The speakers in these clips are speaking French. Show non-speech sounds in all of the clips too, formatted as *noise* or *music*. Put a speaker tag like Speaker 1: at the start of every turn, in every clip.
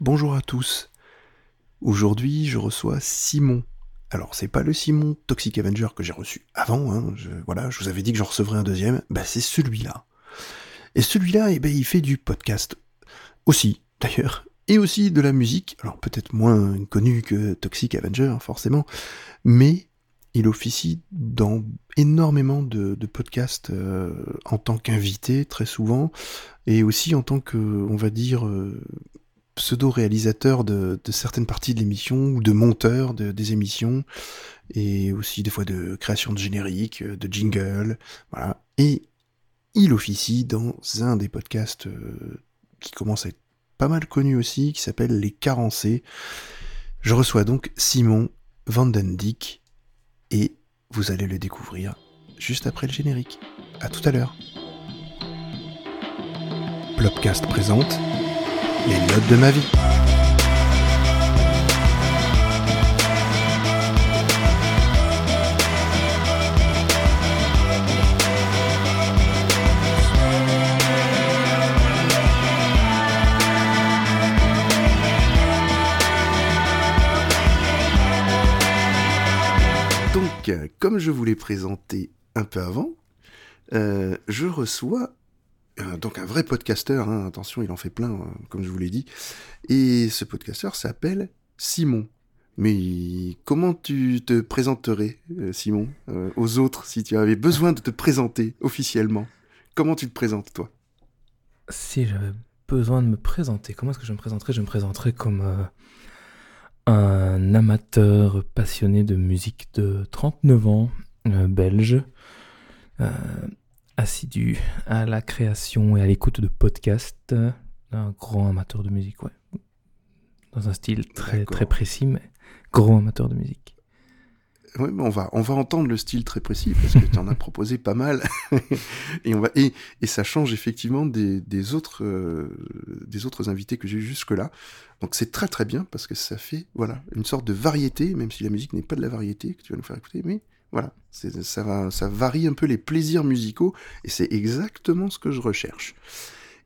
Speaker 1: Bonjour à tous. Aujourd'hui, je reçois Simon. Alors, c'est pas le Simon Toxic Avenger que j'ai reçu avant, hein. voilà, je vous avais dit que j'en recevrais un deuxième, bah c'est celui-là. Et celui-là, eh ben, il fait du podcast. Aussi, d'ailleurs, et aussi de la musique, alors peut-être moins connu que Toxic Avenger, forcément, mais il officie dans énormément de, podcasts euh, en tant qu'invité, très souvent, et aussi en tant que, on va dire, euh, pseudo-réalisateur de, certaines parties de l'émission, ou de monteur de, des émissions, et aussi des fois de création de génériques, de jingle, voilà. Et il officie dans un des podcasts euh, qui commence à être pas mal connu aussi, qui s'appelle Les Carencés. Je reçois donc Simon Vandendyck et vous allez le découvrir juste après le générique. À tout à l'heure. Plopcast présente Les notes de ma vie. comme je vous l'ai présenté un peu avant, euh, je reçois euh, donc un vrai podcasteur, hein, attention, il en fait plein, hein, comme je vous l'ai dit, et ce podcasteur s'appelle Simon. Mais comment tu te présenterais, euh, Simon, aux autres, si tu avais besoin de te présenter officiellement? Comment tu te présentes, toi?
Speaker 2: Si j'avais besoin de me présenter, comment est-ce que je me présenterais? Je me présenterais comme un amateur passionné de musique de 39 ans, euh, belge, euh, assidu à la création et à l'écoute de podcasts, un grand amateur de musique, ouais. Dans un style très, très précis, mais grand amateur de musique.
Speaker 1: Oui, mais on va, on va entendre le style très précis parce que tu en as *laughs* proposé pas mal. *laughs* et, on va, et, et, ça change effectivement des, des autres, euh, des autres invités que j'ai eu jusque-là. Donc c'est très très bien parce que ça fait voilà, une sorte de variété, même si la musique n'est pas de la variété que tu vas nous faire écouter, mais voilà, ça, ça varie un peu les plaisirs musicaux et c'est exactement ce que je recherche.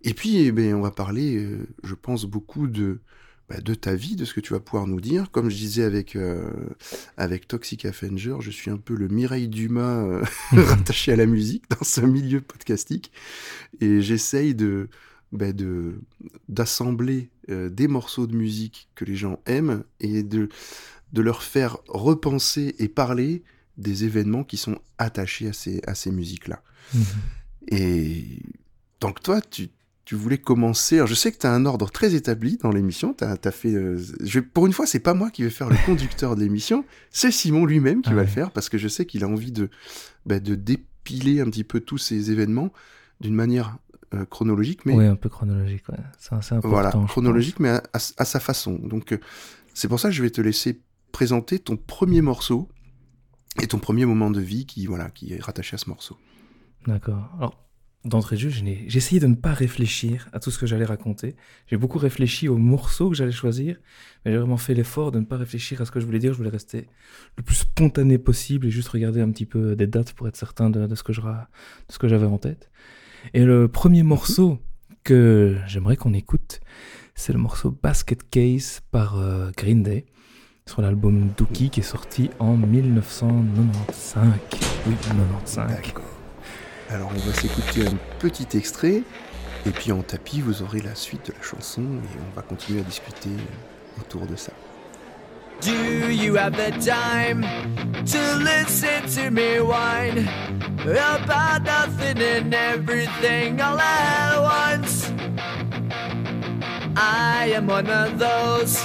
Speaker 1: Et puis, eh ben, on va parler, euh, je pense, beaucoup de, bah, de ta vie, de ce que tu vas pouvoir nous dire. Comme je disais avec, euh, avec Toxic Avenger, je suis un peu le Mireille Dumas euh, *laughs* rattaché à la musique dans ce milieu podcastique. Et j'essaye de bah, d'assembler euh, des morceaux de musique que les gens aiment et de, de leur faire repenser et parler des événements qui sont attachés à ces, à ces musiques-là. Mmh et donc toi, tu tu voulais commencer. Alors, je sais que tu as un ordre très établi dans l'émission. T'as, as fait. Euh, je, pour une fois, c'est pas moi qui vais faire le conducteur de l'émission. C'est Simon lui-même qui ah va le faire parce que je sais qu'il a envie de, bah, de dépiler un petit peu tous ces événements d'une manière euh, chronologique. Mais...
Speaker 2: Oui, un peu chronologique. Ouais. C'est, important.
Speaker 1: Voilà, chronologique, mais à, sa façon. Donc, euh, c'est pour ça que je vais te laisser présenter ton premier morceau et ton premier moment de vie qui, voilà, qui est rattaché à ce morceau.
Speaker 2: D'accord. Alors, d'entrée de jeu, j'ai essayé de ne pas réfléchir à tout ce que j'allais raconter. J'ai beaucoup réfléchi aux morceaux que j'allais choisir, mais j'ai vraiment fait l'effort de ne pas réfléchir à ce que je voulais dire. Je voulais rester le plus spontané possible et juste regarder un petit peu des dates pour être certain de, ce que j'avais en tête. Et le premier morceau que j'aimerais qu'on écoute, c'est le morceau Basket Case par euh, Green Day sur l'album Dookie qui est sorti en 1995. Oui, 1995.
Speaker 1: Alors on va s'écouter un petit extrait, et puis en tapis vous aurez la suite de la chanson, et on va continuer à discuter autour de ça. Do you have the time to listen to me whine about nothing and everything all at once? I am one of those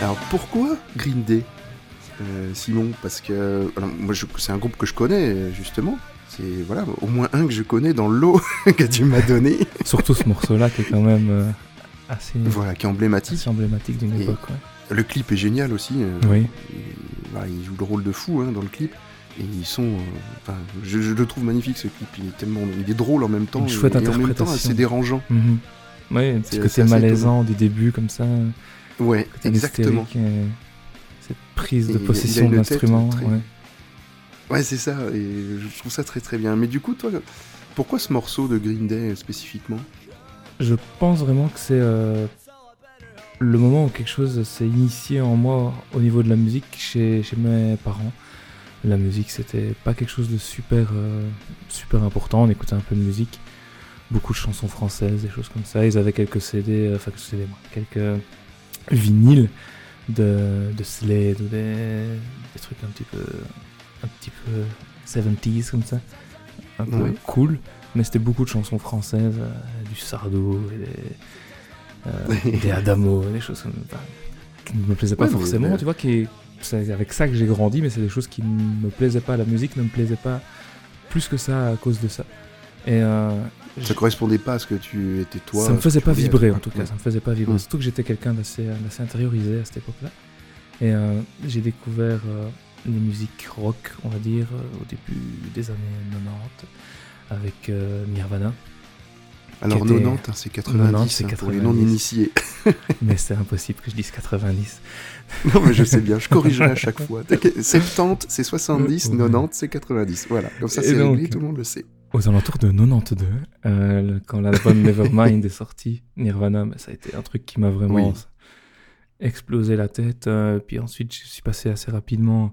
Speaker 1: Alors pourquoi Green Day euh, Simon, parce que moi c'est un groupe que je connais justement. C'est voilà au moins un que je connais dans l'eau *laughs* que tu m'as donné.
Speaker 2: Surtout ce morceau-là qui est quand même euh, assez.
Speaker 1: Voilà, qui est emblématique.
Speaker 2: Emblématique d'une époque. Ouais.
Speaker 1: Le clip est génial aussi. euh,
Speaker 2: Oui.
Speaker 1: et, voilà, il joue le rôle de fou hein, dans le clip. Et ils sont. euh, enfin, je, je le trouve magnifique ce clip. Il est tellement. Il est drôle en même temps.
Speaker 2: Une chouette
Speaker 1: et, et en même temps
Speaker 2: interprétation.
Speaker 1: assez dérangeant.
Speaker 2: Mhm. Ouais, un petit
Speaker 1: C'est-
Speaker 2: côté malaisant du début, comme ça.
Speaker 1: Ouais, exactement.
Speaker 2: et Cette prise de
Speaker 1: il
Speaker 2: possession
Speaker 1: il
Speaker 2: de l'instrument.
Speaker 1: très-
Speaker 2: ouais.
Speaker 1: Ouais, c'est ça. Et je trouve ça très très bien. Mais du coup, toi, pourquoi ce morceau de Green Day euh, spécifiquement?
Speaker 2: Je pense vraiment que c'est euh, le moment où quelque chose s'est initié en moi au niveau de la musique chez, chez mes parents. La musique, c'était pas quelque chose de super, euh, super important. On écoutait un peu de musique, beaucoup de chansons françaises, des choses comme ça. Ils avaient quelques CD, euh, enfin, quelques CD, moi, quelques vinyles de, de Slade ou des, des trucs un petit peu, un petit peu 70s comme ça. Un peu
Speaker 1: Ouais.
Speaker 2: cool. Mais c'était beaucoup de chansons françaises, euh, du Sardou et des, des Adamo, des choses comme qui ne me plaisaient pas
Speaker 1: Ouais,
Speaker 2: forcément,
Speaker 1: mais-
Speaker 2: tu vois, qui, c'est avec ça que j'ai grandi, mais c'est des choses qui ne me plaisaient pas, la musique ne me plaisait pas plus que ça à cause de ça. Et euh,
Speaker 1: Ça correspondait pas à ce que tu étais toi.
Speaker 2: ça me
Speaker 1: ce que
Speaker 2: faisait pas vibrer en tout cas, ça me faisait pas vibrer.
Speaker 1: Mm.
Speaker 2: Surtout que j'étais quelqu'un d'assez d'assez intériorisé à cette époque-là. Et euh, j'ai découvert euh, les musiques rock, on va dire, euh, au début des années 90, avec euh, Nirvana.
Speaker 1: Alors
Speaker 2: était-
Speaker 1: 90, hein, c'est 90,
Speaker 2: 90, c'est
Speaker 1: hein, pour les
Speaker 2: 90.
Speaker 1: non-initiés. *laughs*
Speaker 2: mais c'est impossible que je dise 90. *laughs*
Speaker 1: non, mais je sais bien, je corrigerai à chaque *laughs* fois. T'inquiète, 70, c'est 70,
Speaker 2: Ouais.
Speaker 1: 90, c'est 90. Voilà, comme ça c'est réglé, tout le monde le sait.
Speaker 2: Aux alentours de 92, euh, quand l'album Nevermind est sorti, Nirvana, ça a été un truc qui m'a vraiment
Speaker 1: Oui.
Speaker 2: explosé la tête. euh, puis ensuite, je suis passé assez rapidement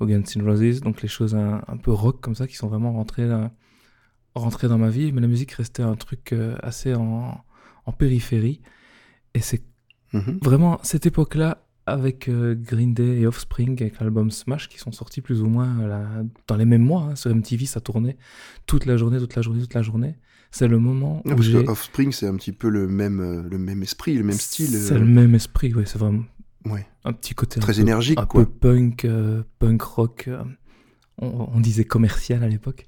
Speaker 2: au Guns N' Roses, donc les choses un, un peu rock comme ça qui sont vraiment rentrées, là- rentrées dans ma vie. Mais la musique restait un truc euh, assez en, en périphérie. Et c'est
Speaker 1: Mhm.
Speaker 2: vraiment cette époque-là, avec euh, Green Day et Offspring, avec l'album Smash, qui sont sortis plus ou moins euh, dans les mêmes mois. hein. Sur MTV, ça tournait toute la journée, toute la journée, toute la journée. C'est le moment
Speaker 1: Non,
Speaker 2: où j'ai...
Speaker 1: Offspring, c'est un petit peu le même, le même esprit, le même style.
Speaker 2: C'est
Speaker 1: euh,
Speaker 2: le même esprit, ouais, c'est vraiment
Speaker 1: Ouais,
Speaker 2: un petit côté un
Speaker 1: très
Speaker 2: peu-
Speaker 1: énergique,
Speaker 2: un
Speaker 1: quoi.
Speaker 2: peu punk, euh, punk rock. euh, on, on disait commercial à l'époque,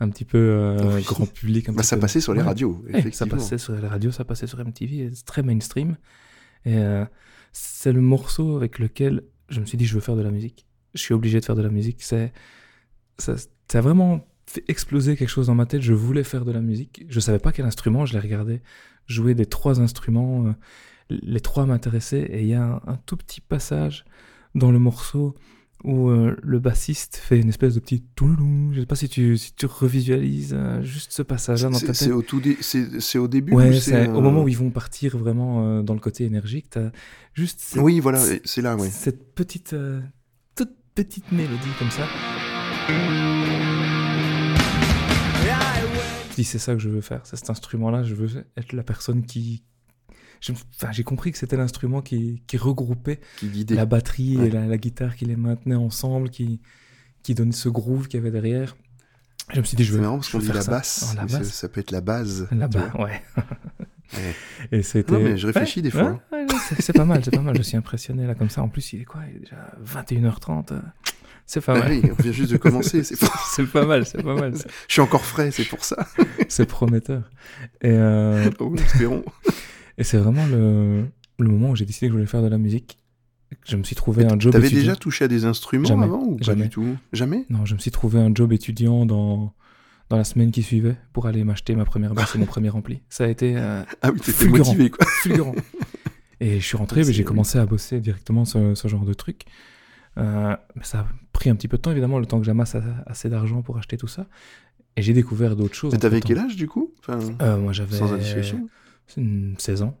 Speaker 2: un petit peu euh,
Speaker 1: Oui.
Speaker 2: grand public. Un
Speaker 1: Bah,
Speaker 2: petit
Speaker 1: ça
Speaker 2: peu-
Speaker 1: passait sur les
Speaker 2: Ouais.
Speaker 1: radios,
Speaker 2: Ouais, ça passait sur les radios, ça passait sur MTV, c'est très mainstream. Et euh, c'est le morceau avec lequel je me suis dit je veux faire de la musique. Je suis obligé de faire de la musique. C'est ça, ça a vraiment fait exploser quelque chose dans ma tête. Je voulais faire de la musique. Je savais pas quel instrument. Je les regardais jouer des trois instruments. euh, les trois m'intéressaient. Et il y a un, un tout petit passage dans le morceau où euh, le bassiste fait une espèce de petit touloulou. Je sais pas si tu, si tu revisualises euh, juste ce passage-là dans ta tête.
Speaker 1: c'est au, tout dé- c'est- au début ou
Speaker 2: Ouais,
Speaker 1: c'est, euh,
Speaker 2: au moment où ils vont partir vraiment euh, dans le côté énergique, t'as juste cette,
Speaker 1: Oui, voilà, c'est là, ouais.
Speaker 2: cette petite, euh, toute petite mélodie comme ça. Je dis c'est ça que je veux faire, c'est cet instrument-là, je veux être la personne qui... j'ai compris que c'était l'instrument qui, qui regroupait
Speaker 1: Qui
Speaker 2: la batterie
Speaker 1: Ouais.
Speaker 2: et la, la guitare qui les maintenait ensemble, qui, qui donnait ce groove qu'il y avait derrière. Je me suis dit, je
Speaker 1: C'est
Speaker 2: veux,
Speaker 1: marrant parce qu'on dit la
Speaker 2: ça.
Speaker 1: basse,
Speaker 2: Oh, la
Speaker 1: ça-
Speaker 2: basse.
Speaker 1: Ça, peut être la base.
Speaker 2: Là-bas,
Speaker 1: vois.
Speaker 2: ouais. *laughs*
Speaker 1: Ouais.
Speaker 2: Et c'était.
Speaker 1: Non, mais je réfléchis des fois.
Speaker 2: Ouais, c'est- c'est pas mal, c'est pas mal. Je suis impressionné là comme ça. En plus, il est quoi? Il est déjà 21h30. euh, C'est pas
Speaker 1: Ah
Speaker 2: mal.
Speaker 1: on vient juste de commencer. c'est *laughs*
Speaker 2: C'est pas mal, c'est pas mal. c'est-
Speaker 1: Je suis encore frais, c'est pour ça.
Speaker 2: C'est prometteur. Et, euh,
Speaker 1: Oh, espérons. *laughs*
Speaker 2: et c'est vraiment le, le moment où j'ai décidé que je voulais faire de la musique. Je me suis trouvé un job
Speaker 1: T'avais
Speaker 2: étudiant.
Speaker 1: déjà touché à des instruments
Speaker 2: Jamais,
Speaker 1: avant ou pas
Speaker 2: jamais.
Speaker 1: du tout? Jamais?
Speaker 2: Non, je me suis trouvé un job étudiant dans, dans la semaine qui suivait pour aller m'acheter ma première basse et mon premier ampli. Ça a été euh, *laughs*
Speaker 1: Ah oui,
Speaker 2: Fulgurant.
Speaker 1: motivé, quoi. *laughs*
Speaker 2: fulgurant. Et je suis rentré, mais j'ai commencé à bosser directement ce, ce genre de truc. Euh, mais ça a pris un petit peu de temps, évidemment, le temps que j'amasse assez d'argent pour acheter tout ça. Et j'ai découvert d'autres choses.
Speaker 1: Mais T'avais quel âge, du coup? Enfin,
Speaker 2: Euh, Moi, j'avais
Speaker 1: Sans indiscrétion
Speaker 2: 16 ans.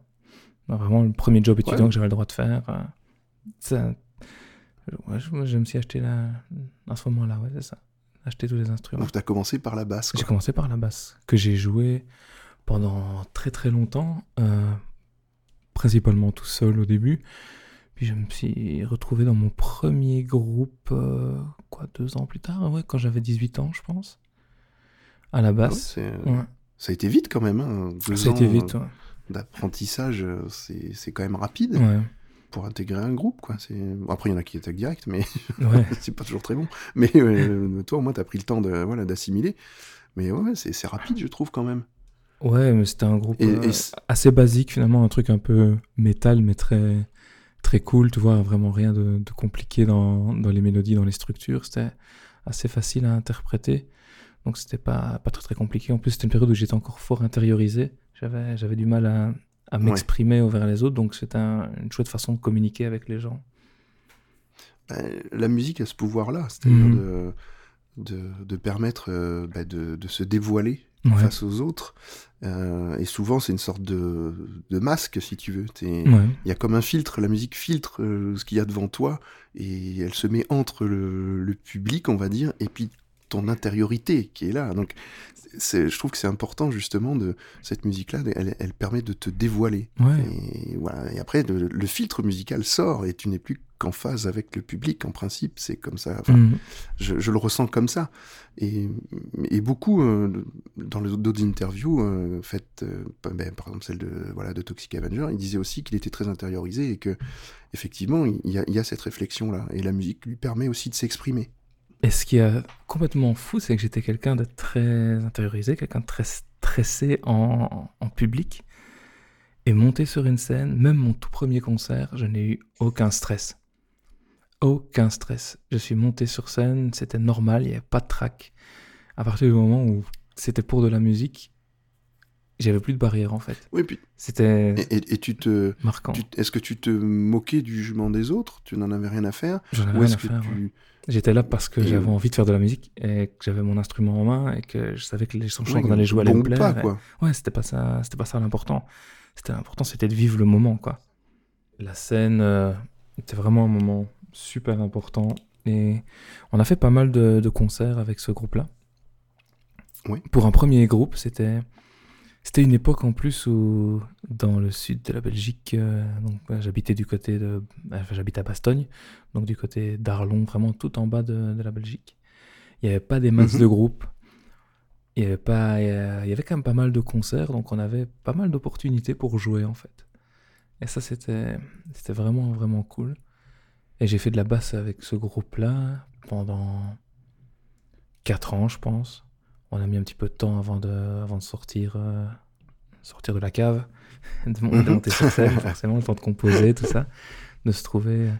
Speaker 2: Vraiment le premier job étudiant
Speaker 1: Ouais.
Speaker 2: que j'avais le droit de faire. euh, ça- ouais, je, je me suis acheté là, à ce moment-là, ouais, c'est ça. Acheter tous les instruments.
Speaker 1: Donc t'as commencé par la basse,
Speaker 2: J'ai commencé par la basse, que j'ai joué pendant très très longtemps, euh, principalement tout seul au début. Puis je me suis retrouvé dans mon premier groupe, euh, quoi, deux ans plus tard, ouais, quand j'avais 18 ans, je pense, à la
Speaker 1: Ouais,
Speaker 2: basse. Ouais,
Speaker 1: Ça a été vite quand même. Hein. Deux
Speaker 2: ça a été vite,
Speaker 1: euh,
Speaker 2: ouais.
Speaker 1: D'apprentissage, euh, c'est quand même rapide
Speaker 2: Ouais.
Speaker 1: pour intégrer un groupe, quoi. Après, il y en a qui attaquent direct, mais *laughs*
Speaker 2: Ouais.
Speaker 1: c'est pas toujours très bon. Mais euh, toi, au moins, t'as pris le temps de, voilà, d'assimiler. Mais ouais, c'est, rapide, je trouve, quand même.
Speaker 2: Ouais, mais c'était un groupe
Speaker 1: Et-
Speaker 2: euh,
Speaker 1: et c-
Speaker 2: assez basique finalement, un truc un peu métal, mais très, très cool, tu vois, vraiment rien de, de compliqué dans, dans les mélodies, dans les structures. C'était assez facile à interpréter. Donc c'était pas, pas très très compliqué. En plus, c'était une période où j'étais encore fort intériorisé. J'avais, j'avais du mal à, à m'exprimer envers les autres, donc c'était un- une chouette façon de communiquer avec les gens.
Speaker 1: Bah, la musique a ce pouvoir-là, c'est-à-dire
Speaker 2: Mhm.
Speaker 1: de, de, de permettre euh, bah, de, de se dévoiler
Speaker 2: Ouais.
Speaker 1: face aux autres. Euh, et souvent, c'est une sorte de, de masque, si tu veux.
Speaker 2: Ouais.
Speaker 1: Il y a comme un filtre, la musique filtre euh, ce qu'il y a devant toi, et elle se met entre le, le public, on va dire, et puis ton intériorité qui est là. Donc, c'est, je trouve que c'est important, justement, de cette musique-là, elle, elle permet de te dévoiler.
Speaker 2: Ouais.
Speaker 1: Et, voilà. et après, le, le filtre musical sort, et tu n'es plus qu'en phase avec le public, en principe, c'est comme ça. Enfin,
Speaker 2: Mhm.
Speaker 1: je, je le ressens comme ça. Et, et beaucoup, euh, dans les- d'autres interviews euh, faites, euh, par ben, par exemple celle de, voilà, de Toxic Avenger, il disait aussi qu'il était très intériorisé et que, effectivement, il y a, il y a cette réflexion-là. Et la musique lui permet aussi de s'exprimer.
Speaker 2: Et ce qui est complètement fou, c'est que j'étais quelqu'un de très intériorisé, quelqu'un de très stressé en, en public. Et monter sur une scène, même mon tout premier concert, je n'ai eu aucun stress. Aucun stress. Je suis monté sur scène, c'était normal, il n'y avait pas de trac. À partir du moment où c'était pour de la musique, j'avais plus de barrière en fait.
Speaker 1: Oui, puis,
Speaker 2: C'était
Speaker 1: et, et- et tu te,
Speaker 2: marquant.
Speaker 1: est-ce que tu te moquais du jugement des autres? Tu n'en avais rien à faire?
Speaker 2: J'en avais rien à faire.
Speaker 1: tu...
Speaker 2: ouais. J'étais là parce que
Speaker 1: Et-
Speaker 2: j'avais envie de faire de la musique et que j'avais mon instrument en main et que je savais que les chansons
Speaker 1: Ouais,
Speaker 2: qu'on allait jouer allaient me plaire.
Speaker 1: pas, quoi.
Speaker 2: Ouais, c'était pas ça, c'était pas ça l'important. C'était l'important, c'était de vivre le moment, quoi. La scène euh, était vraiment un moment super important et on a fait pas mal de, de concerts avec ce groupe-là.
Speaker 1: Oui.
Speaker 2: Pour un premier groupe, c'était c'était une époque en plus où dans le sud de la Belgique, euh, donc ouais, j'habitais du côté de, enfin, j'habite à Bastogne, donc du côté d'Arlon, vraiment tout en bas de, de la Belgique. Il n'y avait pas des masses
Speaker 1: Mhm.
Speaker 2: de groupes. Il y avait pas, il y avait quand même pas mal de concerts, donc on avait pas mal d'opportunités pour jouer en fait. Et ça c'était vraiment vraiment cool. Et j'ai fait de la basse avec ce groupe-là pendant 4 ans, je pense. On a mis un petit peu de temps avant de, avant de sortir, euh, sortir de la cave, *laughs* de, mon- de
Speaker 1: Mhm.
Speaker 2: monter sur scène, *laughs* forcément, le temps de composer, tout ça, de se trouver.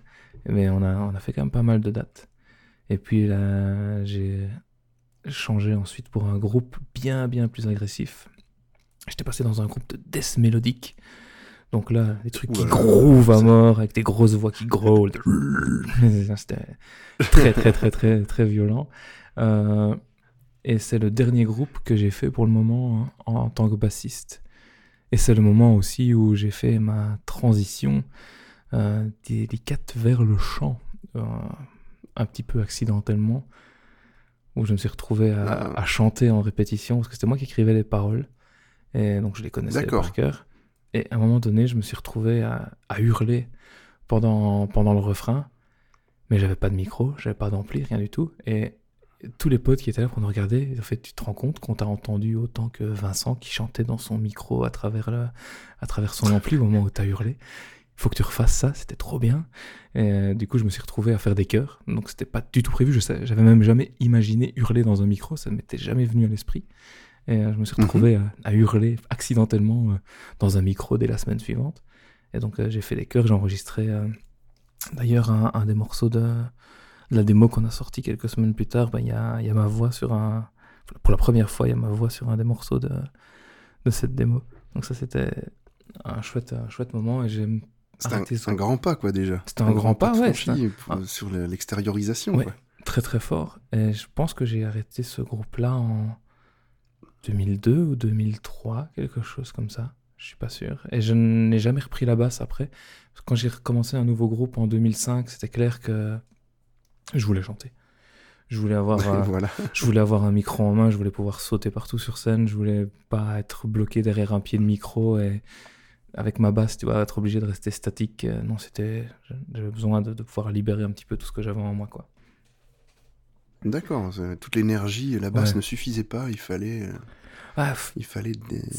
Speaker 2: Mais on a, on a fait quand même pas mal de dates. Et puis là, j'ai changé ensuite pour un groupe bien, bien plus agressif. J'étais passé dans un groupe de death mélodique. Donc là, des trucs qui
Speaker 1: Oulala.
Speaker 2: groovent à mort, avec des grosses voix qui grôlent. *laughs* C'était très, très, très, très, très violent. Euh, et c'est le dernier groupe que j'ai fait pour le moment hein, en tant que bassiste. Et c'est le moment aussi où j'ai fait ma transition euh, délicate vers le chant, euh, un petit peu accidentellement, où je me suis retrouvé à,
Speaker 1: Ah.
Speaker 2: à chanter en répétition, parce que c'était moi qui écrivais les paroles, et donc je les connaissais par cœur. Et à un moment donné, je me suis retrouvé à, à hurler pendant, pendant le refrain, mais j'avais pas de micro, j'avais pas d'ampli, rien du tout, et tous les potes qui étaient là pour nous regarder, en fait, tu te rends compte qu'on t'a entendu autant que Vincent qui chantait dans son micro à travers, à travers son ampli au moment où t'as hurlé. Il faut que tu refasses ça, c'était trop bien. Et euh, du coup, je me suis retrouvé à faire des chœurs. Donc, c'était pas du tout prévu. Je sais- J'avais même jamais imaginé hurler dans un micro. Ça ne m'était jamais venu à l'esprit. Et euh, je me suis retrouvé à, à hurler accidentellement euh, dans un micro dès la semaine suivante. Et donc, euh, j'ai fait des chœurs. J'ai enregistré euh, d'ailleurs un, un des morceaux de la démo qu'on a sorti quelques semaines plus tard. Ben, Il y, a, il y a ma voix sur un. Pour la première fois, il y a ma voix sur un des morceaux de, de cette démo. Donc, ça, c'était un chouette, un chouette moment. Et j'ai
Speaker 1: C'est un, grand pas, quoi, déjà.
Speaker 2: C'était un grand pas, ouais, c'est
Speaker 1: pour- sur le- l'extériorisation,
Speaker 2: Ouais. très très fort. Et je pense que j'ai arrêté ce groupe-là en 2002 ou 2003, quelque chose comme ça. Je suis pas sûr. Et je n'ai jamais repris la basse après. Quand j'ai recommencé un nouveau groupe en 2005, c'était clair que je voulais chanter. Je voulais avoir, euh,
Speaker 1: voilà.
Speaker 2: je voulais avoir un micro en main, je voulais pouvoir sauter partout sur scène, je voulais pas être bloqué derrière un pied de micro et avec ma basse, tu vois, être obligé de rester statique. Euh, Non, c'était, j'avais besoin de, de pouvoir libérer un petit peu tout ce que j'avais en moi, quoi.
Speaker 1: D'accord. Toute l'énergie la basse
Speaker 2: Ouais.
Speaker 1: ne suffisait pas. Il fallait, euh,
Speaker 2: Ah,
Speaker 1: il fallait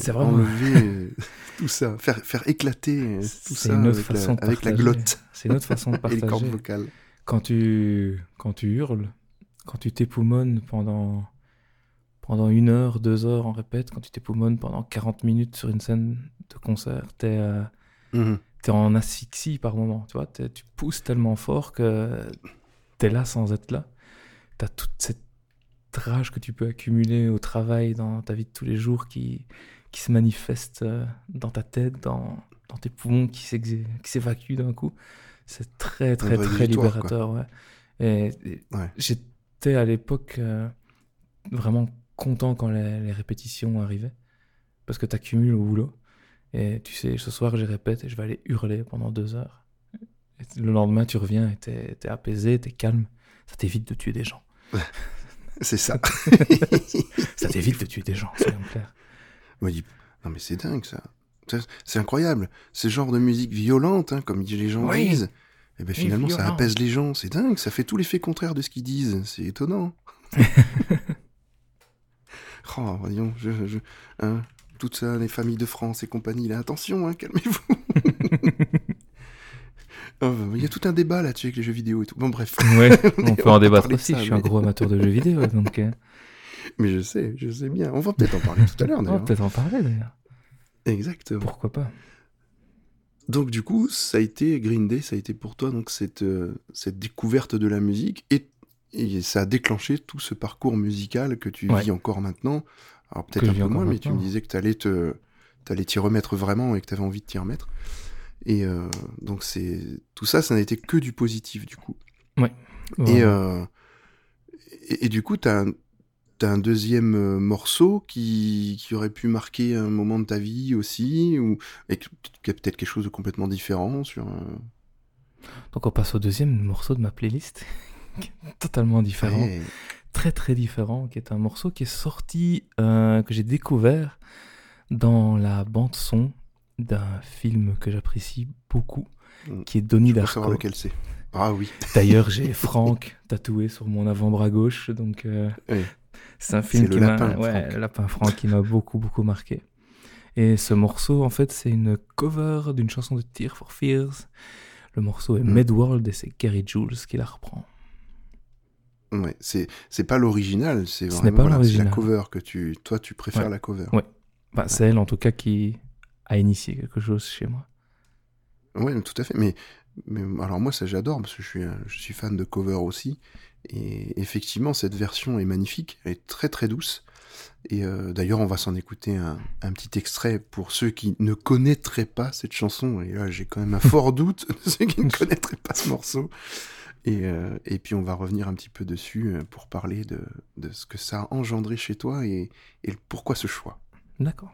Speaker 2: vraiment-
Speaker 1: enlever. *laughs* tout ça, faire, faire éclater tout ça avec, la, avec la
Speaker 2: partager.
Speaker 1: glotte
Speaker 2: C'est une autre façon de *laughs*
Speaker 1: et les cordes
Speaker 2: partager.
Speaker 1: vocales.
Speaker 2: Quand tu, quand tu hurles, quand tu t'époumones pendant, pendant une heure, deux heures en répète, quand tu t'époumones pendant 40 minutes sur une scène de concert, t'es euh,
Speaker 1: Mhm.
Speaker 2: t'es en asphyxie par moment, tu vois, tu pousses tellement fort que t'es là sans être là. T'as toute cette rage que tu peux accumuler au travail, dans ta vie de tous les jours, qui, qui se manifeste euh, dans ta tête, dans, dans tes poumons, qui s'évacuent d'un coup. C'est très, très, très libérateur, ouais. Et, et
Speaker 1: Ouais.
Speaker 2: j'étais à l'époque euh, vraiment content quand les, les répétitions arrivaient, parce que t'accumules au boulot. Et tu sais, ce soir, je répète et je vais aller hurler pendant deux heures. Et le lendemain, tu reviens et t'es t'es apaisé, t'es calme. Ça t'évite de tuer des gens. *laughs*
Speaker 1: C'est ça. *laughs*
Speaker 2: Ça t'évite de tuer des gens, soyons clairs.
Speaker 1: Moi, je dis, non mais c'est dingue ça. C'est incroyable. Ce genre de musique violente, hein, comme les gens
Speaker 2: Oui.
Speaker 1: disent. Et ben finalement, ça apaise les gens. C'est dingue. Ça fait tout l'effet contraire de ce qu'ils disent. C'est étonnant. *laughs* oh, voyons, je, je, hein, tout ça, les familles de France et compagnie, là, attention, hein, calmez-vous. *laughs* Oh, Il y a tout un débat là-dessus avec les jeux vidéo et tout. Bon, bref.
Speaker 2: Ouais, *laughs* on peut en débattre aussi.
Speaker 1: ça,
Speaker 2: je suis un gros amateur de jeux vidéo, donc euh,
Speaker 1: Mais je sais, je sais bien. On va peut-être en parler tout à l'heure,
Speaker 2: on va peut-être en parler d'ailleurs.
Speaker 1: Exactement.
Speaker 2: Pourquoi pas
Speaker 1: Donc du coup, ça a été Green Day, ça a été pour toi donc cette euh, cette découverte de la musique et, et ça a déclenché tout ce parcours musical que tu
Speaker 2: Ouais.
Speaker 1: vis encore maintenant. Alors peut-être un peu moins, mais tu me disais que t'allais te t'allais t'y remettre vraiment et que t'avais envie de t'y remettre. Et euh, donc c'est tout ça, ça n'a été que du positif du coup. Et,
Speaker 2: Voilà.
Speaker 1: euh, et, et du coup, t'as un, t'as un deuxième euh, morceau qui, qui aurait pu marquer un moment de ta vie aussi, ou et que- qui a peut-être quelque chose de complètement différent sur. euh,
Speaker 2: Donc on passe au deuxième morceau de ma playlist, *laughs* totalement différent,
Speaker 1: ouais.
Speaker 2: très très différent, qui est un morceau qui est sorti, euh, que j'ai découvert dans la bande son d'un film que j'apprécie beaucoup,
Speaker 1: Mm.
Speaker 2: qui est Donnie
Speaker 1: veux savoir
Speaker 2: Darko.
Speaker 1: lequel c'est. Ah oui.
Speaker 2: D'ailleurs, j'ai *laughs* Franck tatoué sur mon avant-bras gauche, donc euh. C'est un film qui m'a, ouais, le lapin Franck qui m'a beaucoup beaucoup marqué. Et ce morceau, en fait, c'est une cover d'une chanson de Tear for Fears. Le morceau est
Speaker 1: Mm.
Speaker 2: Medworld et c'est Gary Jules qui la reprend.
Speaker 1: Ouais, c'est c'est pas l'original, c'est
Speaker 2: Ce
Speaker 1: vraiment
Speaker 2: pas
Speaker 1: voilà, la cover que tu toi tu préfères
Speaker 2: Ouais.
Speaker 1: la cover.
Speaker 2: Ouais. Bah, C'est elle, en tout cas, qui a initié quelque chose chez moi.
Speaker 1: Ouais, tout à fait. Mais, mais alors moi, ça j'adore parce que je suis, je suis fan de cover aussi. Et effectivement, cette version est magnifique. Elle est très très douce. Et euh, d'ailleurs, on va s'en écouter un, un petit extrait pour ceux qui ne connaîtraient pas cette chanson. Et là, j'ai quand même un fort *laughs* doute de ceux qui ne connaîtraient pas ce morceau. Et, euh, et puis, on va revenir un petit peu dessus euh, pour parler de, de ce que ça a engendré chez toi et, et pourquoi ce choix.
Speaker 2: D'accord.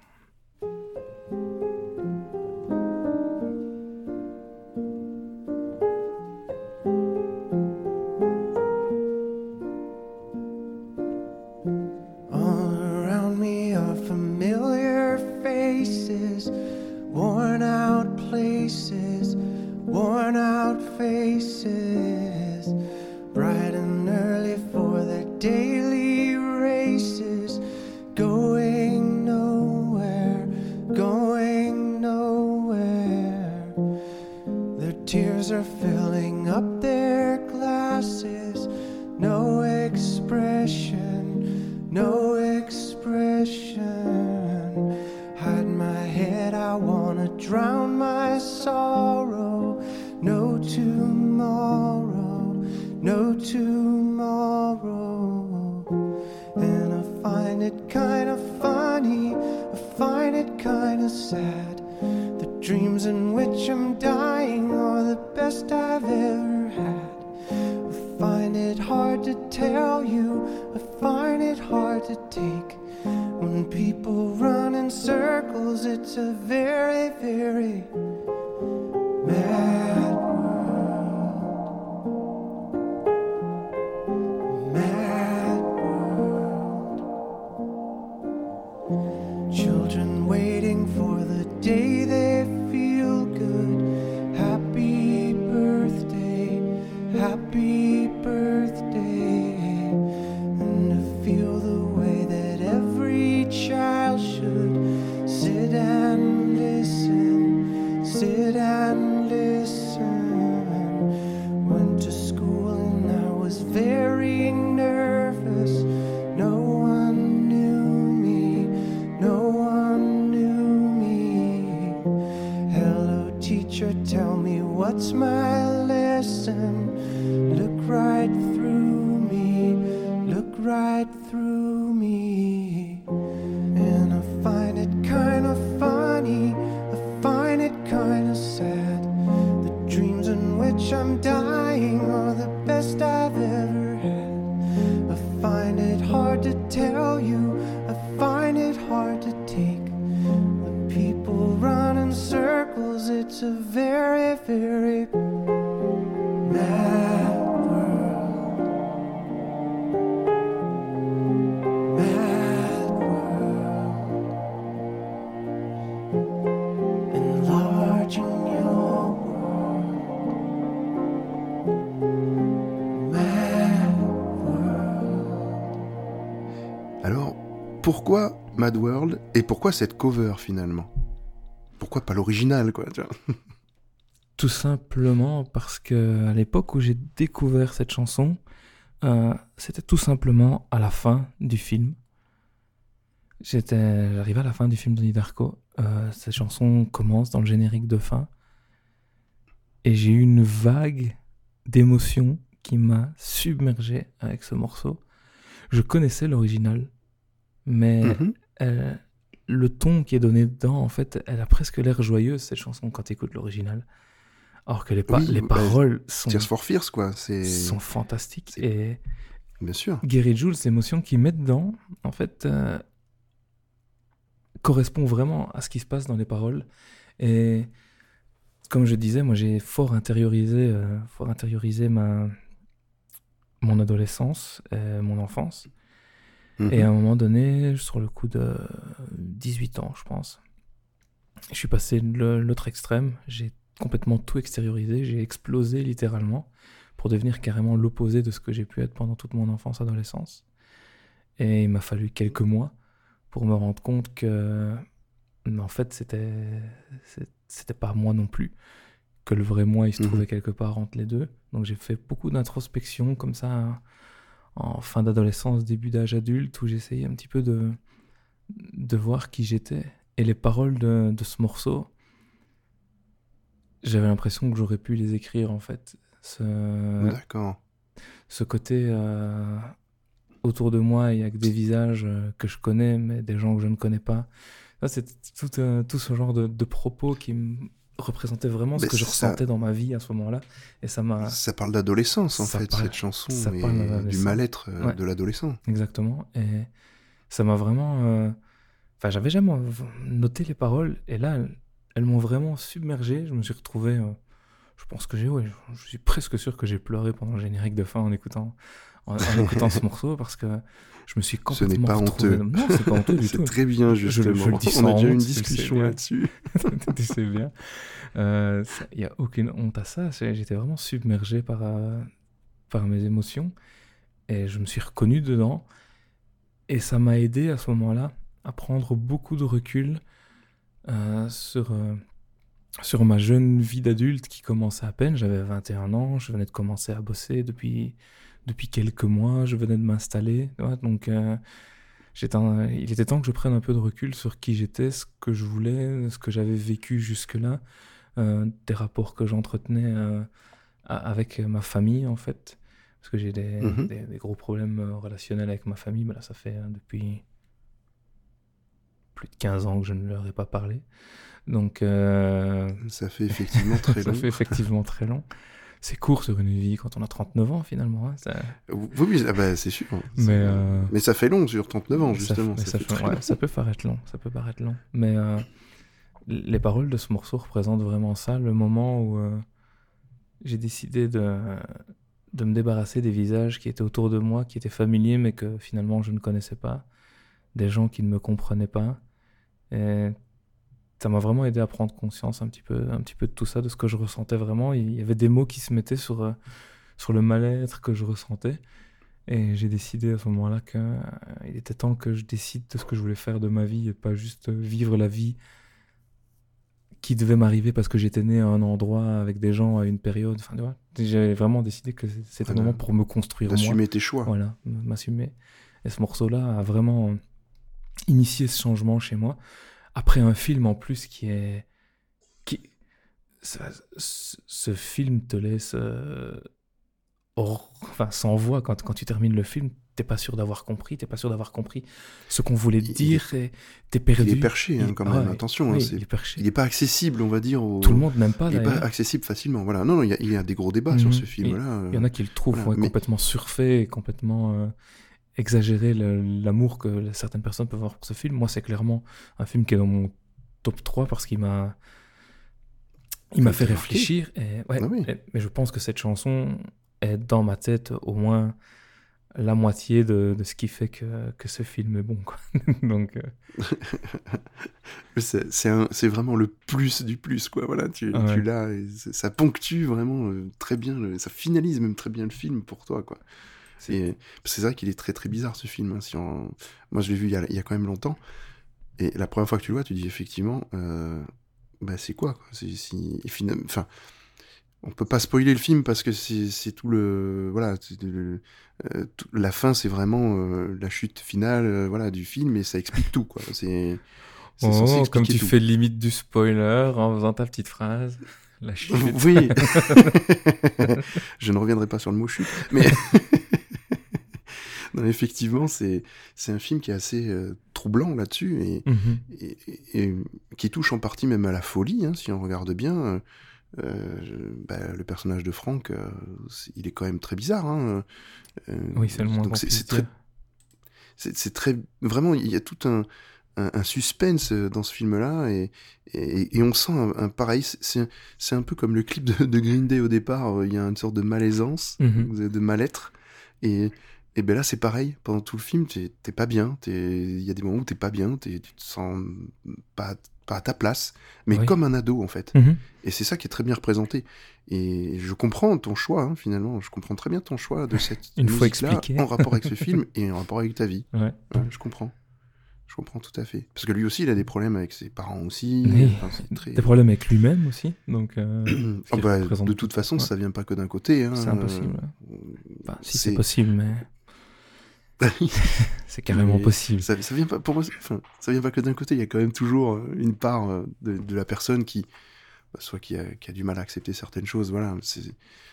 Speaker 3: Mad World
Speaker 1: et pourquoi cette cover finalement? Pourquoi pas l'original, quoi tu vois? *laughs*
Speaker 2: Tout simplement parce que à l'époque où j'ai découvert cette chanson, euh, c'était tout simplement à la fin du film. J'étais, j'arrivais à la fin du film Donnie Darko. Euh, cette chanson commence dans le générique de fin, et j'ai eu une vague d'émotion qui m'a submergé avec ce morceau. Je connaissais l'original, mais
Speaker 1: Mhm.
Speaker 2: Euh, le ton qui est donné dedans, en fait, elle a presque l'air joyeuse, cette chanson, quand tu écoutes l'original. Alors que les, pa-
Speaker 1: Oui,
Speaker 2: les
Speaker 1: bah,
Speaker 2: paroles sont,
Speaker 1: Tears for Fears, quoi.
Speaker 2: Sont fantastiques. Et
Speaker 1: bien sûr.
Speaker 2: Gary Jules, l'émotion qu'il met dedans, en fait, euh, correspond vraiment à ce qui se passe dans les paroles. Et comme je disais, moi, j'ai fort intériorisé, euh, fort intériorisé ma, mon adolescence, et mon enfance.
Speaker 1: Mhm.
Speaker 2: Et à un moment donné, sur le coup de 18 ans, je pense, je suis passé de l'autre extrême. J'ai complètement tout extériorisé. J'ai explosé littéralement pour devenir carrément l'opposé de ce que j'ai pu être pendant toute mon enfance, adolescence. Et il m'a fallu quelques mois pour me rendre compte que, en fait, c'était c'était pas moi non plus. Que le vrai moi, il se
Speaker 1: Mhm.
Speaker 2: trouvait quelque part entre les deux. Donc j'ai fait beaucoup d'introspection comme ça en fin d'adolescence, début d'âge adulte, où j'essayais un petit peu de, de voir qui j'étais. Et les paroles de, de ce morceau, j'avais l'impression que j'aurais pu les écrire en fait. Ce,
Speaker 1: D'accord.
Speaker 2: ce côté euh, autour de moi, il y a que des visages euh, que je connais, mais des gens que je ne connais pas. Ça, c'est tout, euh, tout ce genre de, de propos qui me représentaient vraiment ce que je
Speaker 1: ça-
Speaker 2: ressentais dans ma vie à ce moment-là. Et ça m'a.
Speaker 1: Ça parle d'adolescence, en
Speaker 2: Ça
Speaker 1: fait,
Speaker 2: parle-
Speaker 1: cette chanson,
Speaker 2: ça
Speaker 1: et
Speaker 2: parle
Speaker 1: du mal-être euh,
Speaker 2: Ouais.
Speaker 1: de l'adolescent.
Speaker 2: Exactement. Et ça m'a vraiment. euh, Enfin, j'avais jamais noté les paroles. Et là, elles, m'ont vraiment submergé. Je me suis retrouvé. euh, Je pense que j'ai. Ouais, je- je suis presque sûr que j'ai pleuré pendant le générique de fin en écoutant, en, en écoutant ce *laughs* morceau parce que je me suis
Speaker 1: Ce n'est
Speaker 2: complètement
Speaker 1: pas honteux.
Speaker 2: Non, c'est pas honteux du
Speaker 1: C'est très bien,
Speaker 2: Je- je
Speaker 1: justement.
Speaker 2: le dis
Speaker 1: On
Speaker 2: sans
Speaker 1: a déjà eu une discussion là-dessus. *laughs*
Speaker 2: tu sais bien. Euh, Il n'y a aucune honte à ça. C'est- J'étais vraiment submergé par, euh, par mes émotions. Et je me suis reconnu dedans. Et ça m'a aidé à ce moment-là à prendre beaucoup de recul euh, sur, euh, sur ma jeune vie d'adulte qui commençait à peine. J'avais 21 ans, je venais de commencer à bosser depuis, depuis quelques mois, je venais de m'installer. donc, euh, un- il était temps que je prenne un peu de recul sur qui j'étais, ce que je voulais, ce que j'avais vécu jusque-là, euh, des rapports que j'entretenais euh, avec ma famille, en fait. Parce que j'ai des,
Speaker 1: Mhm.
Speaker 2: des- des gros problèmes relationnels avec ma famille. Là, ça fait euh, depuis plus de 15 ans que je ne leur ai pas parlé. Donc,
Speaker 1: Ça fait effectivement très *laughs*
Speaker 2: ça
Speaker 1: long.
Speaker 2: fait effectivement très long. C'est court sur une vie quand on a 39 ans, finalement. hein, ça-
Speaker 1: Oui, ah bah, c'est sûr.
Speaker 2: Mais, euh,
Speaker 1: Mais ça fait long sur 39 ans, justement. Ça,
Speaker 2: ça
Speaker 1: fait
Speaker 2: fait-
Speaker 1: très
Speaker 2: ouais,
Speaker 1: long.
Speaker 2: ça peut paraître long, ça peut paraître long. Mais euh, les paroles de ce morceau représentent vraiment ça, le moment où euh, j'ai décidé de, de me débarrasser des visages qui étaient autour de moi, qui étaient familiers, mais que finalement je ne connaissais pas, des gens qui ne me comprenaient pas. Et ça m'a vraiment aidé à prendre conscience un petit, peu, un petit peu de tout ça, de ce que je ressentais vraiment. Il y avait des mots qui se mettaient sur, euh, sur le mal-être que je ressentais. Et j'ai décidé à ce moment-là qu'il était temps que je décide de ce que je voulais faire de ma vie et pas juste vivre la vie qui devait m'arriver parce que j'étais né à un endroit avec des gens à une période. Enfin, j'avais vraiment décidé que c'était le moment pour me construire.
Speaker 1: D'assumer tes choix.
Speaker 2: Voilà, m'assumer. Et ce morceau-là a vraiment euh, initié ce changement chez moi. Après un film en plus qui est. Qui... ça- ce ce film te laisse euh, enfin, sans voix quand, quand tu termines le film. T'es pas sûr d'avoir compris, t'es pas sûr d'avoir compris ce qu'on voulait te
Speaker 1: Il-
Speaker 2: dire et t'es perdu.
Speaker 1: Il est perché, hein, quand même.
Speaker 2: ouais,
Speaker 1: Attention, hein,
Speaker 2: il est perché.
Speaker 1: il n'est pas accessible, on va dire. Au...
Speaker 2: Tout le monde n'aime pas
Speaker 1: Il n'est pas accessible facilement. Voilà. Non, non, il y a, y a des gros débats sur
Speaker 2: Mhm.
Speaker 1: ce film-là.
Speaker 2: Il y en a qui le trouvent
Speaker 1: voilà,
Speaker 2: ouais,
Speaker 1: mais-
Speaker 2: complètement surfait et complètement euh, exagéré le- l'amour que certaines personnes peuvent avoir pour ce film. Moi, c'est clairement un film qui est dans mon top 3 parce qu'il m'a il m'a fait réfléchir. Et, ouais,
Speaker 1: Ah oui.
Speaker 2: et- mais je pense que cette chanson est dans ma tête au moins la moitié de, de ce qui fait que, que ce film est bon. Quoi. *laughs* Donc, euh, *laughs*
Speaker 1: C'est vraiment le plus du plus, quoi. Voilà, tu,
Speaker 2: Ah ouais.
Speaker 1: tu l'as, ça ponctue vraiment euh, très bien, le- ça finalise même très bien le film pour toi, quoi. C'est vrai qu'il est très très bizarre ce film. hein, si on- Moi, je l'ai vu il y, a, il y a quand même longtemps, et la première fois que tu le vois, tu dis effectivement, euh, bah c'est quoi, quoi? C'est si enfin. On peut pas spoiler le film parce que c'est c'est tout le voilà le- euh, tout- la fin c'est vraiment euh, la chute finale euh, voilà du film et ça explique tout quoi c'est
Speaker 2: oh, comme tu
Speaker 1: tout.
Speaker 2: fais limite du spoiler en faisant ta petite phrase. La chute.
Speaker 1: Oui. *laughs* *laughs* je ne reviendrai pas sur le mot chute, mais *laughs* non, effectivement, c'est c'est un film qui est assez euh, troublant là-dessus et,
Speaker 2: Mhm.
Speaker 1: et, et- et qui touche en partie même à la folie, hein, si on regarde bien. euh, euh, bah, le personnage de Franck, euh, il est quand même très bizarre. hein,
Speaker 2: Oui, c'est le moins
Speaker 1: donc c'est très c'est très vraiment il y a tout un, un, un suspense dans ce film là et, et, et on sent un, un pareil c'est- un peu comme le clip de, de Green Day au départ il y a une sorte de malaisance
Speaker 2: Mhm.
Speaker 1: de, de mal-être et et ben là c'est pareil pendant tout le film t'es pas bien il y a des moments où t'es pas bien t'es- tu te sens pas pas à ta place mais
Speaker 2: Oui.
Speaker 1: comme un ado en fait
Speaker 2: Mhm.
Speaker 1: et c'est ça qui est très bien représenté. Et je comprends ton choix, hein, finalement. Je comprends très bien ton choix de cette
Speaker 2: Une fois expliqué.
Speaker 1: en rapport avec ce film *laughs* et en rapport avec ta vie.
Speaker 2: Ouais.
Speaker 1: Ouais, je comprends. Je comprends tout à fait. Parce que lui aussi, il a des problèmes avec ses parents aussi.
Speaker 2: Oui.
Speaker 1: Enfin, c'est très...
Speaker 2: Des problèmes avec lui-même aussi. Donc, euh, *clears throat*
Speaker 1: Ah bah, de toute façon,
Speaker 2: Ouais.
Speaker 1: ça vient pas que d'un côté. hein.
Speaker 2: c'est impossible.
Speaker 1: Euh,
Speaker 2: si
Speaker 1: c'est
Speaker 2: possible, mais *laughs* c'est carrément
Speaker 1: Mais
Speaker 2: possible.
Speaker 1: ça, ça vient pas pour moi enfin, ça vient pas que d'un côté. Il y a quand même toujours euh, une part euh, de, de la personne qui bah, soit qui a, qui a du mal à accepter certaines choses voilà.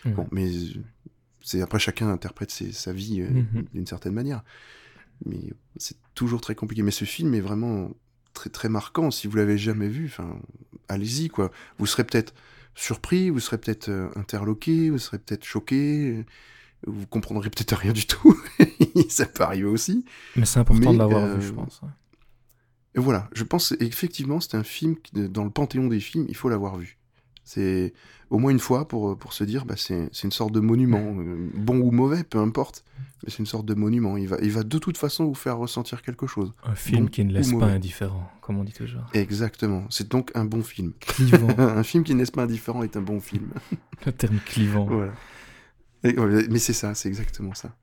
Speaker 1: Bon mais euh, c'est après chacun interprète ses- sa vie euh,
Speaker 2: Mhm.
Speaker 1: d'une certaine manière. Mais c'est toujours très compliqué. Mais ce film est vraiment très très marquant. Si vous l'avez jamais vu enfin allez-y quoi. Vous serez peut-être surpris vous serez peut-être interloqué vous serez peut-être choqué vous comprendrez peut-être rien du tout *laughs* ça peut arriver aussi
Speaker 2: Mais c'est important
Speaker 1: Mais,
Speaker 2: de l'avoir
Speaker 1: euh,
Speaker 2: vu, je pense. ouais.
Speaker 1: et voilà, je pense effectivement c'est un film qui, dans le panthéon des films, il faut l'avoir vu. C'est au moins une fois pour, pour se dire, bah, c'est une sorte de monument, euh, bon ou mauvais, peu importe, mais c'est une sorte de monument. Il va, il va de toute façon vous faire ressentir quelque chose.
Speaker 2: Un film
Speaker 1: bon
Speaker 2: qui ne laisse pas
Speaker 1: mauvais.
Speaker 2: indifférent, comme on dit toujours.
Speaker 1: Exactement, c'est donc un bon film.
Speaker 2: Clivant. *laughs*
Speaker 1: un film qui ne laisse pas indifférent est un bon film.
Speaker 2: le terme clivant.
Speaker 1: voilà. Et, ouais, mais c'est ça, c'est exactement ça.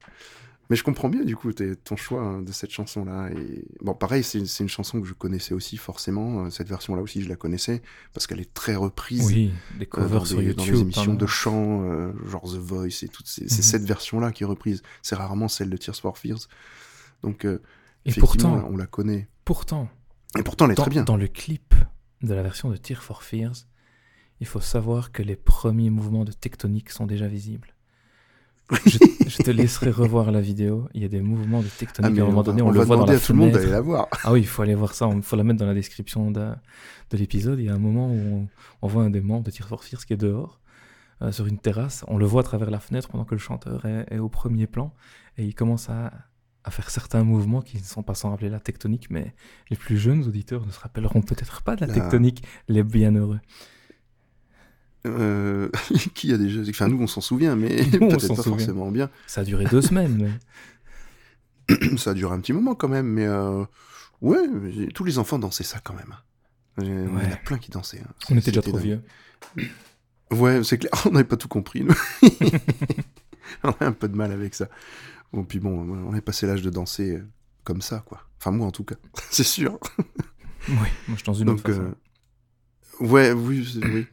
Speaker 1: Mais je comprends bien du coup ton choix hein, de cette chanson-là. Et bon, pareil, c'est une chanson que je connaissais aussi forcément. Euh, Cette version-là aussi, je la connaissais parce qu'elle est très reprise.
Speaker 2: Oui, des
Speaker 1: euh,
Speaker 2: covers
Speaker 1: dans,
Speaker 2: sur YouTube.
Speaker 1: dans les émissions
Speaker 2: t'en
Speaker 1: de chant, euh, genre The Voice et toutes ces, c'est
Speaker 2: Mhm.
Speaker 1: cette version-là qui est reprise. C'est rarement celle de Tears for Fears. Donc, euh,
Speaker 2: Et
Speaker 1: effectivement,
Speaker 2: pourtant,
Speaker 1: on la connaît.
Speaker 2: pourtant,
Speaker 1: Et pourtant, elle est
Speaker 2: dans,
Speaker 1: très bien.
Speaker 2: dans le clip de la version de Tear for Fears, il faut savoir que les premiers mouvements de tectonique sont déjà visibles. Je, je te laisserai revoir la vidéo. Il y a des mouvements de tectonique.
Speaker 1: Ah,
Speaker 2: à un moment donné, on,
Speaker 1: on
Speaker 2: le voit dans la
Speaker 1: à tout le monde d'aller la voir. *laughs*
Speaker 2: Ah oui, il faut aller voir ça. Il faut la mettre dans la description de, de l'épisode. Il y a un moment où on, on voit un des membres de Tear for Fears qui est dehors, euh, sur une terrasse. On le voit à travers la fenêtre pendant que le chanteur est, est au premier plan. Et il commence à, à faire certains mouvements qui ne sont pas sans rappeler la tectonique. Mais les plus jeunes auditeurs ne se rappelleront peut-être pas de la
Speaker 1: La-
Speaker 2: tectonique, les bienheureux.
Speaker 1: Euh, *laughs* qui a déjà. Enfin, nous, on s'en souvient, mais
Speaker 2: Nous, on
Speaker 1: peut-être pas
Speaker 2: souvient.
Speaker 1: forcément bien.
Speaker 2: Ça a duré deux semaines. mais- *clears throat*
Speaker 1: ça a duré un petit moment quand même, mais euh, ouais, tous les enfants dansaient ça quand même. Il y en a plein qui dansaient. hein.
Speaker 2: On était déjà trop
Speaker 1: dingue.
Speaker 2: vieux.
Speaker 1: Ouais, c'est clair, *laughs* on n'avait pas tout compris. nous. *laughs* on a un peu de mal avec ça. Bon, puis bon, on est passé l'âge de danser euh, comme ça, quoi. Enfin, moi en tout cas, c'est sûr.
Speaker 2: Oui, moi je dans une autre
Speaker 1: Donc,
Speaker 2: façon.
Speaker 1: euh, ouais, oui, oui.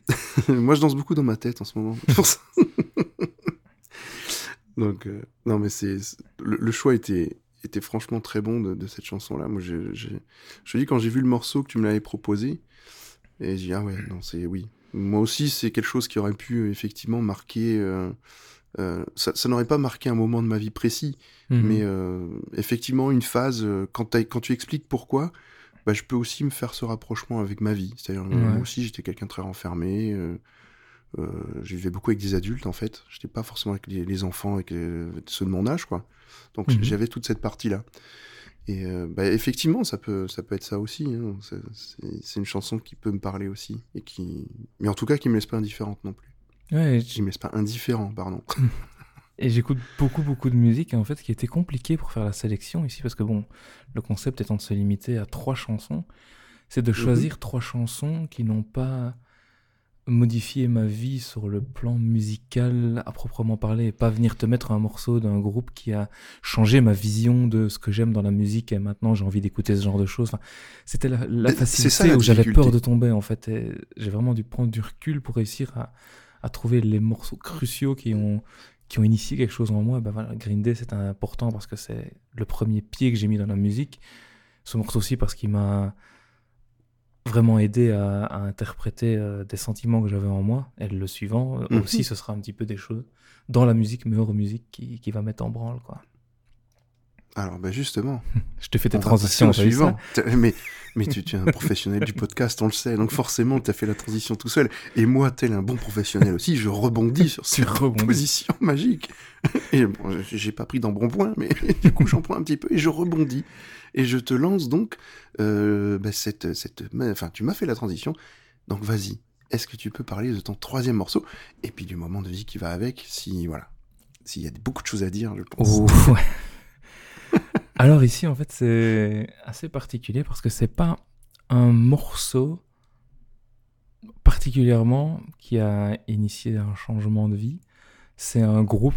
Speaker 1: *laughs* moi je danse beaucoup dans ma tête en ce moment. *laughs* Donc, euh, non, mais c'est le, le choix était, était franchement très bon de, de cette chanson-là. Moi, j'ai- je te dis, quand j'ai vu le morceau que tu me l'avais proposé, Et j'ai dit, ah ouais, non, c'est oui. Moi aussi, c'est quelque chose qui aurait pu effectivement marquer. euh, euh, ça ça n'aurait pas marqué un moment de ma vie précis,
Speaker 2: Mhm.
Speaker 1: mais effectivement, une phase, quand, quand tu expliques pourquoi, bah, je peux aussi me faire ce rapprochement avec ma vie. C'est-à-dire, euh,
Speaker 2: Ouais.
Speaker 1: moi aussi, j'étais quelqu'un très renfermé. Euh, euh, je vivais beaucoup avec des adultes, en fait. J'étais pas forcément avec les, les enfants, avec les- ceux de mon âge, quoi. Donc,
Speaker 2: Mhm.
Speaker 1: j'avais toute cette partie-là. Et euh, bah, effectivement, ça peut, ça peut être ça aussi. hein. C'est- une chanson qui peut me parler aussi. Et qui... Mais en tout cas, qui me laisse pas indifférente non plus.
Speaker 2: Ouais,
Speaker 1: Qui me laisse pas indifférent, pardon. *laughs*
Speaker 2: Et j'écoute beaucoup, beaucoup de musique, et en fait, ce qui était compliqué pour faire la sélection ici, parce que bon, le concept étant de se limiter à trois chansons, c'est de choisir trois chansons qui n'ont pas modifié ma vie sur le plan musical à proprement parler, et pas venir te mettre un morceau d'un groupe qui a changé ma vision de ce que j'aime dans la musique, et maintenant j'ai envie d'écouter ce genre de choses. Enfin, c'était la,
Speaker 1: c'est
Speaker 2: facilité
Speaker 1: ça, la
Speaker 2: où j'avais peur de tomber, en fait, et j'ai vraiment dû prendre du recul pour réussir à, à trouver les morceaux cruciaux qui ont qui ont initié quelque chose en moi, ben voilà, Green Day c'est important parce que c'est le premier pied que j'ai mis dans la musique. Ce morceau aussi parce qu'il m'a vraiment aidé à, à interpréter euh, des sentiments que j'avais en moi. Et le suivant euh,
Speaker 1: Mhm.
Speaker 2: aussi, ce sera un petit peu des choses dans la musique, mais hors musique, qui, qui va mettre en branle. Quoi.
Speaker 1: Alors, bah justement, *laughs*
Speaker 2: Je te fais tes transitions,
Speaker 1: au
Speaker 2: t'as vu ça
Speaker 1: suivant. T'as- Mais, mais tu, tu es un professionnel du podcast, on le sait. Donc forcément, tu as fait la transition tout seul. Et moi, tel un bon professionnel aussi, je rebondis sur cette position magique. Et bon, j'ai pas pris d'embonpoint, mais *laughs* du coup, j'en prends un petit peu et je rebondis. Et je te lance donc euh, bah, cette, cette... Enfin, tu m'as fait la transition. Donc vas-y, est-ce que tu peux parler de ton troisième morceau Et puis du moment de vie qui va avec, si... Voilà. S'il y a beaucoup de choses à dire, je pense.
Speaker 2: Ouais. Alors ici, en fait, c'est assez particulier parce que c'est pas un morceau particulièrement qui a initié un changement de vie. C'est un groupe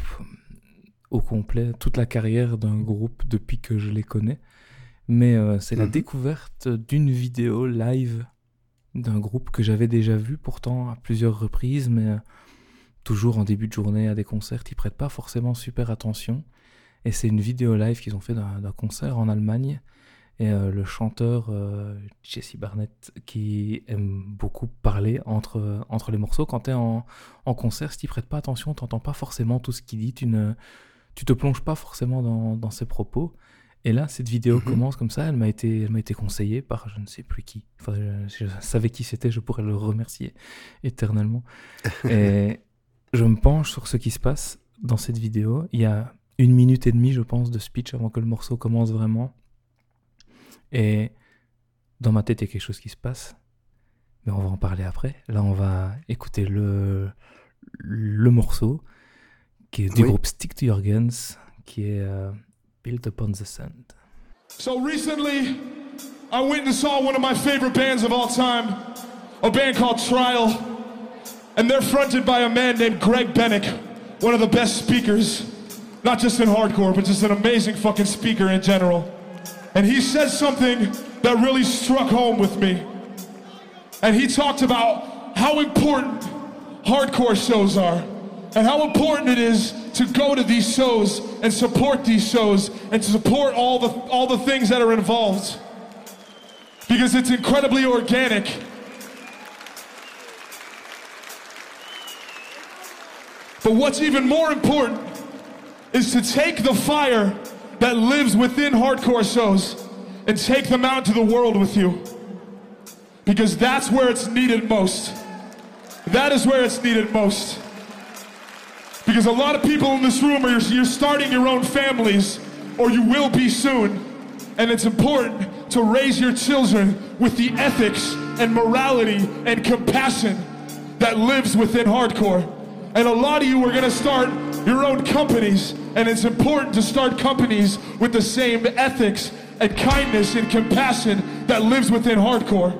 Speaker 2: au complet, toute la carrière d'un groupe depuis que je les connais. Mais euh, c'est la
Speaker 1: Mhm.
Speaker 2: découverte d'une vidéo live d'un groupe que j'avais déjà vu pourtant à plusieurs reprises, mais euh, toujours en début de journée à des concerts, ils prêtent pas forcément super attention. Et c'est une vidéo live qu'ils ont fait d'un concert en Allemagne. Et euh, le chanteur euh, Jesse Barnett, qui aime beaucoup parler entre, entre les morceaux, quand tu es en, en concert, si tu prêtes pas attention, tu pas forcément tout ce qu'il dit, tu ne tu te plonges pas forcément dans, dans ses propos. Et là, cette vidéo
Speaker 1: Mhm.
Speaker 2: commence comme ça, elle m'a été, elle m'a été conseillée par je ne sais plus qui. Enfin, je, je savais qui c'était, je pourrais le remercier éternellement. *laughs* Et je me penche sur ce qui se passe dans cette vidéo. Il y a une minute et demie, je pense, de speech avant que le morceau commence vraiment. Et dans ma tête, il y a quelque chose qui se passe. Mais on va en parler après. Là, on va écouter le, le morceau qui est du
Speaker 1: Oui.
Speaker 2: groupe Stick to Your Guns, qui est euh, Built Upon the Sand.
Speaker 4: So recently, I went and saw one of my favorite bands of all time, a band called Trial. And they're fronted by a man named Greg Bennick, one of the best speakers, not just in hardcore, but just an amazing fucking speaker in general. And he said something that really struck home with me. And he talked about how important hardcore shows are and how important it is to go to these shows and support these shows and to support all the all the things that are involved because it's incredibly organic but what's even more important is to take the fire that lives within hardcore shows and take them out to the world with you because that's where it's needed most that is where it's needed most because a lot of people in this room are you're starting your own families or you will be soon. And it's important to raise your children with the ethics and morality and compassion that lives within hardcore. And a lot of you are going to start your own companies and it's important to start companies with the same ethics and kindness and compassion that lives within hardcore.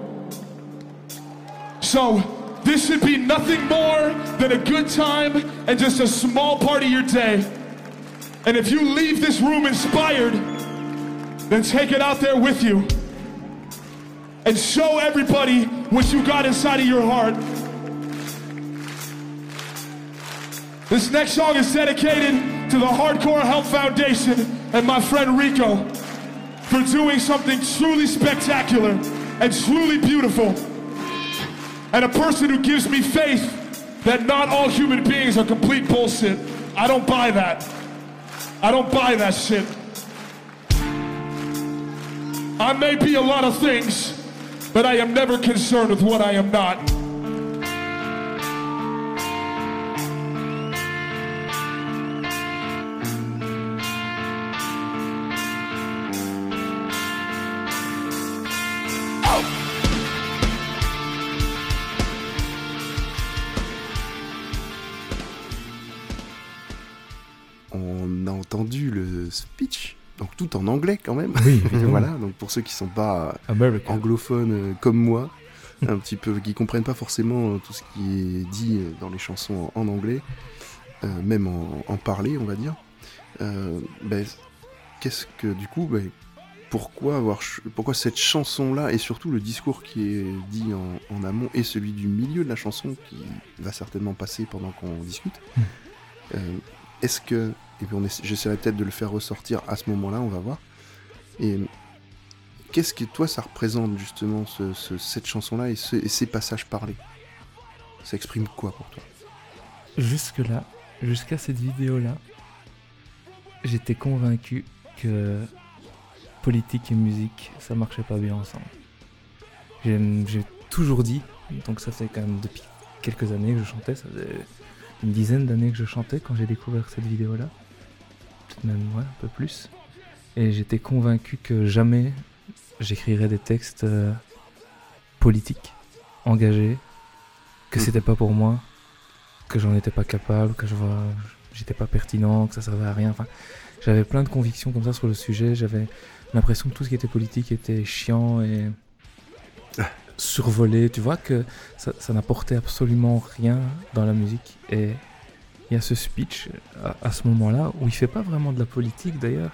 Speaker 4: So, this should be nothing more than a good time and just a small part of your day. And if you leave this room inspired, then take it out there with you and show everybody what you got inside of your heart. This next song is dedicated to the Hardcore Help Foundation and my friend Rico for doing something truly spectacular and truly beautiful. and a person who gives me faith that not all human beings are complete bullshit. I don't buy that. I don't buy that shit. I may be a lot of things, but I am never concerned with what I am not.
Speaker 1: Speech, donc tout en anglais quand même.
Speaker 2: Oui, *laughs*
Speaker 1: voilà, donc pour ceux qui sont pas anglophones euh, comme moi, un petit peu, qui comprennent pas forcément euh, tout ce qui est dit euh, dans les chansons en, en anglais, euh, même en, en parler, on va dire. Euh, ben, Qu'est-ce que du coup, ben, pourquoi avoir, pourquoi cette chanson-là et surtout le discours qui est dit en, en amont et celui du milieu de la chanson qui va certainement passer pendant qu'on discute.
Speaker 2: Mm.
Speaker 1: Euh, Est-ce que, et puis j'essaierai peut-être de le faire ressortir à ce moment-là, on va voir. Et Qu'est-ce que toi ça représente justement ce- ce- cette chanson-là et, et ces passages parlés? Ça exprime quoi pour toi?
Speaker 2: Jusque-là, jusqu'à cette vidéo-là, j'étais convaincu que politique et musique, ça marchait pas bien ensemble. J'ai j'ai toujours dit, donc ça fait quand même depuis quelques années que je chantais, ça faisait une dizaine d'années que je chantais quand j'ai découvert cette vidéo-là. Peut-être même ouais, un peu plus. Et j'étais convaincu que jamais j'écrirais des textes euh, politiques, engagés, que
Speaker 1: Mhm.
Speaker 2: c'était pas pour moi, que j'en étais pas capable, que j'étais pas pertinent, que ça servait à rien. Enfin, j'avais plein de convictions comme ça sur le sujet. J'avais l'impression que tout ce qui était politique était chiant et survolé. Tu vois que ça, ça n'apportait absolument rien dans la musique. Et il y a ce speech à, à ce moment-là où il fait pas vraiment de la politique d'ailleurs.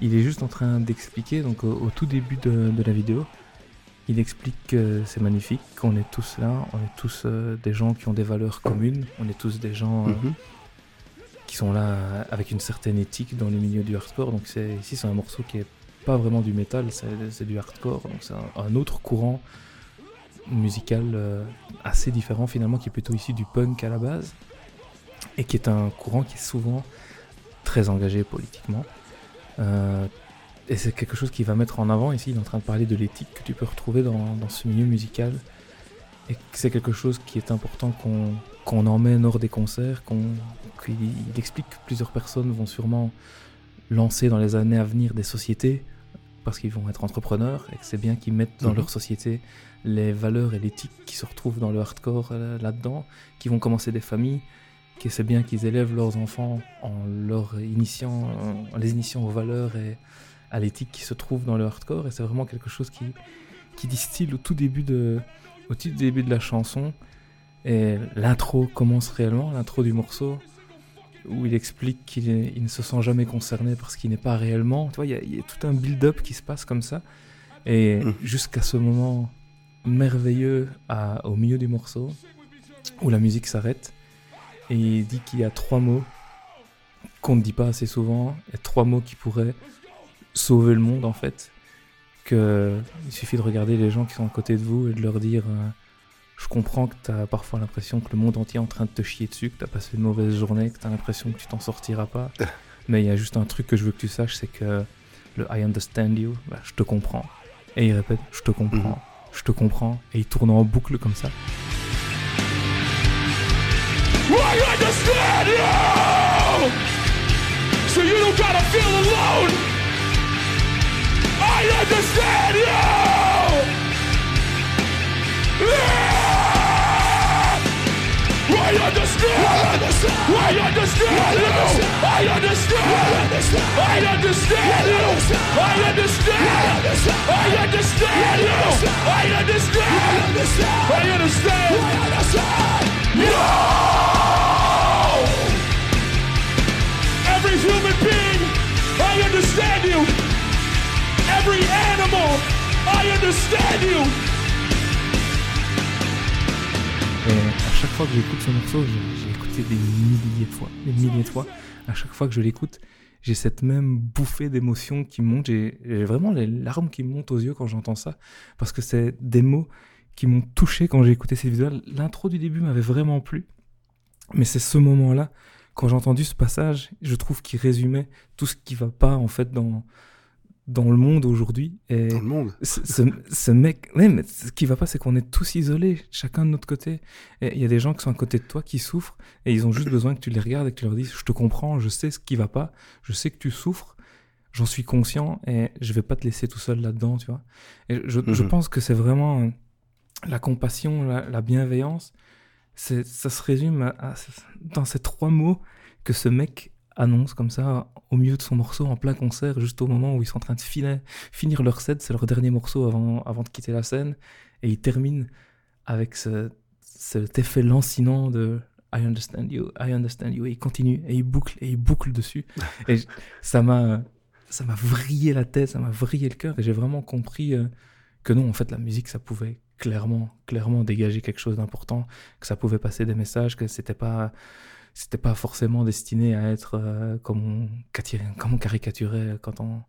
Speaker 2: Il est juste en train d'expliquer, donc au, au tout début de, de la vidéo, il explique que c'est magnifique, qu'on est tous là, on est tous euh, des gens qui ont des valeurs communes, on est tous des gens euh,
Speaker 1: Mhm.
Speaker 2: qui sont là avec une certaine éthique dans le milieu du hardcore. Donc ici c'est un morceau qui est pas vraiment du métal, c'est c'est du hardcore. Donc c'est un, un autre courant musical euh, assez différent finalement, qui est plutôt issu du punk à la base et qui est un courant qui est souvent très engagé politiquement. Euh, et c'est quelque chose qu'il va mettre en avant. Ici, il est en train de parler de l'éthique que tu peux retrouver dans, dans ce milieu musical. Et c'est quelque chose qui est important qu'on qu'on emmène hors des concerts. qu'on qu'il il explique que plusieurs personnes vont sûrement lancer dans les années à venir des sociétés parce qu'ils vont être entrepreneurs et que c'est bien qu'ils mettent dans
Speaker 1: Mhm.
Speaker 2: leur société les valeurs et l'éthique qui se retrouvent dans le hardcore euh, là-dedans, qui vont commencer des familles, que c'est bien qu'ils élèvent leurs enfants en leur initiant, en les initiant aux valeurs et à l'éthique qui se trouve dans le hardcore. Et c'est vraiment quelque chose qui, qui distille au tout début de, au tout début de la chanson. Et l'intro commence réellement, l'intro du morceau, où il explique qu'il ne se sent jamais concerné parce qu'il n'est pas réellement. Tu vois, il y a- il y, a tout un build-up qui se passe comme ça. Et
Speaker 1: Mhm.
Speaker 2: jusqu'à ce moment merveilleux à- au milieu du morceau, où la musique s'arrête, et il dit qu'il y a trois mots qu'on ne dit pas assez souvent, trois mots qui pourraient sauver le monde en fait. Que il suffit de regarder les gens qui sont à côté de vous et de leur dire euh, Je comprends que tu as parfois l'impression que le monde entier est en train de te chier dessus, que tu as passé une mauvaise journée, que tu as l'impression que tu t'en sortiras pas. *laughs* Mais il y a juste un truc que je veux que tu saches c'est que le I understand you, bah, je te comprends. Et il répète Je te comprends, je te comprends. Et il tourne en boucle comme ça.
Speaker 4: Gotta feel alone! I understand you! Yeah! I understand! I understand! I understand you! I understand! I understand you! I understand! I understand you! I understand! I understand! No!
Speaker 2: Et à chaque fois que j'écoute ce morceau, j'ai écouté des milliers de fois, des milliers de fois. À chaque fois que je l'écoute, j'ai cette même bouffée d'émotions qui monte. J'ai vraiment les larmes qui montent aux yeux quand j'entends ça, parce que c'est des mots qui m'ont touché quand j'ai écouté cette vidéo. L'intro du début m'avait vraiment plu. Mais c'est ce moment-là, quand j'ai entendu ce passage, je trouve qu'il résumait tout ce qui va pas, en fait, dans, dans le monde aujourd'hui. Et
Speaker 1: Dans le monde.
Speaker 2: ce, ce- ce mec, ouais, mais ce qui va pas, c'est qu'on est tous isolés, chacun de notre côté. Il y a des gens qui sont à côté de toi, qui souffrent, et ils ont juste besoin que tu les regardes et que tu leur dises, je te comprends, je sais ce qui va pas, je sais que tu souffres, j'en suis conscient, et je vais pas te laisser tout seul là-dedans, tu vois. Et je, je
Speaker 1: Mhm.
Speaker 2: pense que c'est vraiment euh, la compassion, la, la bienveillance, ça se résume à- à- dans ces trois mots que ce mec annonce comme ça au milieu de son morceau en plein concert, juste au moment où ils sont en train de finir, finir leur set, c'est leur dernier morceau avant, avant de quitter la scène, et il termine avec ce, cet effet lancinant de I understand you, I understand you, et il continue, et il boucle, et il boucle dessus, *laughs* et j- ça m'a ça m'a vrillé la tête, ça m'a vrillé le cœur, et j'ai vraiment compris euh, que non, en fait, la musique, ça pouvait clairement, clairement dégager quelque chose d'important, que ça pouvait passer des messages, que c'était pas c'était pas forcément destiné à être euh, comme, on, cati- comme on caricaturait quand on,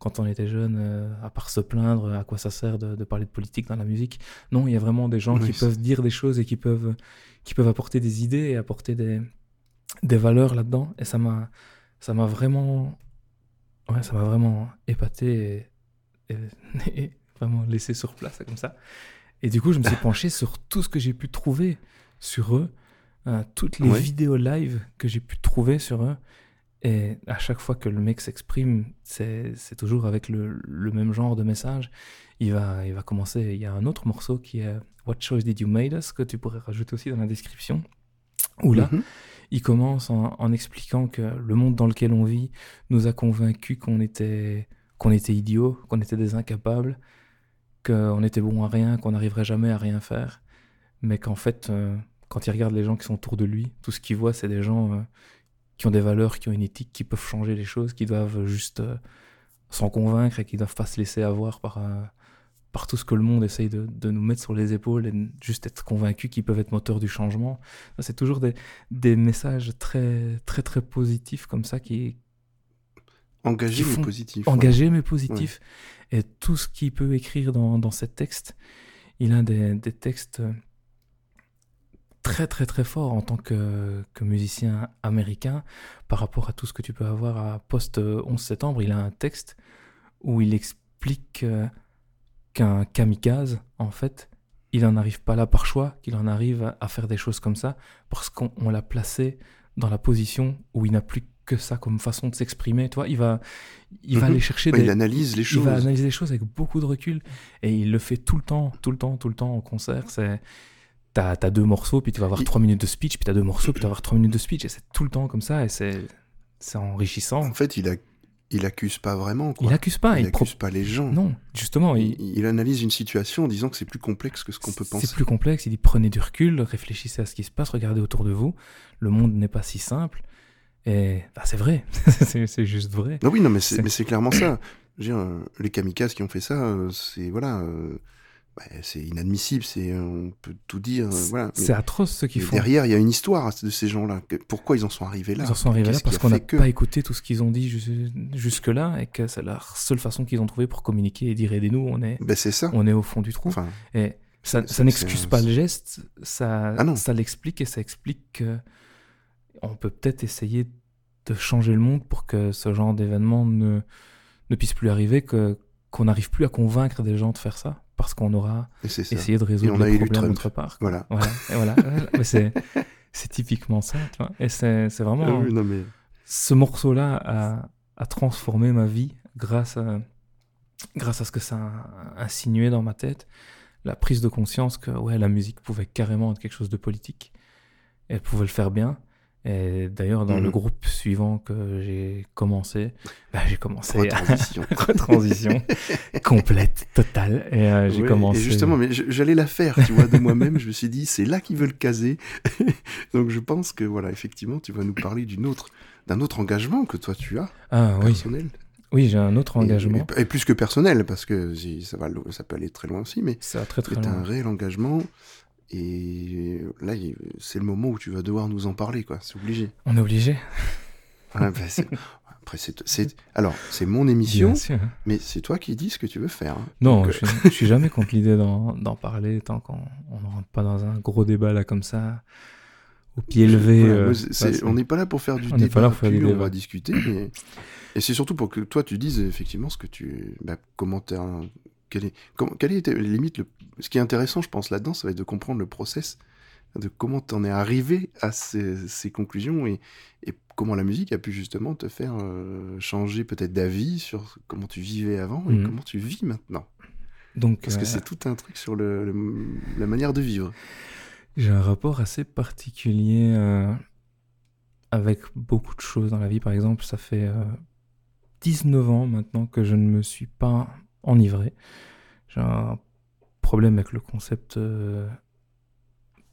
Speaker 2: quand on était jeune, euh, à part se plaindre, à quoi ça sert de, de parler de politique dans la musique. Non, il y a vraiment des gens
Speaker 1: Oui,
Speaker 2: qui
Speaker 1: c'est-
Speaker 2: peuvent dire des choses et qui peuvent, qui peuvent apporter des idées et apporter des, des valeurs là-dedans. Et ça m'a, ça m'a vraiment, ouais, ça m'a vraiment épaté et, et- *laughs* et vraiment laissé sur place comme ça. Et du coup, je me suis *laughs* penché sur tout ce que j'ai pu trouver sur eux, euh, toutes les
Speaker 1: Ouais.
Speaker 2: vidéos live que j'ai pu trouver sur eux. Et à chaque fois que le mec s'exprime, c'est toujours avec le, le même genre de message. Il va, il va commencer. Il y a un autre morceau qui est What Choice Did You Made Us que tu pourrais rajouter aussi dans la description. Où là,
Speaker 1: Mhm.
Speaker 2: il commence en, en expliquant que le monde dans lequel on vit nous a convaincus qu'on était, qu'on était idiots, qu'on était des incapables, qu'on était bon à rien, qu'on n'arriverait jamais à rien faire. Mais qu'en fait, euh, quand il regarde les gens qui sont autour de lui, tout ce qu'il voit, c'est des gens euh, qui ont des valeurs, qui ont une éthique, qui peuvent changer les choses, qui doivent juste euh, s'en convaincre et qui doivent pas se laisser avoir par, par tout ce que le monde essaye de, nous mettre sur les épaules et juste être convaincus qu'ils peuvent être moteurs du changement. C'est toujours des, des messages très, très, très positifs comme ça qui,
Speaker 1: Engagé mais positif.
Speaker 2: engagé mais positif. Et tout ce qu'il peut écrire dans, dans ces textes, il a des, des textes très très très forts en tant que, que musicien américain par rapport à tout ce que tu peux avoir à post-11 septembre. Il a un texte où il explique euh, qu'un kamikaze, en fait, il n'en arrive pas là par choix, qu'il en arrive à, faire des choses comme ça parce qu'on on l'a placé dans la position où il n'a plus que ça comme façon de s'exprimer. Toi, il va, il va
Speaker 1: Mhm.
Speaker 2: aller chercher
Speaker 1: Ouais,
Speaker 2: des,
Speaker 1: il analyse les
Speaker 2: il
Speaker 1: choses.
Speaker 2: va analyser les choses avec beaucoup de recul et il le fait tout le temps, tout le temps, tout le temps en concert. C'est t'as as deux morceaux, puis tu vas avoir
Speaker 1: Il-
Speaker 2: trois minutes de speech, puis t'as deux morceaux, puis tu vas avoir trois minutes de speech et c'est tout le temps comme ça et c'est c'est enrichissant.
Speaker 1: En fait, il, a... il accuse pas vraiment. Quoi.
Speaker 2: Il accuse pas,
Speaker 1: Il
Speaker 2: il, pro-
Speaker 1: accuse pas les gens.
Speaker 2: non, justement, il,
Speaker 1: Il, il analyse une situation en disant que c'est plus complexe que ce qu'on peut penser.
Speaker 2: c'est plus complexe. Il dit prenez du recul, réfléchissez à ce qui se passe, regardez autour de vous. Le monde n'est pas si simple. Et bah, c'est vrai, *laughs* c'est juste vrai.
Speaker 1: Non, oui, non, mais c'est clairement ça. Dire, euh, les kamikazes qui ont fait ça, euh, c'est voilà, euh, bah, c'est inadmissible. C'est on peut tout dire. voilà.
Speaker 2: C'est atroce ce qu'ils font.
Speaker 1: derrière, il y a une histoire de ces gens-là. Pourquoi ils en sont arrivés là?
Speaker 2: Ils en sont arrivés là parce qu'on n'a pas écouté tout ce qu'ils ont dit jus- jusque-là et que c'est la seule façon qu'ils ont trouvé pour communiquer et dire aidez-nous, on est,
Speaker 1: Ben, c'est ça.
Speaker 2: on est au fond du trou.
Speaker 1: Enfin,
Speaker 2: Et ça, n'excuse pas le geste, ça,
Speaker 1: Ah
Speaker 2: ça l'explique et ça explique que on peut peut-être essayer de changer le monde pour que ce genre d'événement ne, ne puisse plus arriver, que qu'on n'arrive plus à convaincre des gens de faire ça parce qu'on aura essayé de résoudre
Speaker 1: on a
Speaker 2: les
Speaker 1: élu
Speaker 2: problèmes
Speaker 1: Trump.
Speaker 2: d'autre part.
Speaker 1: Voilà.
Speaker 2: Voilà, et voilà. *laughs* Mais c'est c'est typiquement ça, tu vois. Et c'est c'est vraiment
Speaker 1: Ah oui, non, mais
Speaker 2: ce morceau-là a, a transformé ma vie grâce à, grâce à ce que ça a insinué dans ma tête. La prise de conscience que ouais, la musique pouvait carrément être quelque chose de politique. Elle pouvait le faire bien. Et d'ailleurs, dans le groupe suivant que j'ai commencé, bah, j'ai commencé à
Speaker 1: transition. *laughs*
Speaker 2: transition complète, totale. Et euh, j'ai
Speaker 1: Ouais,
Speaker 2: commencé.
Speaker 1: Et justement, mais j'allais la faire, tu vois, de moi-même. je me suis dit, c'est là qu'ils veulent caser. *laughs* Donc je pense que, voilà, effectivement, tu vas nous parler d'une autre, d'un autre engagement que toi tu as,
Speaker 2: Ah oui,
Speaker 1: personnel.
Speaker 2: oui j'ai un autre engagement.
Speaker 1: Et, et plus que personnel, parce que ça, va, ça peut aller très loin aussi, mais
Speaker 2: Ça très très
Speaker 1: un réel engagement. Et là, c'est le moment où tu vas devoir nous en parler, quoi. C'est obligé.
Speaker 2: On est obligé.
Speaker 1: Ah, bah, Après, c'est, alors, c'est mon émission, mais c'est toi qui dis ce que tu veux faire. hein.
Speaker 2: Non,
Speaker 1: Donc,
Speaker 2: je, suis- je suis jamais contre l'idée d'en parler tant qu'on on ne rentre pas dans un gros débat là comme ça, au pied levé.
Speaker 1: Voilà,
Speaker 2: euh,
Speaker 1: on n'est pas là pour faire du
Speaker 2: On n'est
Speaker 1: débat,
Speaker 2: pas là pour faire du
Speaker 1: pur, on
Speaker 2: débat.
Speaker 1: va discuter. mais- Et c'est surtout pour que toi, tu dises effectivement ce que tu. Bah, comment Quel est, comment, quelle est limite le... Ce qui est intéressant, je pense, là-dedans, ça va être de comprendre le process, de comment t'en es arrivé à ces, ces conclusions et, et comment la musique a pu justement te faire euh, changer peut-être d'avis sur comment tu vivais avant et
Speaker 2: Mhm.
Speaker 1: comment tu vis maintenant.
Speaker 2: Donc,
Speaker 1: Parce que
Speaker 2: euh,
Speaker 1: c'est tout un truc sur le, le- la manière de vivre.
Speaker 2: J'ai un rapport assez particulier euh, avec beaucoup de choses dans la vie. Par exemple, ça fait euh, 19 ans maintenant que je ne me suis pas enivré. J'ai un problème avec le concept euh,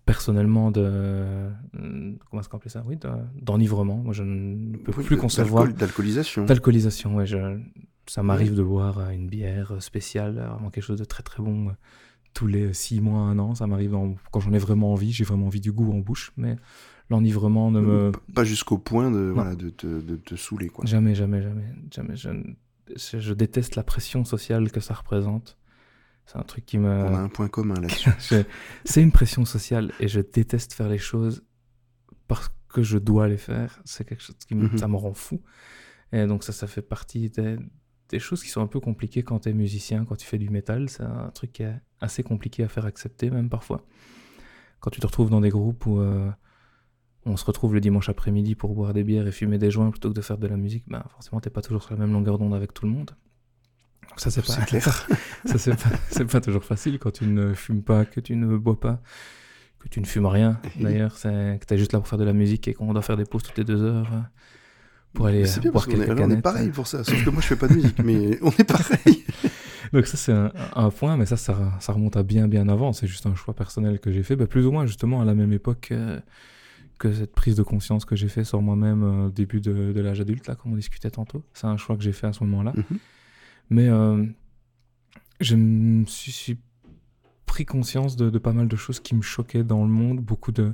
Speaker 2: personnellement de... euh, Comment est-ce qu'on appelle ça? Oui, de- d'enivrement. Moi, je ne peux
Speaker 1: Oui,
Speaker 2: plus concevoir...
Speaker 1: D'alcoolisation.
Speaker 2: D'alcoolisation, ouais. Je... Ça m'arrive de boire euh, une bière spéciale, vraiment quelque chose de très très bon, tous les six mois, un an. Ça m'arrive quand j'en ai vraiment envie, j'ai vraiment envie du goût en bouche, mais l'enivrement ne me.
Speaker 1: Pas jusqu'au point de, voilà, de, te, de te saouler, quoi.
Speaker 2: Jamais, jamais, jamais. jamais je... je- je déteste la pression sociale que ça représente. C'est un truc qui me.
Speaker 1: On a un point commun là-dessus. *laughs*
Speaker 2: C'est une pression sociale et je déteste faire les choses parce que je dois les faire. C'est quelque chose qui me, ça me rend fou. Et donc ça, ça fait partie des, des choses qui sont un peu compliquées quand tu es musicien, quand tu fais du métal. C'est un truc qui est assez compliqué à faire accepter même parfois. Quand tu te retrouves dans des groupes où euh, on se retrouve le dimanche après-midi pour boire des bières et fumer des joints plutôt que de faire de la musique, ben forcément t'es pas toujours sur la même longueur d'onde avec tout le monde. Donc ça c'est pas,
Speaker 1: clair. *laughs*
Speaker 2: ça, c'est pas, toujours facile quand tu ne fumes pas, que tu ne bois pas, que tu ne fumes rien. D'ailleurs, c'est que tu es juste là pour faire de la musique et qu'on doit faire des pauses toutes les deux heures euh, pour aller
Speaker 1: C'est bien
Speaker 2: boire
Speaker 1: parce qu'on est,
Speaker 2: quelques
Speaker 1: on est pareil pour ça. Sauf que moi, je fais pas de musique, mais on est pareil. *laughs*
Speaker 2: Donc ça, c'est un, un point, mais ça, ça, ça remonte à bien, bien avant. C'est juste un choix personnel que j'ai fait, bah, plus ou moins justement à la même époque euh, que cette prise de conscience que j'ai fait sur moi-même euh, au début de, de l'âge adulte, là, comme on discutait tantôt. C'est un choix que j'ai fait à ce moment-là.
Speaker 1: Mhm.
Speaker 2: Mais euh, je me suis, suis pris conscience de, de pas mal de choses qui me choquaient dans le monde, beaucoup de,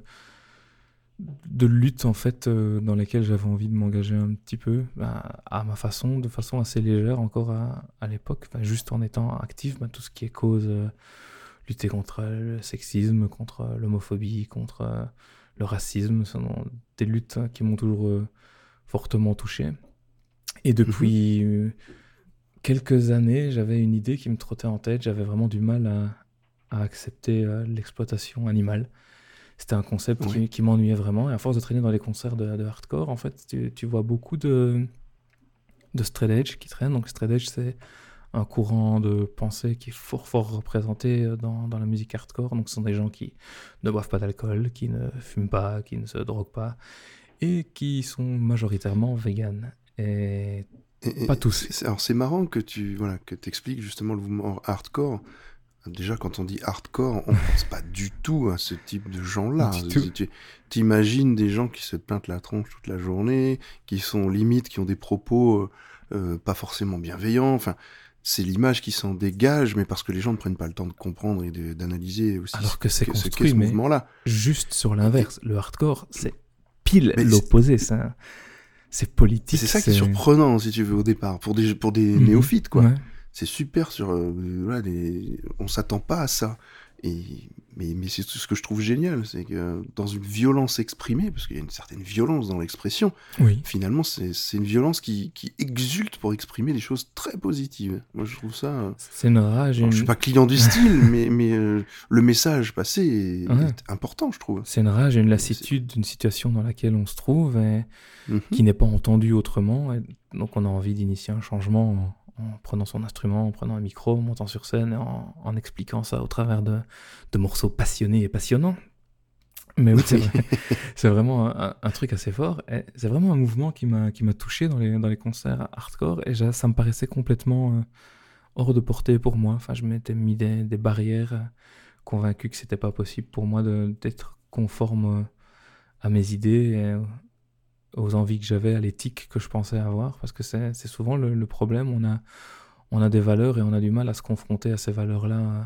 Speaker 2: de luttes en fait euh, dans lesquelles j'avais envie de m'engager un petit peu bah, à ma façon, de façon assez légère encore à, à l'époque, juste en étant actif, bah, tout ce qui est cause, euh, lutter contre le sexisme, contre l'homophobie, contre le racisme, ce sont des luttes hein, qui m'ont toujours euh, fortement touché. Et depuis euh, quelques années, j'avais une idée qui me trottait en tête. J'avais vraiment du mal à, à accepter euh, l'exploitation animale. C'était un concept qui, m'ennuyait vraiment. Et à force de traîner dans les concerts de, de hardcore, en fait, tu, tu vois beaucoup de, de straight edge qui traînent. Donc, straight edge, c'est un courant de pensée qui est fort, fort représenté euh, dans, dans la musique hardcore. Donc, ce sont des gens qui ne boivent pas d'alcool, qui ne fument pas, qui ne se droguent pas, et qui sont majoritairement véganes. Et Pas tous.
Speaker 1: Alors, c'est marrant que tu voilà, que expliques justement le mouvement hardcore. Déjà, quand on dit hardcore, on pense pas du tout à ce type de gens-là. T'imagines des gens qui se peintent la tronche toute la journée, qui sont limites, qui ont des propos euh, pas forcément bienveillants. Enfin, c'est l'image qui s'en dégage, mais parce que les gens ne prennent pas le temps de comprendre et d'analyser aussi
Speaker 2: Alors que c'est
Speaker 1: ce
Speaker 2: construit,
Speaker 1: ce
Speaker 2: mais
Speaker 1: mouvement-là.
Speaker 2: juste sur l'inverse. Le hardcore, c'est pile
Speaker 1: Mais
Speaker 2: l'opposé. C'est politique.
Speaker 1: C'est ça qui est surprenant, si tu veux, au départ, pour des, pour des
Speaker 2: Mhm.
Speaker 1: néophytes, quoi.
Speaker 2: Ouais.
Speaker 1: c'est super sur euh, voilà, les... on s'attend pas à ça et mais, mais c'est tout ce que je trouve génial c'est que dans une violence exprimée parce qu'il y a une certaine violence dans l'expression
Speaker 2: Oui.
Speaker 1: finalement c'est une violence qui, qui exulte pour exprimer des choses très positives moi je trouve ça euh,
Speaker 2: C'est une rage.
Speaker 1: alors,
Speaker 2: une-
Speaker 1: je suis pas client du *laughs* style mais mais euh, le message passé est,
Speaker 2: Ouais.
Speaker 1: est important je trouve
Speaker 2: C'est une rage et une lassitude d'une situation dans laquelle on se trouve et
Speaker 1: Mhm.
Speaker 2: qui n'est pas entendue autrement. Et donc on a envie d'initier un changement en, en prenant son instrument, en prenant un micro, en montant sur scène en, en expliquant ça au travers de, de morceaux passionnés et passionnants. Mais oui, c'est vrai. *laughs* c'est vraiment un, un truc assez fort. et C'est vraiment un mouvement qui m'a qui m'a touché dans les, dans les concerts hardcore et ça me paraissait complètement euh, hors de portée pour moi. Enfin, je m'étais mis des, des barrières, euh, convaincu que c'était pas possible pour moi de- d'être conforme euh, à mes idées et aux envies que j'avais, à l'éthique que je pensais avoir, parce que c'est souvent le, le problème. On a, on a des valeurs et on a du mal à se confronter à ces valeurs-là euh,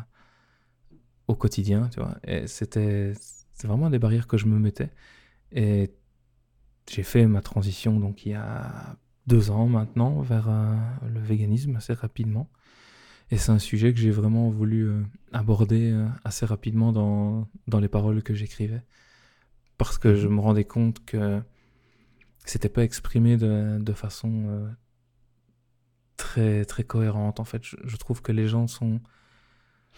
Speaker 2: au quotidien, tu vois. Et c'était vraiment des barrières que je me mettais. Et j'ai fait ma transition donc il y a deux ans maintenant vers euh, le véganisme assez rapidement. Et c'est un sujet que j'ai vraiment voulu euh, aborder euh, assez rapidement dans, dans les paroles que j'écrivais. Parce que je me rendais compte que c'était pas exprimé de, de façon euh, très, très cohérente. En fait, je, je trouve que les gens sont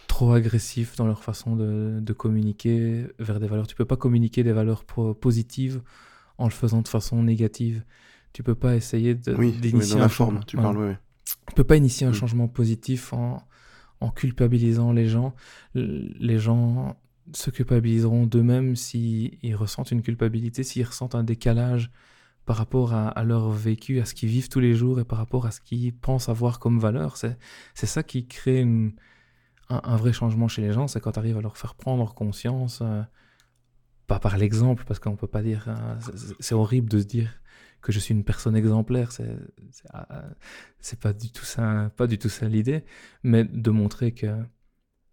Speaker 2: trop agressifs dans leur façon de, de communiquer vers des valeurs. Tu peux pas communiquer des valeurs positives en le faisant de façon négative. Tu peux pas essayer
Speaker 1: Oui, oui,
Speaker 2: d'initier
Speaker 1: dans
Speaker 2: un
Speaker 1: la forme, tu parles, ouais.
Speaker 2: On peut pas initier un
Speaker 1: Mm.
Speaker 2: changement positif en, en culpabilisant les gens. Les gens se culpabiliseront d'eux-mêmes s'ils ils ressentent une culpabilité, s'ils ressentent un décalage par rapport à, leur vécu, à ce qu'ils vivent tous les jours et par rapport à ce qu'ils pensent avoir comme valeur. C'est ça qui crée un, vrai changement chez les gens, c'est quand tu arrives à leur faire prendre conscience, euh, pas par l'exemple, parce qu'on peut pas dire... euh, c'est- horrible de se dire que je suis une personne exemplaire, c'est c'est- ah, c'est pas du tout ça, pas du tout ça l'idée, mais de montrer que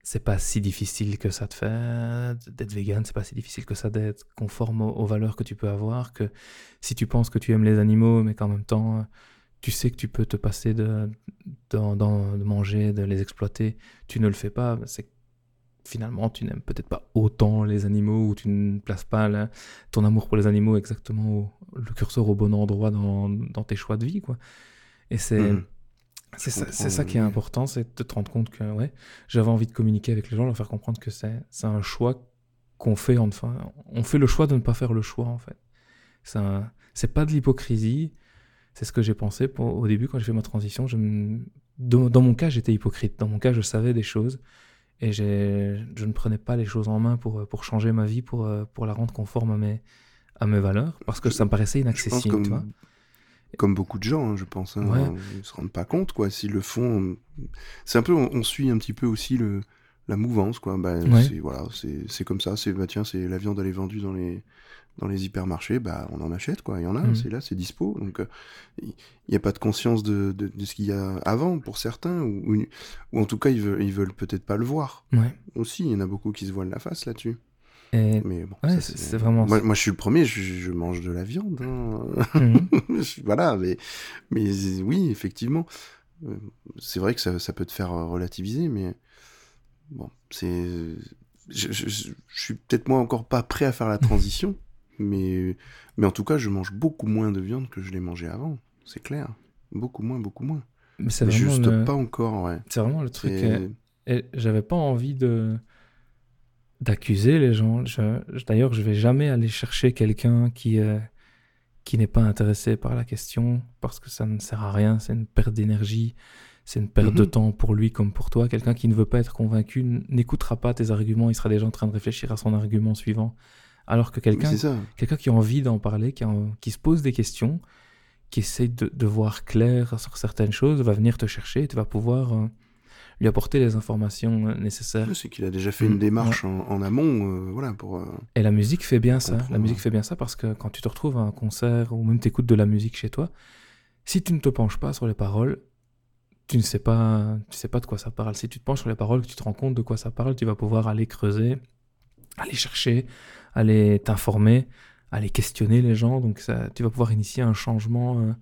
Speaker 2: c'est pas si difficile que ça de faire d'être vegan, c'est pas si difficile que ça d'être conforme aux, valeurs que tu peux avoir, que si tu penses que tu aimes les animaux, mais qu'en même temps tu sais que tu peux te passer de, manger, de les exploiter, tu ne le fais pas, c'est finalement tu n'aimes peut-être pas autant les animaux ou tu ne places pas ton amour pour les animaux exactement au- le curseur au bon endroit dans, tes choix de vie quoi. Et c'est
Speaker 1: Mhm.
Speaker 2: C'est ça, qui est important, c'est de te rendre compte que ouais, j'avais envie de communiquer avec les gens, leur faire comprendre que c'est un choix qu'on fait enfin on fait le choix de ne pas faire le choix en fait. C'est pas de l'hypocrisie, c'est ce que j'ai pensé pour- au début quand j'ai fait ma transition. Je me- dans, dans mon cas, j'étais hypocrite. Dans mon cas, je savais des choses et je ne prenais pas les choses en main pour, pour changer ma vie, pour, pour la rendre conforme à mes, à mes valeurs, parce que ça me paraissait
Speaker 1: Je pense
Speaker 2: inaccessible. tu vois.
Speaker 1: Comme, beaucoup de gens, hein, je pense. Hein,
Speaker 2: Ouais.
Speaker 1: Ils se rendent pas compte, quoi. S'ils le font, c'est un peu, on, on suit un petit peu aussi le, la mouvance, quoi. Bah,
Speaker 2: Ouais.
Speaker 1: c'est voilà, c'est c'est comme ça. C'est bah tiens, c'est la viande elle est vendue dans les dans les hypermarchés, bah on en achète, quoi. Il y en a,
Speaker 2: Mhm.
Speaker 1: c'est là, c'est dispo. Donc euh, il n'y a pas de conscience de, de, de ce qu'il y a avant pour certains, ou, ou, ou en tout cas ils veulent ils veulent peut-être pas le voir.
Speaker 2: Ouais.
Speaker 1: Aussi, il y en a beaucoup qui se voilent la face là-dessus.
Speaker 2: Et
Speaker 1: Mais bon,
Speaker 2: Ouais,
Speaker 1: ça,
Speaker 2: c'est- vraiment
Speaker 1: Moi, je suis le premier, je, je mange de la viande. hein.
Speaker 2: Mhm. *laughs*
Speaker 1: Voilà, mais, mais oui, effectivement. Euh, C'est vrai que ça, ça peut te faire euh, relativiser, mais bon, c'est. Je, je- suis peut-être moi encore pas prêt à faire la transition, *laughs* mais, mais en tout cas, je mange beaucoup moins de viande que je l'ai mangé avant, c'est clair. Beaucoup moins, beaucoup moins.
Speaker 2: Mais c'est vraiment,
Speaker 1: juste
Speaker 2: le...
Speaker 1: pas encore, ouais.
Speaker 2: c'est vraiment le truc. Euh, Et j'avais pas envie de d'accuser les gens. D'ailleurs, je vais jamais aller chercher quelqu'un qui euh, qui n'est pas intéressé par la question parce que ça ne sert à rien. C'est une perte d'énergie, c'est une perte de
Speaker 1: Mhm.
Speaker 2: temps pour lui comme pour toi. Quelqu'un qui ne veut pas être convaincu n'écoutera pas tes arguments. Il sera déjà en train de réfléchir à son argument suivant. Alors que quelqu'un quelqu'un qui a envie d'en parler, qui, a- qui se pose des questions, qui essaye de, de voir clair sur certaines choses, va venir te chercher et tu vas pouvoir euh, lui apporter les informations euh, nécessaires.
Speaker 1: C'est qu'il a déjà fait
Speaker 2: Mm,
Speaker 1: une démarche en, en amont, euh, voilà, pour. euh,
Speaker 2: Et la musique fait bien ça. La musique fait bien ça parce que quand tu te retrouves à un concert ou même t'écoutes de la musique chez toi, si tu ne te penches pas sur les paroles, tu ne sais pas, tu sais pas de quoi ça parle. Si tu te penches sur les paroles, que tu te rends compte de quoi ça parle, tu vas pouvoir aller creuser, aller chercher, aller t'informer, aller questionner les gens. Donc ça, tu vas pouvoir initier un changement euh,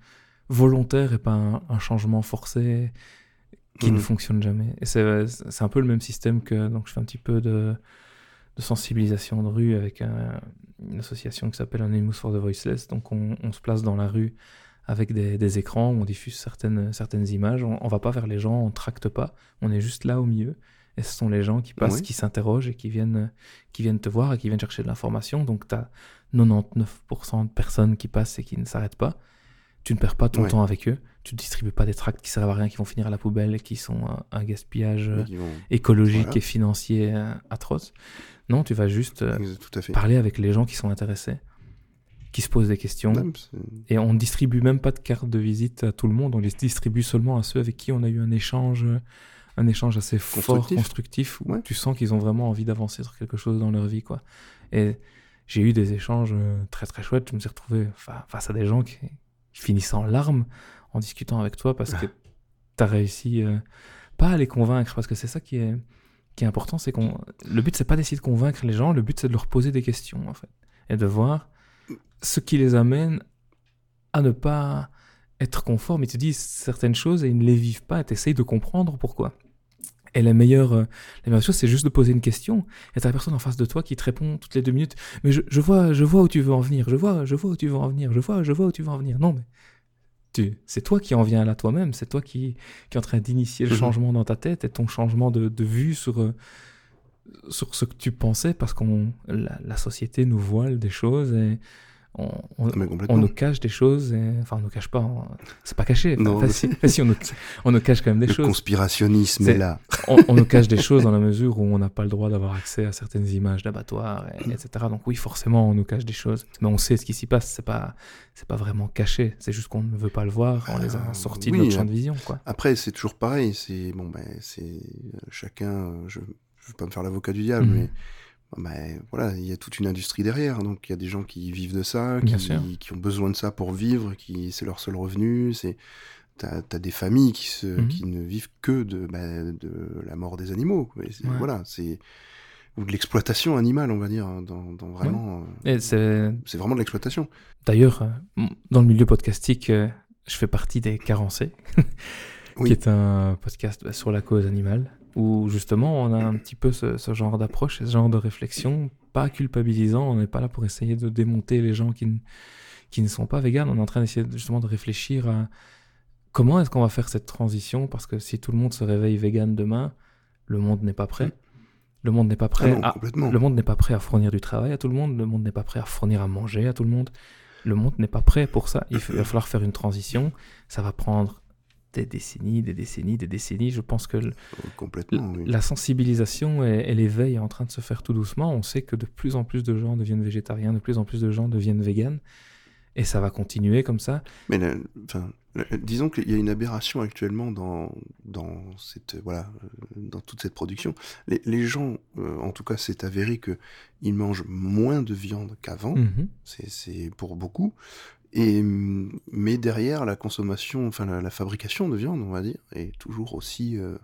Speaker 2: volontaire et pas un, un changement forcé qui ne
Speaker 1: Mhm.
Speaker 2: fonctionne jamais. Et c'est c'est un peu le même système que donc je fais un petit peu de, de sensibilisation de rue avec un- une association qui s'appelle Anonymous for the Voiceless. Donc on, on se place dans la rue avec des, des écrans, où on diffuse certaines, certaines images, on, on va pas vers les gens, on tracte pas, on est juste là au milieu. Et ce sont les gens qui passent,
Speaker 1: Oui.
Speaker 2: qui s'interrogent et qui viennent, qui viennent te voir et qui viennent chercher de l'information. Donc tu as 99% de personnes qui passent et qui ne s'arrêtent pas. Tu ne perds pas ton temps avec eux. Tu ne distribues pas des tracts qui servent à rien, qui vont finir à la poubelle qui sont un, un gaspillage euh,
Speaker 1: vont-
Speaker 2: écologique
Speaker 1: Voilà.
Speaker 2: et financier euh, atroce. Non, tu vas juste euh,
Speaker 1: Tout à fait.
Speaker 2: parler avec les gens qui sont intéressés, qui se posent des questions. Et on ne distribue même pas de carte de visite à tout le monde, on les distribue seulement à ceux avec qui on a eu un échange, un échange assez fort,
Speaker 1: Constructif.
Speaker 2: où
Speaker 1: Ouais.
Speaker 2: tu sens qu'ils ont vraiment envie d'avancer sur quelque chose dans leur vie. quoi. Et j'ai eu des échanges très très chouettes, je me suis retrouvé fa- face à des gens qui, qui finissent en larmes en discutant avec toi parce que tu as réussi euh, pas à les convaincre, parce que c'est ça qui est, qui est important, c'est qu'on... Le but, c'est pas d'essayer de convaincre les gens, le but, c'est de leur poser des questions, en fait. Et de voir ce qui les amène à ne pas être conforme, ils te disent certaines choses et ils ne les vivent pas, et tu essayes de comprendre pourquoi. Et la meilleure, euh, la meilleure chose, c'est juste de poser une question. Et t'as la personne en face de toi qui te répond toutes les deux minutes. Mais je, je vois, je vois où tu veux en venir. Je vois, je vois où tu veux en venir. Je vois, je vois où tu veux en venir. Non, mais c'est toi qui en viens là toi-même. C'est toi qui, qui est en train d'initier le
Speaker 1: Mhm.
Speaker 2: changement dans ta tête et ton changement de, de vue sur, euh, sur ce que tu pensais parce qu'on, la, la société nous voile des choses et on, on,
Speaker 1: Ah,
Speaker 2: on nous cache des choses. Et, enfin, on nous cache pas. on- c'est pas caché.
Speaker 1: Non,
Speaker 2: enfin, si, on, nous, on nous cache quand même des
Speaker 1: le
Speaker 2: choses
Speaker 1: conspirationnisme
Speaker 2: C'est-
Speaker 1: est là.
Speaker 2: on, on nous cache des choses dans la mesure où on n'a pas le droit d'avoir accès à certaines images d'abattoirs, et- etc. Donc oui, forcément, on nous cache des choses. Mais on sait ce qui s'y passe. C'est pas, c'est pas vraiment caché. C'est juste qu'on ne veut pas le voir. On les a
Speaker 1: Euh,
Speaker 2: sortis
Speaker 1: oui,
Speaker 2: de notre champ de vision, quoi.
Speaker 1: Après, c'est toujours pareil. C'est bon, ben, c'est euh, chacun. euh, Je, je veux pas me faire l'avocat du diable,
Speaker 2: Mhm.
Speaker 1: mais ben, voilà, il y a toute une industrie derrière. Donc, il y a des gens qui vivent de ça, qui, ont besoin de ça pour vivre, qui c'est leur seul revenu. C'est t'as as des familles qui se,
Speaker 2: Mhm.
Speaker 1: qui ne vivent que de, ben, de la mort des animaux.
Speaker 2: Ouais.
Speaker 1: Voilà, c'est ou de l'exploitation animale, on va dire, hein, dans, dans vraiment. euh,
Speaker 2: Et c'est
Speaker 1: vraiment de l'exploitation.
Speaker 2: d'ailleurs euh, dans le milieu podcastique, euh, je fais partie des Carencés, *laughs*
Speaker 1: Oui.
Speaker 2: qui est un podcast bah, sur la cause animale, où justement on a un petit peu ce, ce genre d'approche, ce genre de réflexion, pas culpabilisant. On n'est pas là pour essayer de démonter les gens qui ne, qui ne sont pas véganes. On est en train d'essayer de- justement de réfléchir à comment est-ce qu'on va faire cette transition, parce que si tout le monde se réveille vegan demain, le monde n'est pas prêt. Le monde n'est pas
Speaker 1: Ah
Speaker 2: prêt
Speaker 1: non,
Speaker 2: à,
Speaker 1: complètement.
Speaker 2: le monde n'est pas prêt à fournir du travail à tout le monde, le monde n'est pas prêt à fournir à manger à tout le monde. Le monde n'est pas prêt pour ça. Il va falloir faire une transition. Ça va prendre des décennies, des décennies, des décennies. Je pense que le-
Speaker 1: Euh, Complètement. oui.
Speaker 2: la sensibilisation et, et l'éveil est en train de se faire tout doucement. On sait que de plus en plus de gens deviennent végétariens, de plus en plus de gens deviennent véganes. Et ça va continuer comme ça.
Speaker 1: Mais enfin, disons qu'il y a une aberration actuellement dans, dans, cette, voilà, euh, dans toute cette production. Les, les gens, euh, en tout cas, c'est avéré qu'ils mangent moins de viande qu'avant,
Speaker 2: Mhm.
Speaker 1: c'est pour beaucoup. Et, mais derrière, la consommation, enfin la, la fabrication de viande, on va dire, est toujours aussi euh,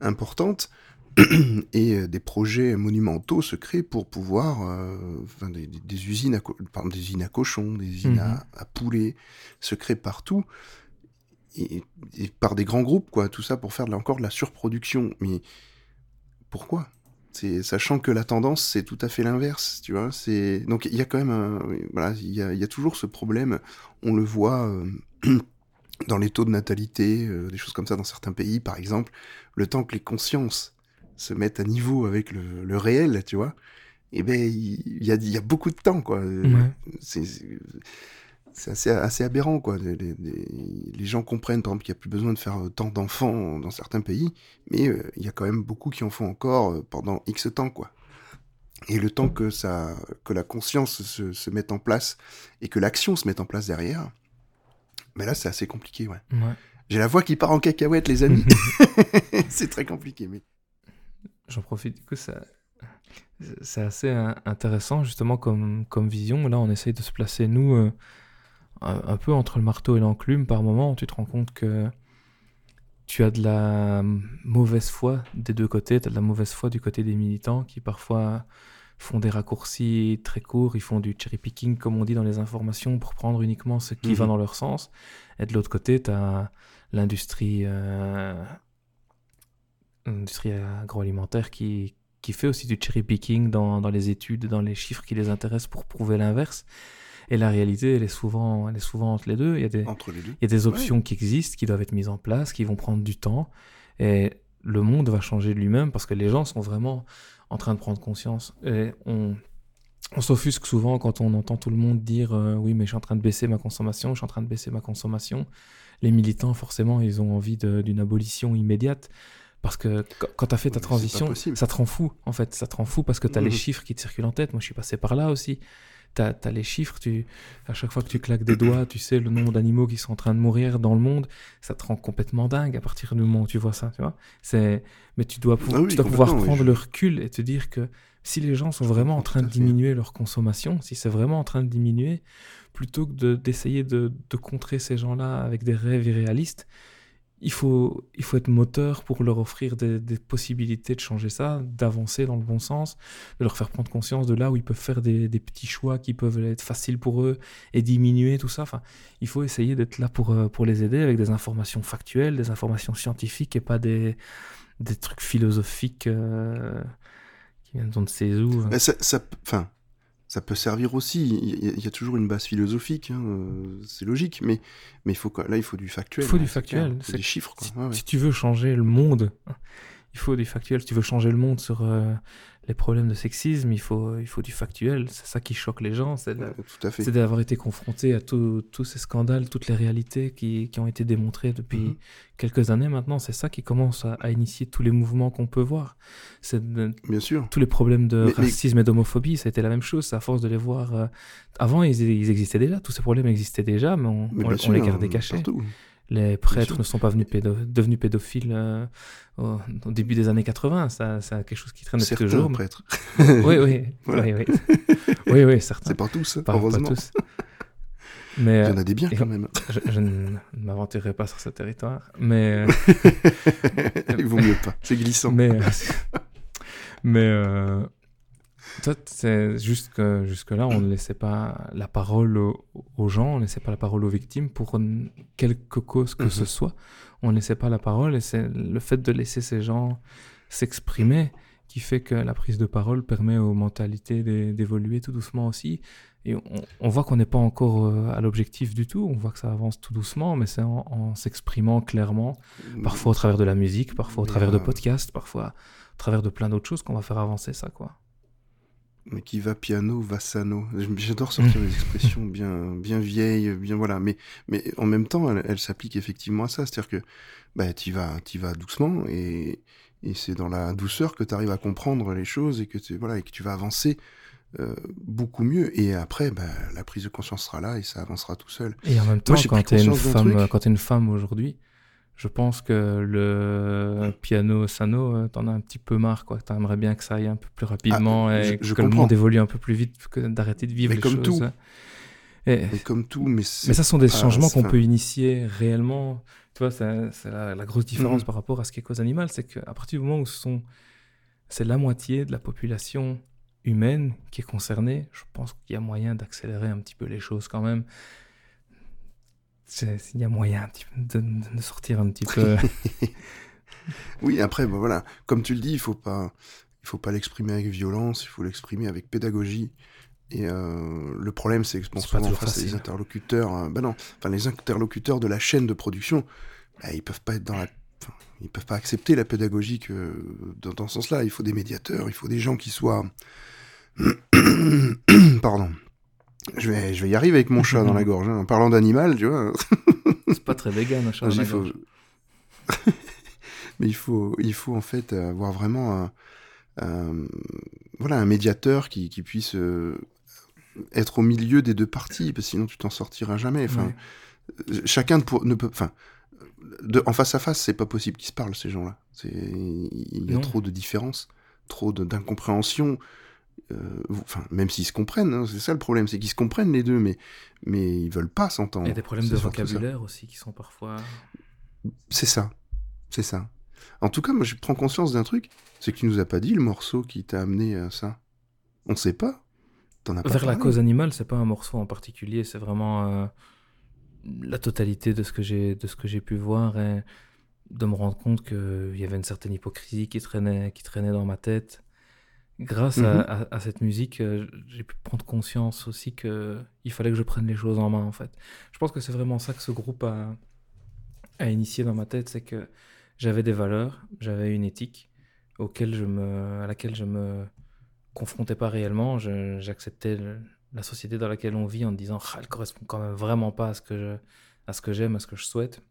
Speaker 1: importante. *clears throat* Et euh, des projets monumentaux se créent pour pouvoir, euh, enfin, des, usines à, pardon, des usines à cochons, des usines à, à poulets, se créent partout. Et, et par des grands groupes, quoi, tout ça pour faire de encore de la surproduction. Mais pourquoi? Sachant que la tendance c'est tout à fait l'inverse, tu vois. C'est donc il y a quand même un, voilà, il y a, il y a toujours ce problème. On le voit euh, *clears throat* dans les taux de natalité, euh, des choses comme ça dans certains pays, par exemple. Le temps que les consciences se mettent à niveau avec le, le réel, tu vois. Et ben il y a, il y a beaucoup de temps, quoi.
Speaker 2: Ouais.
Speaker 1: C'est assez, assez aberrant, quoi. Les, les- les- les gens comprennent, par exemple, qu'il n'y a plus besoin de faire euh, tant d'enfants dans certains pays, mais euh, il y a quand même beaucoup qui en font encore euh, pendant X temps, quoi. Et le temps que, ça, que la conscience se, se mette en place et que l'action se mette en place derrière, mais là, c'est assez compliqué, ouais.
Speaker 2: Ouais.
Speaker 1: J'ai la voix qui part en cacahuète, les amis. *laughs* *laughs* c'est très compliqué, mais...
Speaker 2: J'en profite, du coup, ça... c'est assez euh, intéressant justement comme, comme vision. Là, on essaye de se placer, nous, euh, un, peu entre le marteau et l'enclume par moment. Tu te rends compte que tu as de la mauvaise foi des deux côtés. Tu as de la mauvaise foi du côté des militants qui parfois font des raccourcis très courts. Ils font du cherry picking, comme on dit dans les informations, pour prendre uniquement ce qui
Speaker 1: Mhm.
Speaker 2: va dans leur sens. Et de l'autre côté, tu as l'industrie euh, l'industrie agroalimentaire qui, qui fait aussi du cherry picking dans, dans les études, dans les chiffres qui les intéressent pour prouver l'inverse. Et la réalité, elle est souvent, elle est souvent entre les deux. Il y a des,
Speaker 1: Entre les deux.
Speaker 2: il y a des options qui existent, qui doivent être mises en place, qui vont prendre du temps. Et le monde va changer de lui-même parce que les gens sont vraiment en train de prendre conscience. Et on, on s'offusque souvent quand on entend tout le monde dire euh, Oui, mais je suis en train de baisser ma consommation, je suis en train de baisser ma consommation. Les militants, forcément, ils ont envie d'une abolition immédiate. Parce que qu- quand tu as fait ta transition, ça te rend fou, en fait. Ça te rend fou parce que tu as les
Speaker 1: Mhm.
Speaker 2: chiffres qui te circulent en tête. Moi, je suis passé par là aussi. Tu as, les chiffres, tu, à chaque fois que tu claques des *clears throat* doigts, tu sais le nombre d'animaux qui sont en train de mourir dans le monde. Ça te rend complètement dingue à partir du moment où tu vois ça, tu vois. C'est, mais tu dois,
Speaker 1: Ah oui,
Speaker 2: tu dois pouvoir
Speaker 1: oui,
Speaker 2: prendre le recul et te dire que si les gens sont vraiment en train de diminuer leur consommation, si c'est vraiment en train de diminuer, plutôt que de- d'essayer de, de contrer ces gens-là avec des rêves irréalistes, il faut, il faut être moteur pour leur offrir des, possibilités de changer ça, d'avancer dans le bon sens, de leur faire prendre conscience de là où ils peuvent faire des, petits choix qui peuvent être faciles pour eux et diminuer tout ça. Enfin, il faut essayer d'être là pour, euh, pour les aider avec des informations factuelles, des informations scientifiques et pas des, des trucs philosophiques euh, qui viennent d'on ne sait où.
Speaker 1: Ça peut servir aussi. Il y, a, il y a toujours une base philosophique, hein, euh, c'est logique, mais, mais il faut, quoi- là, il faut du factuel.
Speaker 2: Il faut du
Speaker 1: hein,
Speaker 2: factuel,
Speaker 1: clair. Faut
Speaker 2: c'est-
Speaker 1: des chiffres. Quoi.
Speaker 2: Si,
Speaker 1: Ouais, ouais.
Speaker 2: si tu veux changer le monde, il faut du factuel. Si tu veux changer le monde sur euh, les problèmes de sexisme, il faut, il faut du factuel. C'est ça qui choque les gens. C'est
Speaker 1: Ouais,
Speaker 2: d'avoir été confronté à tous ces scandales, toutes les réalités qui, qui ont été démontrées depuis
Speaker 1: Mhm.
Speaker 2: quelques années maintenant. C'est ça qui commence à, à initier tous les mouvements qu'on peut voir. De-
Speaker 1: Bien sûr.
Speaker 2: tous les problèmes de
Speaker 1: Mais- mais-
Speaker 2: racisme et d'homophobie, ça a été la même chose. C'est à force de les voir. euh, Avant, ils, ils existaient déjà. Tous ces problèmes existaient déjà, mais on,
Speaker 1: Mais
Speaker 2: on-
Speaker 1: bien
Speaker 2: on
Speaker 1: sûr,
Speaker 2: les gardait
Speaker 1: hein,
Speaker 2: cachés.
Speaker 1: partout.
Speaker 2: Les prêtres ne sont pas venus pédo- devenus pédophiles euh, au, au début des années 80. Ça, c'est quelque chose qui traîne depuis toujours. mais-
Speaker 1: prêtres. *laughs*
Speaker 2: Oui, oui, *laughs*
Speaker 1: Voilà.
Speaker 2: oui, oui. oui, oui, certains.
Speaker 1: C'est pas tous,
Speaker 2: Pas- pas
Speaker 1: heureusement.
Speaker 2: tous. Mais
Speaker 1: Il y en
Speaker 2: euh,
Speaker 1: a des biens
Speaker 2: et-
Speaker 1: quand même.
Speaker 2: je, je ne m'aventurerai pas sur ce territoire. Mais, euh, *laughs*
Speaker 1: Il vaut mieux pas. C'est glissant.
Speaker 2: mais, euh, mais euh, toi, c'est juste que jusque-là, on ne laissait pas la parole aux, aux gens, on ne laissait pas la parole aux victimes pour quelque cause que
Speaker 1: Mhm.
Speaker 2: ce soit. On ne laissait pas la parole et c'est le fait de laisser ces gens s'exprimer qui fait que la prise de parole permet aux mentalités d'é- d'évoluer tout doucement aussi. Et on, on voit qu'on n'est pas encore euh, à l'objectif du tout, on voit que ça avance tout doucement, mais c'est en, en s'exprimant clairement, parfois au travers de la musique, parfois au
Speaker 1: Mais,
Speaker 2: travers de podcasts, parfois au travers de plein d'autres choses qu'on va faire avancer ça, quoi.
Speaker 1: Mais qui va piano, va sano. J'adore sortir des expressions bien, bien vieilles, bien voilà. Mais, mais en même temps, elle, elle s'applique effectivement à ça. C'est-à-dire que bah, tu vas, t'y vas doucement et, et c'est dans la douceur que tu arrives à comprendre les choses et que, tu- voilà, et que tu vas avancer euh, beaucoup mieux. Et après, bah, la prise de conscience sera là et ça avancera tout seul.
Speaker 2: Et en même temps,
Speaker 1: j'ai
Speaker 2: quand tu es une femme, quand t'es une femme aujourd'hui, je pense que le piano sano, euh, t'en as un petit peu marre, quoi. T'aimerais bien que ça aille un peu plus rapidement
Speaker 1: Ah,
Speaker 2: et
Speaker 1: je- je
Speaker 2: que le
Speaker 1: comprends.
Speaker 2: monde évolue un peu plus vite que d'arrêter de vivre
Speaker 1: Mais
Speaker 2: les
Speaker 1: comme
Speaker 2: choses.
Speaker 1: tout.
Speaker 2: Et-
Speaker 1: Et comme tout, mais
Speaker 2: mais ça sont des changements qu'on peut initier réellement. Tu vois, c'est la, la grosse différence
Speaker 1: Mhm.
Speaker 2: par rapport à ce qui est cause animale, c'est qu'à partir du moment où ce sont, c'est la moitié de la population humaine qui est concernée, je pense qu'il y a moyen d'accélérer un petit peu les choses quand même. Il y a moyen de, de sortir un petit peu. *laughs*
Speaker 1: Oui, après, bah, voilà, comme tu le dis, il faut pas, il faut pas l'exprimer avec violence, il faut l'exprimer avec pédagogie. Et euh, le problème, c'est que bon,
Speaker 2: pas
Speaker 1: souvent face à des interlocuteurs, euh, bah non, enfin les interlocuteurs de la chaîne de production, bah, ils peuvent pas être dans la, ils peuvent pas accepter la pédagogie que dans, dans ce sens-là. Il faut des médiateurs, il faut des gens qui soient, *coughs* pardon. Je vais, je vais y arriver avec mon chat dans la gorge. hein. En parlant d'animal, tu vois. *laughs*
Speaker 2: c'est pas très vegan, un chat dans la
Speaker 1: faut-
Speaker 2: gorge. *laughs*
Speaker 1: Mais il faut, il faut en fait avoir vraiment un, un- voilà, un médiateur qui, qui puisse euh, être au milieu des deux parties, parce que sinon tu t'en sortiras jamais. Enfin,
Speaker 2: Ouais.
Speaker 1: euh, chacun ne, pour- ne peut, enfin, de, en face à face, c'est pas possible qu'ils se parlent ces gens-là. Il y a
Speaker 2: Non.
Speaker 1: trop de différences, trop d'incompréhension. Euh, Enfin, même s'ils se comprennent, hein, c'est ça le problème, c'est qu'ils se comprennent les deux, mais mais ils veulent pas s'entendre.
Speaker 2: Il y a des problèmes de vocabulaire aussi qui sont parfois.
Speaker 1: C'est ça. C'est ça. En tout cas, moi, je prends conscience d'un truc. C'est que tu nous as pas dit le morceau qui t'a amené à ça. On sait pas. T'en as pas
Speaker 2: Vers la cause animale, c'est pas un morceau en particulier, c'est vraiment euh, la totalité de ce que j'ai de ce que j'ai pu voir et de me rendre compte qu'il y avait une certaine hypocrisie qui traînait qui traînait dans ma tête. Grâce à,
Speaker 1: Mhm.
Speaker 2: à- à cette musique, euh, j'ai pu prendre conscience aussi que il fallait que je prenne les choses en main en fait. Je pense que c'est vraiment ça que ce groupe a a initié dans ma tête, c'est que j'avais des valeurs, j'avais une éthique auquel je me, à laquelle je me confrontais pas réellement. J'acceptais la société dans laquelle on vit en me disant ah, elle correspond quand même vraiment pas à ce que je, à ce que j'aime, à ce que je souhaite.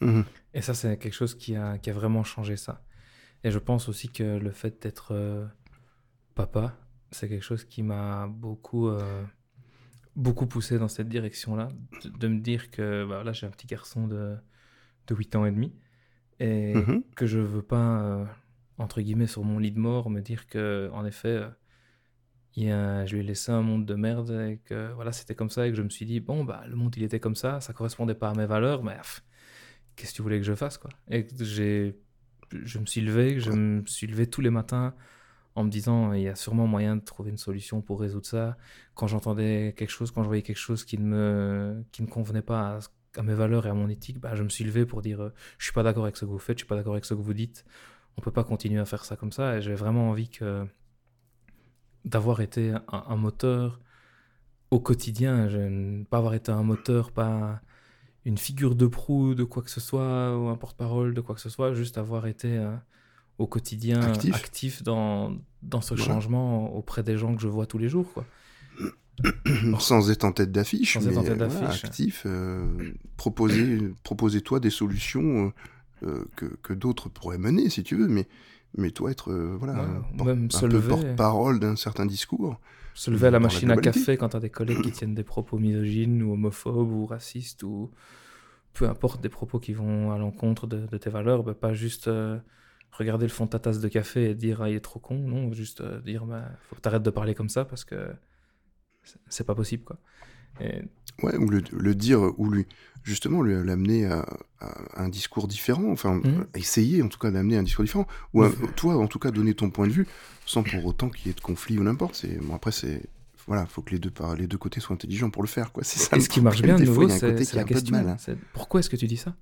Speaker 1: Mhm.
Speaker 2: Et ça, c'est quelque chose qui a, qui a vraiment changé ça. Et je pense aussi que le fait d'être euh, papa, c'est quelque chose qui m'a beaucoup, euh, beaucoup poussé dans cette direction-là. De, de me dire que bah, là, j'ai un petit garçon de, de 8 ans et demi. Et
Speaker 1: Mhm.
Speaker 2: que je veux pas, euh, entre guillemets, sur mon lit de mort, me dire que, en effet, euh, il y a, je lui ai laissé un monde de merde et que voilà, c'était comme ça et que je me suis dit, bon, bah, le monde il était comme ça, ça correspondait pas à mes valeurs, mais qu'est-ce que tu voulais que je fasse quoi? Et j'ai, je me suis levé, je me suis levé tous les matins en me disant il y a sûrement moyen de trouver une solution pour résoudre ça. Quand j'entendais quelque chose, quand je voyais quelque chose qui ne me, qui ne convenait pas à, mes valeurs et à mon éthique, bah, je me suis levé pour dire euh, je suis pas d'accord avec ce que vous faites, je suis pas d'accord avec ce que vous dites. On peut pas continuer à faire ça comme ça. Et j'ai vraiment envie que d'avoir été un, moteur au quotidien, pas avoir été un moteur, pas une figure de proue de quoi que ce soit ou un porte-parole de quoi que ce soit, juste avoir été euh, au quotidien actif, dans, dans ce changement auprès des gens que je vois tous les jours. Quoi. *coughs*
Speaker 1: Sans être en tête d'affiche, mais voilà, actif, euh, proposer, proposer toi des solutions euh, que, que d'autres pourraient mener si tu veux, mais, mais toi être voilà, un, peu porte-parole d'un certain discours.
Speaker 2: Se lever à la machine à café quand tu as des collègues qui tiennent des propos misogynes ou homophobes ou racistes ou peu importe des propos qui vont à l'encontre de, tes valeurs, bah, pas juste euh, regarder le fond de ta tasse de café et dire ah, il est trop con, non, juste euh, dire bah, faut que tu arrêtes de parler comme ça parce que c'est pas possible quoi.
Speaker 1: Ouais, ou le, dire, ou lui, justement, lui l'amener à, un discours différent, enfin, mmh. essayer en tout cas d'amener un discours différent, ou toi, en tout cas, donner ton point de vue, sans pour autant qu'il y ait de conflit ou n'importe. C'est Bon, après, c'est. Voilà, faut que les deux, les deux côtés soient intelligents pour le faire, quoi. C'est ça.
Speaker 2: Et ce qui marche bien, de nouveau, c'est la question. Hein. Pourquoi est-ce que tu dis ça?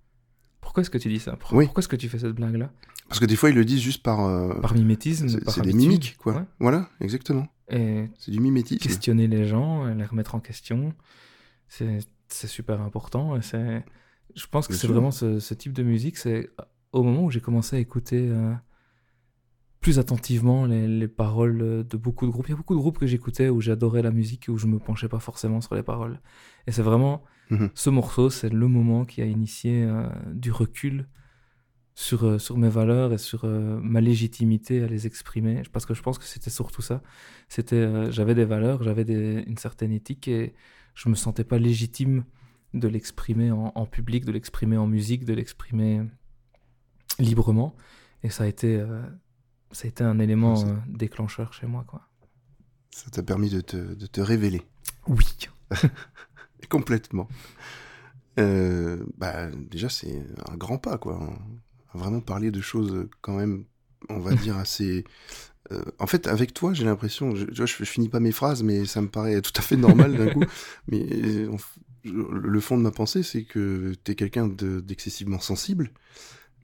Speaker 2: Pourquoi est-ce que tu dis ça? Pourquoi, est-ce que tu fais cette blague-là?
Speaker 1: Parce que des fois, ils le disent juste par. Euh,
Speaker 2: par mimétisme.
Speaker 1: C'est des mimiques, quoi. Voilà, exactement. C'est du mimétisme.
Speaker 2: Questionner les gens, les remettre en question c'est super important. Et c'est, je pense que c'est vraiment ce, type de musique. C'est au moment où j'ai commencé à écouter euh, plus attentivement les, paroles de beaucoup de groupes. Il y a beaucoup de groupes que j'écoutais où j'adorais la musique et où je me penchais pas forcément sur les paroles. Et c'est vraiment mhm. ce morceau, c'est le moment qui a initié euh, du recul sur, euh, sur mes valeurs et sur ma légitimité à les exprimer. Parce que je pense que c'était surtout ça. C'était, j'avais des valeurs, j'avais une certaine éthique et je me sentais pas légitime de l'exprimer en, public, de l'exprimer en musique, de l'exprimer librement. Et ça a été, euh, ça a été un élément euh, déclencheur chez moi. Quoi.
Speaker 1: Ça t'a permis de te, de te révéler.
Speaker 2: Oui. *laughs*
Speaker 1: Complètement. Euh, bah, déjà, c'est un grand pas, quoi. Vraiment parler de choses quand même, on va dire, *laughs* assez euh, en fait, avec toi, j'ai l'impression, je, je, je, finis pas mes phrases, mais ça me paraît tout à fait normal d'un coup. *laughs* Mais euh, le fond de ma pensée, c'est que tu es quelqu'un d'excessivement sensible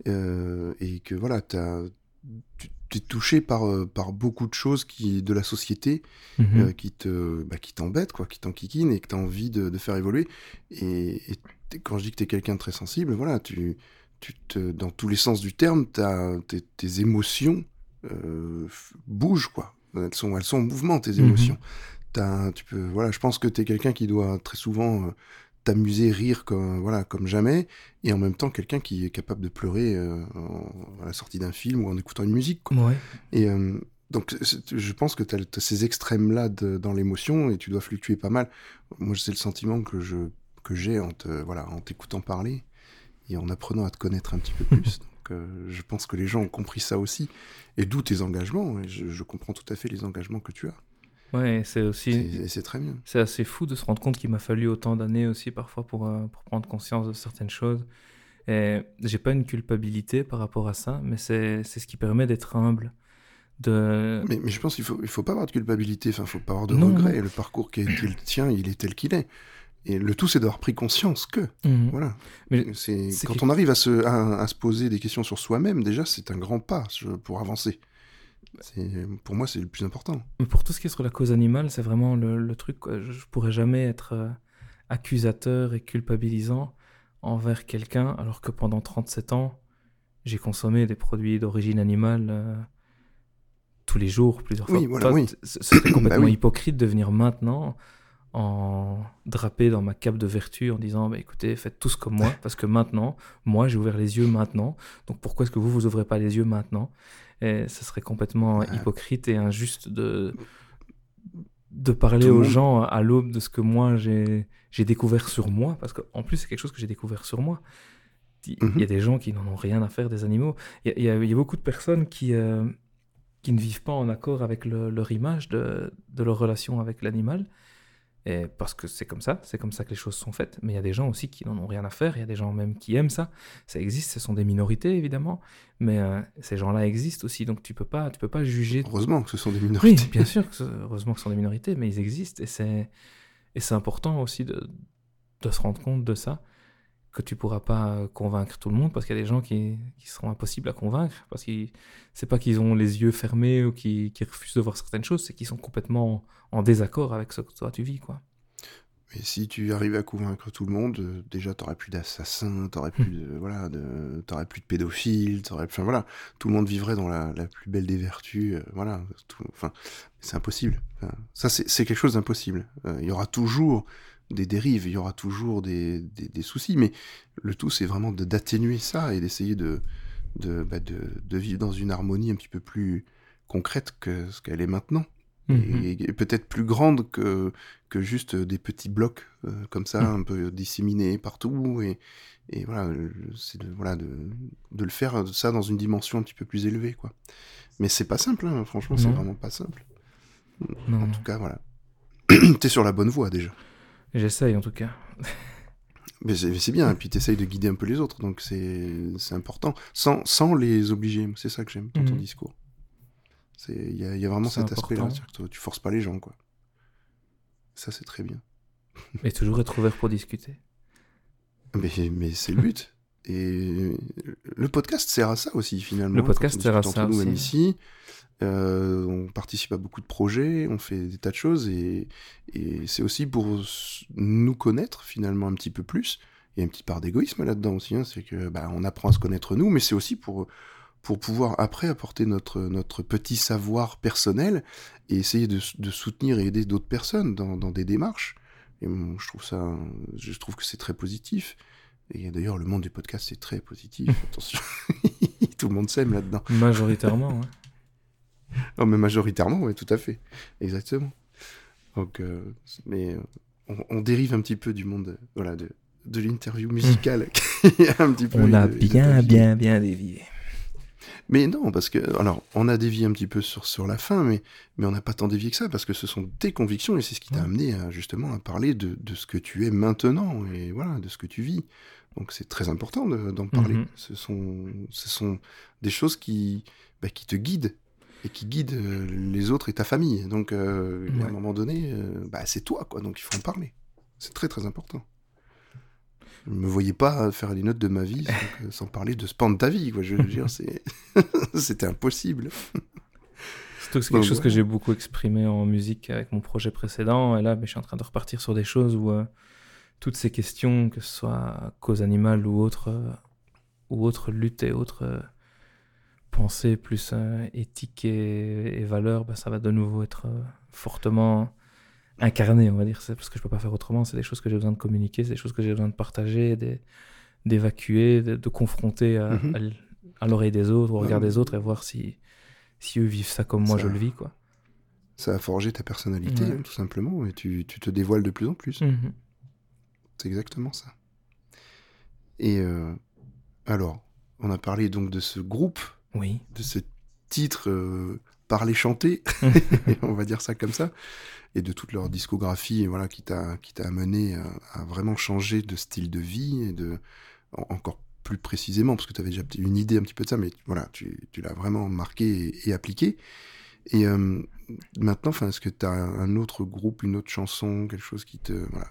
Speaker 1: euh, et que voilà, tu es touché par, par beaucoup de choses qui, de la société mhm. qui te bah, qui t'embêtent, quoi, qui t'enquiquinent et que tu as envie de, faire évoluer. Et, quand je dis que tu es quelqu'un de très sensible, voilà, tu, tu te, dans tous les sens du terme, tu as tes émotions euh, bouge quoi. Elles sont, elles sont en mouvement, tes mhm. émotions. tu peux, voilà, je pense que tu es quelqu'un qui doit très souvent euh, t'amuser, rire comme, voilà, comme jamais, et en même temps quelqu'un qui est capable de pleurer euh, à la sortie d'un film ou en écoutant une musique. Quoi. Et donc je pense que tu as, ces extrêmes-là dans l'émotion et tu dois fluctuer pas mal. Moi, c'est le sentiment que je que j'ai en voilà, en t'écoutant parler et en apprenant à te connaître un petit peu plus. *laughs* je pense que les gens ont compris ça aussi. Et d'où tes engagements. Et je, comprends tout à fait les engagements que tu as.
Speaker 2: Ouais, c'est
Speaker 1: aussi. C'est très bien.
Speaker 2: C'est assez fou de se rendre compte qu'il m'a fallu autant d'années aussi parfois pour, euh, pour prendre conscience de certaines choses. Et j'ai pas une culpabilité par rapport à ça, mais c'est ce qui permet d'être humble. De...
Speaker 1: Mais, mais, je pense qu'il faut, il faut pas avoir de culpabilité, enfin, il faut pas avoir de regret. Le parcours qui est le tien, il est tel qu'il est. Et le tout, c'est d'avoir pris conscience que. Mhm. Voilà. Mais c'est quand on arrive à se, à, se, poser des questions sur soi-même, déjà, c'est un grand pas pour avancer. Pour moi, c'est le plus important.
Speaker 2: Mais pour tout ce qui est sur la cause animale, c'est vraiment le, truc. Je pourrais jamais être euh, accusateur et culpabilisant envers quelqu'un, alors que pendant 37 ans, j'ai consommé des produits d'origine animale euh, tous les jours, plusieurs fois.
Speaker 1: Oui, voilà, oui.
Speaker 2: C'est *coughs* complètement bah hypocrite de venir maintenant en drapé dans ma cape de vertu en disant bah, écoutez, faites tous comme moi, parce que maintenant, moi, j'ai ouvert les yeux maintenant, donc pourquoi est-ce que vous, vous ouvrez pas les yeux maintenant? Et ce serait complètement hypocrite et injuste de, de parler aux gens à l'aube de ce que moi, j'ai découvert sur moi, parce qu'en plus, c'est quelque chose que j'ai découvert sur moi. Il y a mhm. des gens qui n'en ont rien à faire des animaux. Il y, a, beaucoup de personnes qui, euh, qui ne vivent pas en accord avec leur image de, de leur relation avec l'animal Et parce que c'est comme ça, c'est comme ça que les choses sont faites. Mais il y a des gens aussi qui n'en ont rien à faire. Il y a des gens même qui aiment ça. Ça existe. Ce sont des minorités évidemment, mais euh, ces gens-là existent aussi. Donc tu peux pas, tu peux pas juger.
Speaker 1: Heureusement que ce sont des
Speaker 2: Oui,
Speaker 1: minorités.
Speaker 2: bien sûr. que ce- heureusement que ce sont des minorités, mais ils existent et c'est et c'est important aussi de de se rendre compte de ça que tu pourras pas convaincre tout le monde parce qu'il y a des gens qui, qui seront impossibles à convaincre parce que c'est pas qu'ils ont les yeux fermés ou qui, qui refusent de voir certaines choses, c'est qu'ils sont complètement en désaccord avec ce que toi tu vis quoi.
Speaker 1: Mais si tu arrives à convaincre tout le monde, euh, déjà t'aurais plus d'assassins, t'aurais plus de voilà, de, t'aurais plus de pédophiles, t'aurais, enfin voilà, tout le monde vivrait dans la, la plus belle des vertus, euh, voilà. tout- enfin, c'est impossible. Enfin, ça c'est, c'est quelque chose d'impossible. Euh, Il y aura toujours des dérives, il y aura toujours des, des, des soucis, mais le tout c'est vraiment d'atténuer ça et d'essayer de de, bah, de de vivre dans une harmonie un petit peu plus concrète que ce qu'elle est maintenant
Speaker 2: Mhm.
Speaker 1: et, et peut-être plus grande que, que juste des petits blocs euh, comme ça,
Speaker 2: Mhm.
Speaker 1: un peu disséminés partout. Et, et voilà, c'est de, voilà de, de le faire euh, ça dans une dimension un petit peu plus élevée. quoi. Mais c'est pas simple, hein, franchement, c'est vraiment pas simple.
Speaker 2: Non,
Speaker 1: En tout cas, voilà. *clears throat* T'es sur la bonne voie déjà.
Speaker 2: J'essaye en tout cas.
Speaker 1: Mais c'est bien, et puis t'essayes de guider un peu les autres, donc c'est important, sans, sans les obliger. C'est ça que j'aime dans ton
Speaker 2: Mhm.
Speaker 1: discours. Il y a, il y a vraiment cet aspect-là, tu forces pas les gens. quoi. Ça, c'est très bien. *laughs*
Speaker 2: Et toujours être ouvert pour discuter.
Speaker 1: Mais, mais c'est le but. Et le podcast sert à ça aussi, finalement.
Speaker 2: Le podcast
Speaker 1: Quand on
Speaker 2: sert à ça
Speaker 1: nous, même
Speaker 2: aussi.
Speaker 1: ici. Euh, on participe à beaucoup de projets, on fait des tas de choses, et, et c'est aussi pour nous connaître, finalement, un petit peu plus. Il y a une petite part d'égoïsme là-dedans aussi, hein, c'est que bah, on apprend à se connaître nous, mais c'est aussi pour, pour pouvoir après apporter notre, notre petit savoir personnel et essayer de, de soutenir et aider d'autres personnes dans, dans des démarches. Et bon, je trouve ça, je trouve que c'est très positif. Et d'ailleurs, le monde du podcast, c'est très positif. *laughs* Attention, *laughs* tout le monde s'aime là-dedans.
Speaker 2: Majoritairement, ouais.
Speaker 1: Non, mais majoritairement, oui, tout à fait. Exactement. Donc, euh, mais euh, on, on dérive un petit peu du monde, euh, voilà, de, de l'interview musicale. *laughs* qui est un petit peu
Speaker 2: On a
Speaker 1: une-
Speaker 2: bien, bien, bien dévié.
Speaker 1: mais non, parce que, alors, on a dévié un petit peu sur, sur la fin, mais, mais on n'a pas tant dévié que ça, parce que ce sont tes convictions, et c'est ce qui t'a
Speaker 2: Ouais.
Speaker 1: amené à, justement à parler de, de ce que tu es maintenant, et voilà, de ce que tu vis. Donc c'est très important de- d'en parler.
Speaker 2: Mhm.
Speaker 1: Ce, sont, ce sont des choses qui, bah, qui te guident, et qui guident euh, les autres et ta famille. Donc, euh, à un
Speaker 2: Ouais.
Speaker 1: moment donné, euh, bah, c'est toi, quoi, donc il faut en parler. C'est très, très important. Je me voyais pas faire les notes de ma vie sans, parler de ce pan de ta vie, quoi. Je veux dire. *laughs* C'était impossible.
Speaker 2: Surtout que c'est quelque chose que j'ai beaucoup exprimé en musique avec mon projet précédent. Et là, ben, je suis en train de repartir sur des choses où euh, toutes ces questions, que ce soit cause animale ou autre, euh, ou autre lutte et autre euh, pensée plus euh, éthique et, et valeur, ben, ça va de nouveau être euh, fortement incarné, on va dire. C'est parce que je peux pas faire autrement. C'est des choses que j'ai besoin de communiquer, c'est des choses que j'ai besoin de partager, d'évacuer, de, de confronter à,
Speaker 1: Mhm.
Speaker 2: à l'oreille des autres, au regard
Speaker 1: Ouais.
Speaker 2: des autres et voir si, si eux vivent ça comme moi
Speaker 1: Ça-
Speaker 2: je le vis, quoi.
Speaker 1: Ça a forgé ta personnalité,
Speaker 2: Ouais.
Speaker 1: tout simplement, et tu, tu te dévoiles de plus en plus.
Speaker 2: Mhm.
Speaker 1: C'est exactement ça. Et euh, alors, on a parlé donc de ce groupe,
Speaker 2: Oui.
Speaker 1: de ce titre euh, Parler chanter, *laughs* on va dire ça comme ça, et de toute leur discographie, voilà, qui t'a qui t'a amené à, à vraiment changer de style de vie et de en- encore plus précisément, parce que tu avais déjà une idée un petit peu de ça, mais voilà, tu, tu l'as vraiment marqué et, et appliqué. Et euh, maintenant, est-ce que tu as un autre groupe, une autre chanson, quelque chose qui te voilà,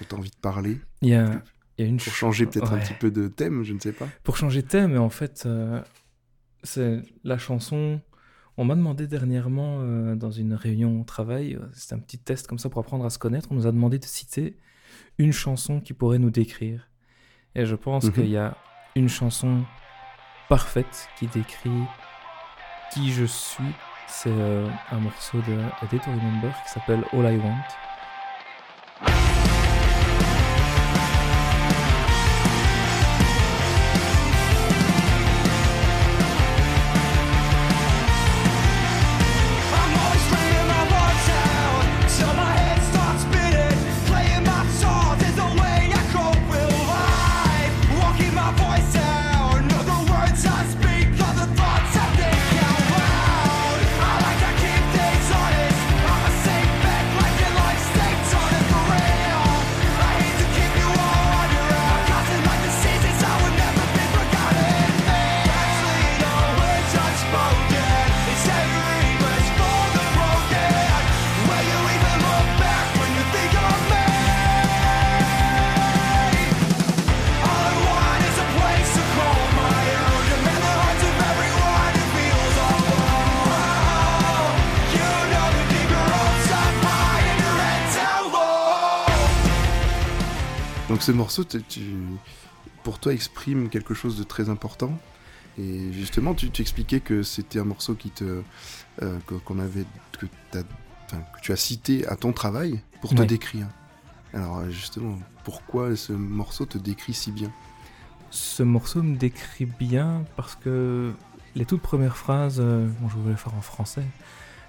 Speaker 1: dont t'as envie de parler?
Speaker 2: Il y a, il y a une
Speaker 1: pour
Speaker 2: ch-
Speaker 1: changer peut-être un petit peu de thème, je ne sais pas.
Speaker 2: Pour changer de thème, en fait, euh, c'est la chanson. On m'a demandé dernièrement, euh, dans une réunion au travail, euh, c'était un petit test comme ça pour apprendre à se connaître, on nous a demandé de citer une chanson qui pourrait nous décrire. Et je pense
Speaker 1: Mhm.
Speaker 2: qu'il y a une chanson parfaite qui décrit qui je suis. C'est euh, un morceau de A Day to Remember qui s'appelle All I Want.
Speaker 1: Donc ce morceau, tu, tu- pour toi, exprime quelque chose de très important. Et justement, tu, tu expliquais que c'était un morceau qui te, euh, que- qu'on avait, que, que tu as cité à ton travail pour te
Speaker 2: Ouais.
Speaker 1: décrire. Alors justement, pourquoi ce morceau te décrit si bien?
Speaker 2: Ce morceau me décrit bien parce que les toutes premières phrases, euh, bon, je voulais le faire en français,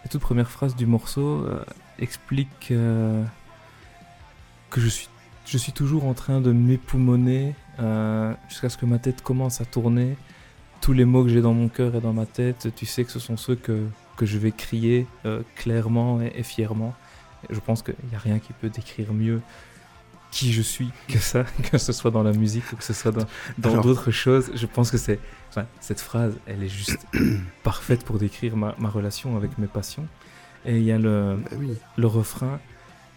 Speaker 2: les toutes premières phrases du morceau euh, expliquent que je suis, je suis toujours en train de m'époumoner euh, jusqu'à ce que ma tête commence à tourner. Tous les mots que j'ai dans mon cœur et dans ma tête, tu sais que ce sont ceux que, que je vais crier euh, clairement et, et fièrement. Je pense qu'il n'y a rien qui peut décrire mieux qui je suis que ça, *laughs* que ce soit dans la musique ou que ce soit dans d'autres choses. Je pense que c'est enfin, cette phrase, elle est juste *coughs* parfaite pour décrire ma, ma relation avec mes passions. Et il y a le,
Speaker 1: Bah oui,
Speaker 2: le refrain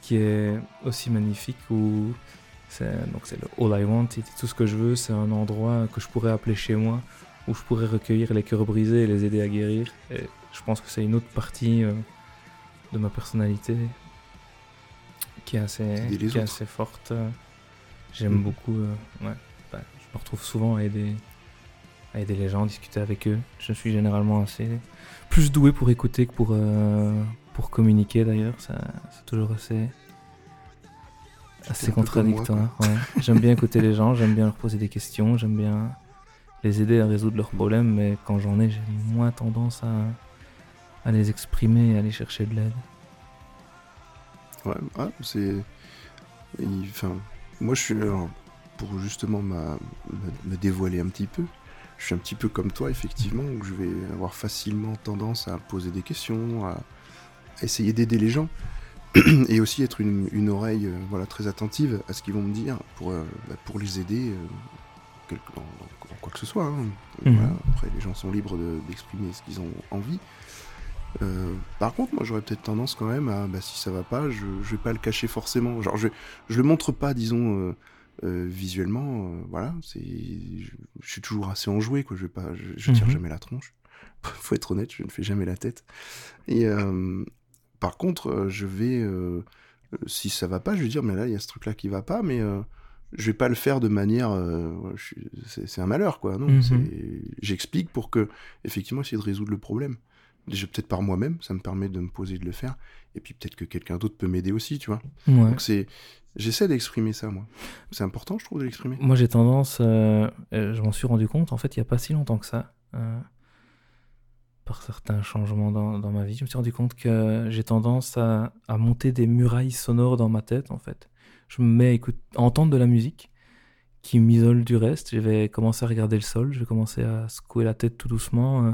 Speaker 2: qui est aussi magnifique où c'est donc c'est le All I Want, it, tout ce que je veux, c'est un endroit que je pourrais appeler chez moi où je pourrais recueillir les cœurs brisés et les aider à guérir. Et je pense que c'est une autre partie euh, de ma personnalité qui est assez, qui est assez forte. J'aime
Speaker 1: Mhm.
Speaker 2: beaucoup. euh, ouais, bah, je me retrouve souvent à aider, à aider les gens, discuter avec eux. Je suis généralement assez plus doué pour écouter que pour, euh, pour communiquer d'ailleurs. Ça, c'est toujours assez, assez contradictoire. ouais. J'aime bien écouter les gens, j'aime bien leur poser des questions, j'aime bien les aider à résoudre leurs problèmes, mais quand j'en ai, j'ai moins tendance à, à les exprimer et à aller chercher de l'aide.
Speaker 1: ouais, ouais, c'est. Enfin, moi je suis. alors, pour justement ma, me, me dévoiler un petit peu, je suis un petit peu comme toi, effectivement, où je vais avoir facilement tendance à poser des questions, à essayer d'aider les gens, *clears throat* et aussi être une, une oreille euh, voilà, très attentive à ce qu'ils vont me dire pour, euh, bah, pour les aider euh, dans, dans- dans quoi que ce soit. hein.
Speaker 2: Mhm.
Speaker 1: Voilà, après, les gens sont libres de- d'exprimer ce qu'ils ont envie. Euh, par contre, moi j'aurais peut-être tendance quand même à, bah, si ça va pas, je, je vais pas le cacher forcément. Genre, je, je le montre pas, disons, visuellement. voilà, c'est, je, je suis toujours assez enjoué, quoi. Je vais pas, je, je tire
Speaker 2: Mhm.
Speaker 1: jamais la tronche. *laughs* Faut être honnête, je ne fais jamais la tête. Et euh, par contre, euh, je vais, euh, euh, si ça va pas, je vais dire, mais là il y a ce truc-là qui va pas, mais euh, je vais pas le faire de manière, euh, c'est un malheur, quoi. Non,
Speaker 2: Mhm.
Speaker 1: j'explique pour que, effectivement, essayer de résoudre le problème déjà peut-être par moi-même, ça me permet de me poser de le faire, et puis peut-être que quelqu'un d'autre peut m'aider aussi, tu vois.
Speaker 2: Ouais.
Speaker 1: Donc c'est, j'essaie d'exprimer ça, moi. C'est important, je trouve, de l'exprimer.
Speaker 2: Moi, j'ai tendance, je m'en suis rendu compte, en fait, il n'y a pas si longtemps que ça, par certains changements dans, ma vie, je me suis rendu compte que j'ai tendance à, monter des murailles sonores dans ma tête, en fait. Je me mets à, écoute- entendre de la musique qui m'isole du reste. Je vais commencer à regarder le sol, je vais commencer à secouer la tête tout doucement, euh,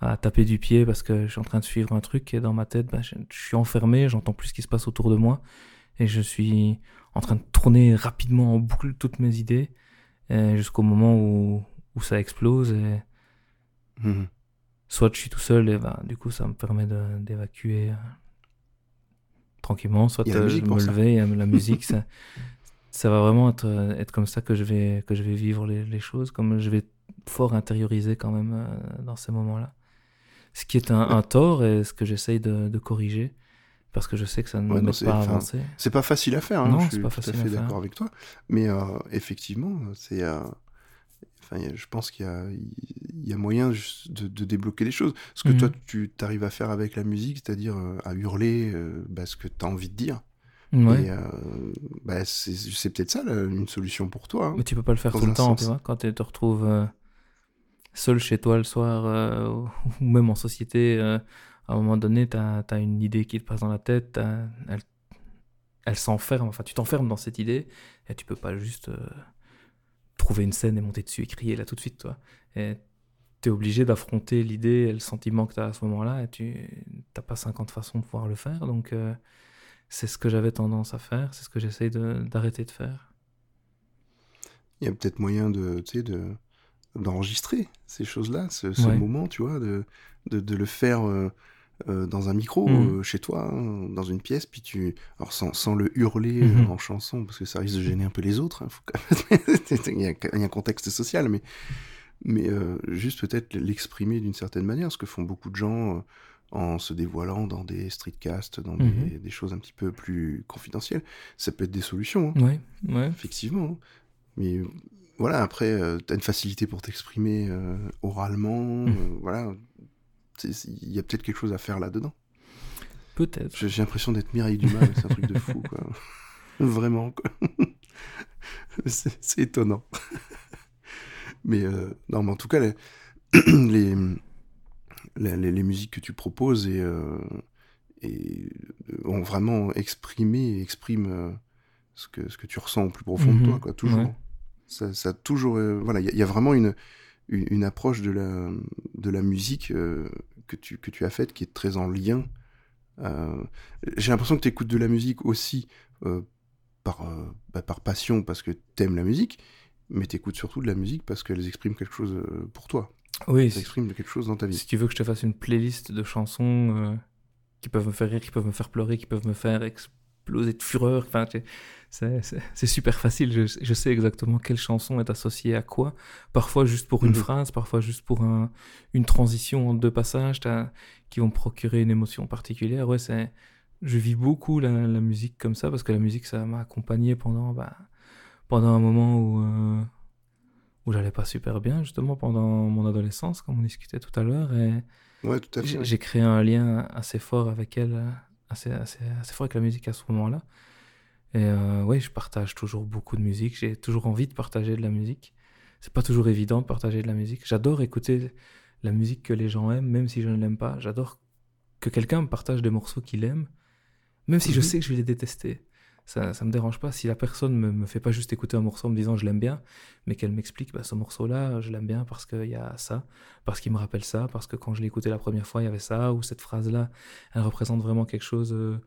Speaker 2: à taper du pied parce que je suis en train de suivre un truc et dans ma tête, bah, je, suis enfermé, j'entends plus ce qui se passe autour de moi et je suis en train de tourner rapidement en boucle toutes mes idées euh, jusqu'au moment où, ça explose et
Speaker 1: Mhm.
Speaker 2: Soit je suis tout seul et bah, du coup ça me permet d'évacuer euh, tranquillement, soit euh, je me lever et la *laughs* musique ça, ça va vraiment être, euh, être comme ça que je vais, que je vais vivre les, les choses, comme je vais fort intérioriser quand même euh, dans ces moments-là. Ce qui est un, un tort et ce que j'essaye de, de corriger parce que je sais que ça ne
Speaker 1: Ouais,
Speaker 2: me pas à avancer.
Speaker 1: C'est pas facile à faire, hein,
Speaker 2: Non,
Speaker 1: je
Speaker 2: c'est
Speaker 1: suis
Speaker 2: pas
Speaker 1: tout à
Speaker 2: facile à
Speaker 1: fait
Speaker 2: faire.
Speaker 1: d'accord avec toi. Mais effectivement, c'est. Enfin, je pense qu'il y a, il y a moyen de, de débloquer les choses. Ce que
Speaker 2: Mhm.
Speaker 1: toi, tu arrives à faire avec la musique, c'est-à-dire euh, à hurler euh, bah, ce que tu as envie de dire.
Speaker 2: Ouais.
Speaker 1: Et euh, bah, c'est peut-être ça là, une solution pour toi. hein.
Speaker 2: Mais tu peux pas le faire tout le temps, tu vois. Quand tu te retrouves euh, seul chez toi le soir, euh, *laughs* ou même en société, à un moment donné, tu as, une idée qui te passe dans la tête, elle, elle s'enferme, enfin tu t'enfermes dans cette idée, et tu peux pas juste trouver une scène et monter dessus et crier là tout de suite, toi. Et tu es obligé d'affronter l'idée et le sentiment que tu as à ce moment-là, et tu n'as pas 50 façons de pouvoir le faire, donc euh, c'est ce que j'avais tendance à faire, c'est ce que j'essaye d'arrêter de faire.
Speaker 1: Il y a peut-être moyen de, tu sais, de d'enregistrer ces choses-là, ce, ce
Speaker 2: Ouais.
Speaker 1: moment, tu vois, de, de, de le faire euh, euh, dans un micro,
Speaker 2: Mhm.
Speaker 1: euh, chez toi, hein, dans une pièce, puis tu, alors sans, sans le hurler euh,
Speaker 2: Mhm.
Speaker 1: en chanson, parce que ça risque de gêner un peu les autres. hein, faut quand même- *laughs* il, y a, il y a un contexte social, mais mais euh, juste peut-être l'exprimer d'une certaine manière, ce que font beaucoup de gens. euh, en se dévoilant dans des streetcasts, dans
Speaker 2: Mhm.
Speaker 1: des, des choses un petit peu plus confidentielles. Ça peut être des solutions, hein,
Speaker 2: Ouais, ouais.
Speaker 1: effectivement. Mais euh, voilà, après, tu as une facilité pour t'exprimer euh, oralement. Euh, voilà, il y a peut-être quelque chose à faire là-dedans.
Speaker 2: Peut-être.
Speaker 1: J'ai l'impression d'être Mireille Dumas, c'est un truc de fou, quoi. *laughs* Vraiment, quoi. *laughs* c'est étonnant. *laughs* mais euh, non, mais en tout cas, *clears throat* les, les, les, les- musiques que tu proposes et, euh, et euh, ont vraiment exprimé et expriment ce, que, ce que tu ressens au plus profond de
Speaker 2: Mhm.
Speaker 1: toi, quoi, toujours.
Speaker 2: Ouais.
Speaker 1: Ça, ça a toujours. euh, voilà, il y, a- il y a vraiment une, une, une approche de la, de la musique euh, que, tu, que tu as faite qui est très en lien. euh, J'ai l'impression que tu écoutes de la musique aussi euh, par, bah, par passion parce que tu aimes la musique, mais tu écoutes surtout de la musique parce qu'elles expriment quelque chose pour toi.
Speaker 2: Oui,
Speaker 1: Elles expriment quelque chose dans ta vie.
Speaker 2: si tu veux que je te fasse une playlist de chansons qui peuvent me faire rire, qui peuvent me faire pleurer, qui peuvent me faire exploser de fureur, enfin, c'est super facile. Je, je sais exactement quelle chanson est associée à quoi. Parfois juste pour une
Speaker 1: Mhm.
Speaker 2: phrase, parfois juste pour un, une transition en deux passages qui vont me procurer une émotion particulière. Ouais, c'est. Je vis beaucoup la, la musique comme ça parce que la musique, ça m'a accompagné pendant, bah, pendant un moment où, euh, où j'allais pas super bien, justement, pendant mon adolescence, comme on discutait tout à l'heure. Et
Speaker 1: Ouais, tout à fait.
Speaker 2: j'ai créé un lien assez fort avec elle, assez, assez, assez fort avec la musique à ce moment-là. Et euh, ouais, je partage toujours beaucoup de musique. J'ai toujours envie de partager de la musique. C'est pas toujours évident de partager de la musique. J'adore écouter la musique que les gens aiment, même si je ne l'aime pas. J'adore que quelqu'un me partage des morceaux qu'il aime, même si je
Speaker 1: Mhm.
Speaker 2: sais que je vais les détester. Ça, ça me dérange pas si la personne me, me fait pas juste écouter un morceau en me disant je l'aime bien, mais qu'elle m'explique bah, ce morceau-là, je l'aime bien parce qu'il y a ça, parce qu'il me rappelle ça, parce que quand je l'ai écouté la première fois, il y avait ça, ou cette phrase-là, elle représente vraiment quelque chose euh,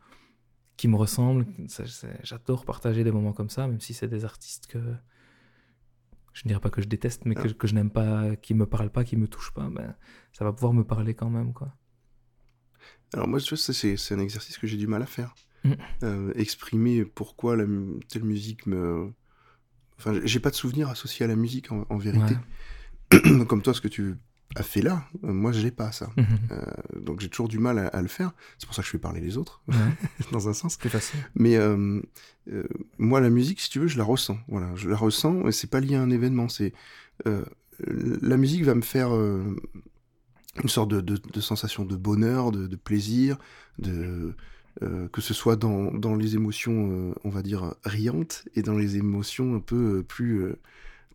Speaker 2: qui me ressemble. J'adore partager des moments comme ça, même si c'est des artistes que je ne dirais pas que je déteste, mais que, je n'aime pas, qui me parlent pas, qui me touchent pas, ben, ça va pouvoir me parler quand même, quoi.
Speaker 1: Alors moi, c'est un exercice que j'ai du mal à faire. Euh, exprimer pourquoi la, telle musique me... Enfin, j'ai pas de souvenir associé à la musique en, en vérité. *clears throat* Comme toi, ce que tu as fait là, euh, moi, je l'ai pas ça.
Speaker 2: Mhm.
Speaker 1: Euh, donc j'ai toujours du mal à, à le faire. C'est pour ça que je fais parler les autres,
Speaker 2: Ouais, *laughs*
Speaker 1: dans un sens.
Speaker 2: plus facile.
Speaker 1: Mais euh, moi, la musique, si tu veux, je la ressens. Voilà, je la ressens et c'est pas lié à un événement. C'est la musique va me faire une sorte de, de- de sensation de bonheur, de, de plaisir, de euh, que ce soit dans, dans les émotions, euh, on va dire riantes, et dans les émotions un peu euh, plus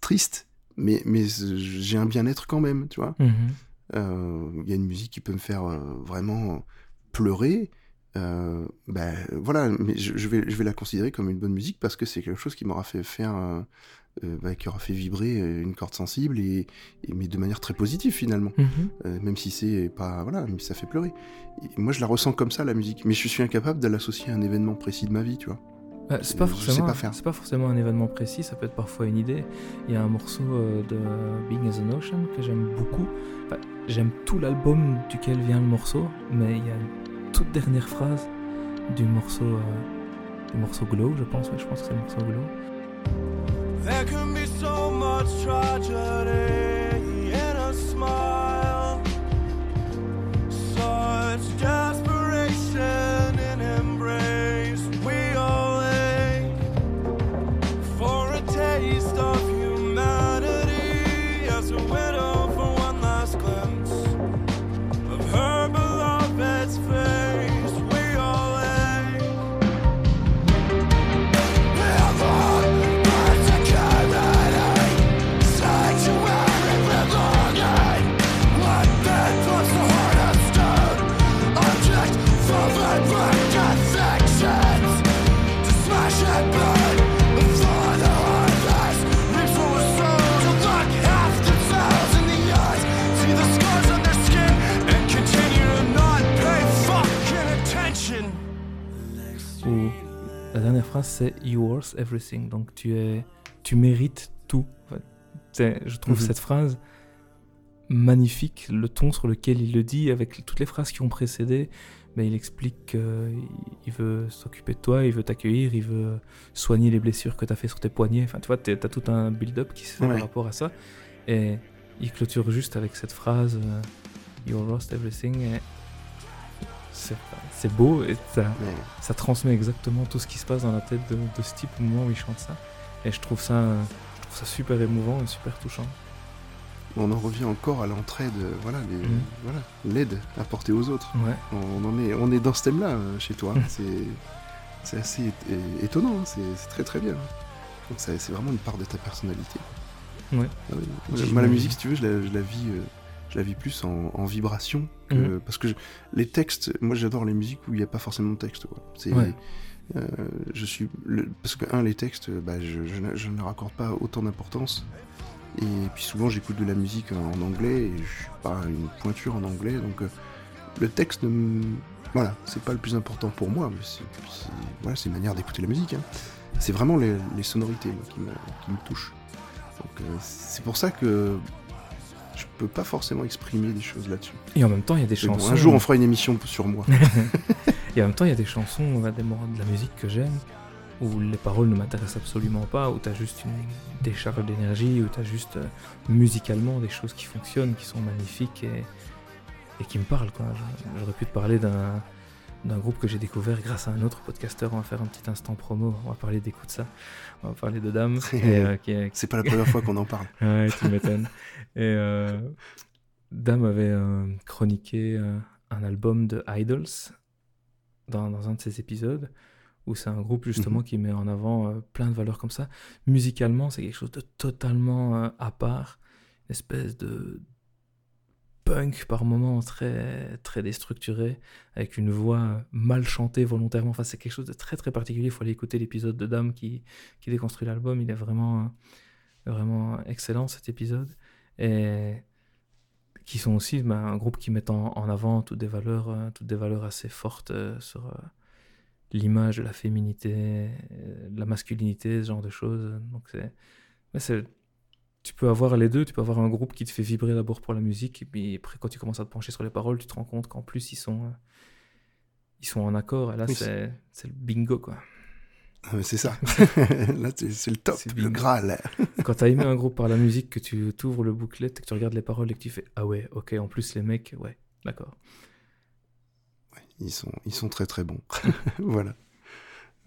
Speaker 1: tristes. Mais, mais j'ai un bien-être quand même, tu vois.
Speaker 2: Mhm.
Speaker 1: Il y a une musique qui peut me faire vraiment pleurer. Euh, ben voilà, mais je, je vais, je vais la considérer comme une bonne musique parce que c'est quelque chose qui m'aura fait faire, euh, euh, ben, qui aura fait vibrer une corde sensible et, et- mais de manière très positive finalement.
Speaker 2: Mhm.
Speaker 1: Euh, même si c'est pas voilà, mais ça fait pleurer. Et moi je la ressens comme ça la musique, mais je suis incapable de l'associer à un événement précis de ma vie, tu vois.
Speaker 2: Ouais, c'est pas forcément,
Speaker 1: pas
Speaker 2: pas forcément un événement précis, ça peut être parfois une idée. Il y a un morceau de Being as an Ocean que j'aime beaucoup. Enfin, j'aime tout l'album duquel vient le morceau, mais il y a toute dernière phrase du morceau, euh, du morceau Glow, je pense. ouais, je pense que c'est le morceau Glow. Phrase c'est You worth everything, donc tu es, tu mérites tout. Je trouve
Speaker 1: Mhm.
Speaker 2: cette phrase magnifique, le ton sur lequel il le dit, avec toutes les phrases qui ont précédé. Mais il explique qu'il veut s'occuper de toi, il veut t'accueillir, il veut soigner les blessures que tu as fait sur tes poignets. Enfin, tu vois, tu as tout un build-up qui se fait
Speaker 1: Ouais.
Speaker 2: par rapport à ça. Et il clôture juste avec cette phrase euh, You lost everything. Et c'est beau et ça, transmet exactement tout ce qui se passe dans la tête de, de ce type au moment où il chante ça. Et je trouve ça, je trouve ça super émouvant et super touchant.
Speaker 1: on en revient encore à l'entraide, voilà, les-
Speaker 2: Mhm.
Speaker 1: voilà, l'aide apportée aux autres.
Speaker 2: Ouais.
Speaker 1: On en est, on est dans ce thème-là euh, chez toi. c'est, c'est assez étonnant. hein, C'est, très très bien. Donc c'est vraiment une part de ta personnalité.
Speaker 2: Ouais.
Speaker 1: Ah oui. Moi, la musique, si tu veux, je la, je la vis, euh, je la vis plus en, en vibration. que-
Speaker 2: Mhm.
Speaker 1: Parce que je- les textes, moi j'adore les musiques où il n'y a pas forcément de texte. Quoi. C'est,
Speaker 2: Ouais.
Speaker 1: euh, je suis, le- parce que un, les textes, bah, je, je, ne- je ne raccorde pas autant d'importance. Et puis souvent j'écoute de la musique en, en anglais et je suis pas une pointure en anglais, donc euh, le texte, voilà, c'est pas le plus important pour moi, mais c'est, c'est- voilà, c'est une manière d'écouter la musique. hein. C'est vraiment les, les sonorités moi, qui, me, qui me touchent. Donc euh, c'est pour ça que je peux pas forcément exprimer des choses là-dessus.
Speaker 2: Et en même temps, il y a des
Speaker 1: bon,
Speaker 2: chansons.
Speaker 1: un jour on fera une émission sur moi. *laughs*
Speaker 2: Et en même temps, il y a des chansons, de la musique que j'aime, où les paroles ne m'intéressent absolument pas, où t'as juste une décharge d'énergie, où t'as juste euh, musicalement des choses qui fonctionnent, qui sont magnifiques et, et qui me parlent. Quoi. J'aurais pu te parler d'un d'un groupe que j'ai découvert grâce à un autre podcasteur. On va faire un petit instant promo. On va parler d'écoute ça. On va parler de Dame. *laughs* euh, qui est-
Speaker 1: C'est pas la première fois qu'on en parle. *laughs*
Speaker 2: Ouais, tu m'étonnes. Et euh, Dame avait euh, chroniqué euh, un album de Idols dans, dans un de ses épisodes, où c'est un groupe justement
Speaker 1: Mhm.
Speaker 2: qui met en avant plein de valeurs comme ça. Musicalement, c'est quelque chose de totalement à part, une espèce de punk par moments très très déstructuré avec une voix mal chantée volontairement. Enfin c'est quelque chose de très très particulier. Il faut aller écouter l'épisode de Dame qui, qui déconstruit l'album. Il est vraiment vraiment excellent cet épisode. Et qui sont aussi ben, un groupe qui met en, avant toutes des valeurs toutes des valeurs assez fortes euh, sur euh, l'image la féminité euh, la masculinité ce genre de choses. Donc c'est tu peux avoir les deux, tu peux avoir un groupe qui te fait vibrer d'abord pour la musique, et puis après quand tu commences à te pencher sur les paroles, tu te rends compte qu'en plus ils sont, euh, ils sont en accord, et là
Speaker 1: Oui,
Speaker 2: c'est le bingo quoi.
Speaker 1: Ah, c'est ça. *laughs* Là, c'est le top, le. Graal.
Speaker 2: Quand t'as aimé un groupe par la musique, que tu t'ouvres le booklet, et que tu regardes les paroles et que tu fais ah ouais, ok, en plus les mecs, ouais, d'accord.
Speaker 1: Ils sont, ils sont très très bons. *laughs* voilà.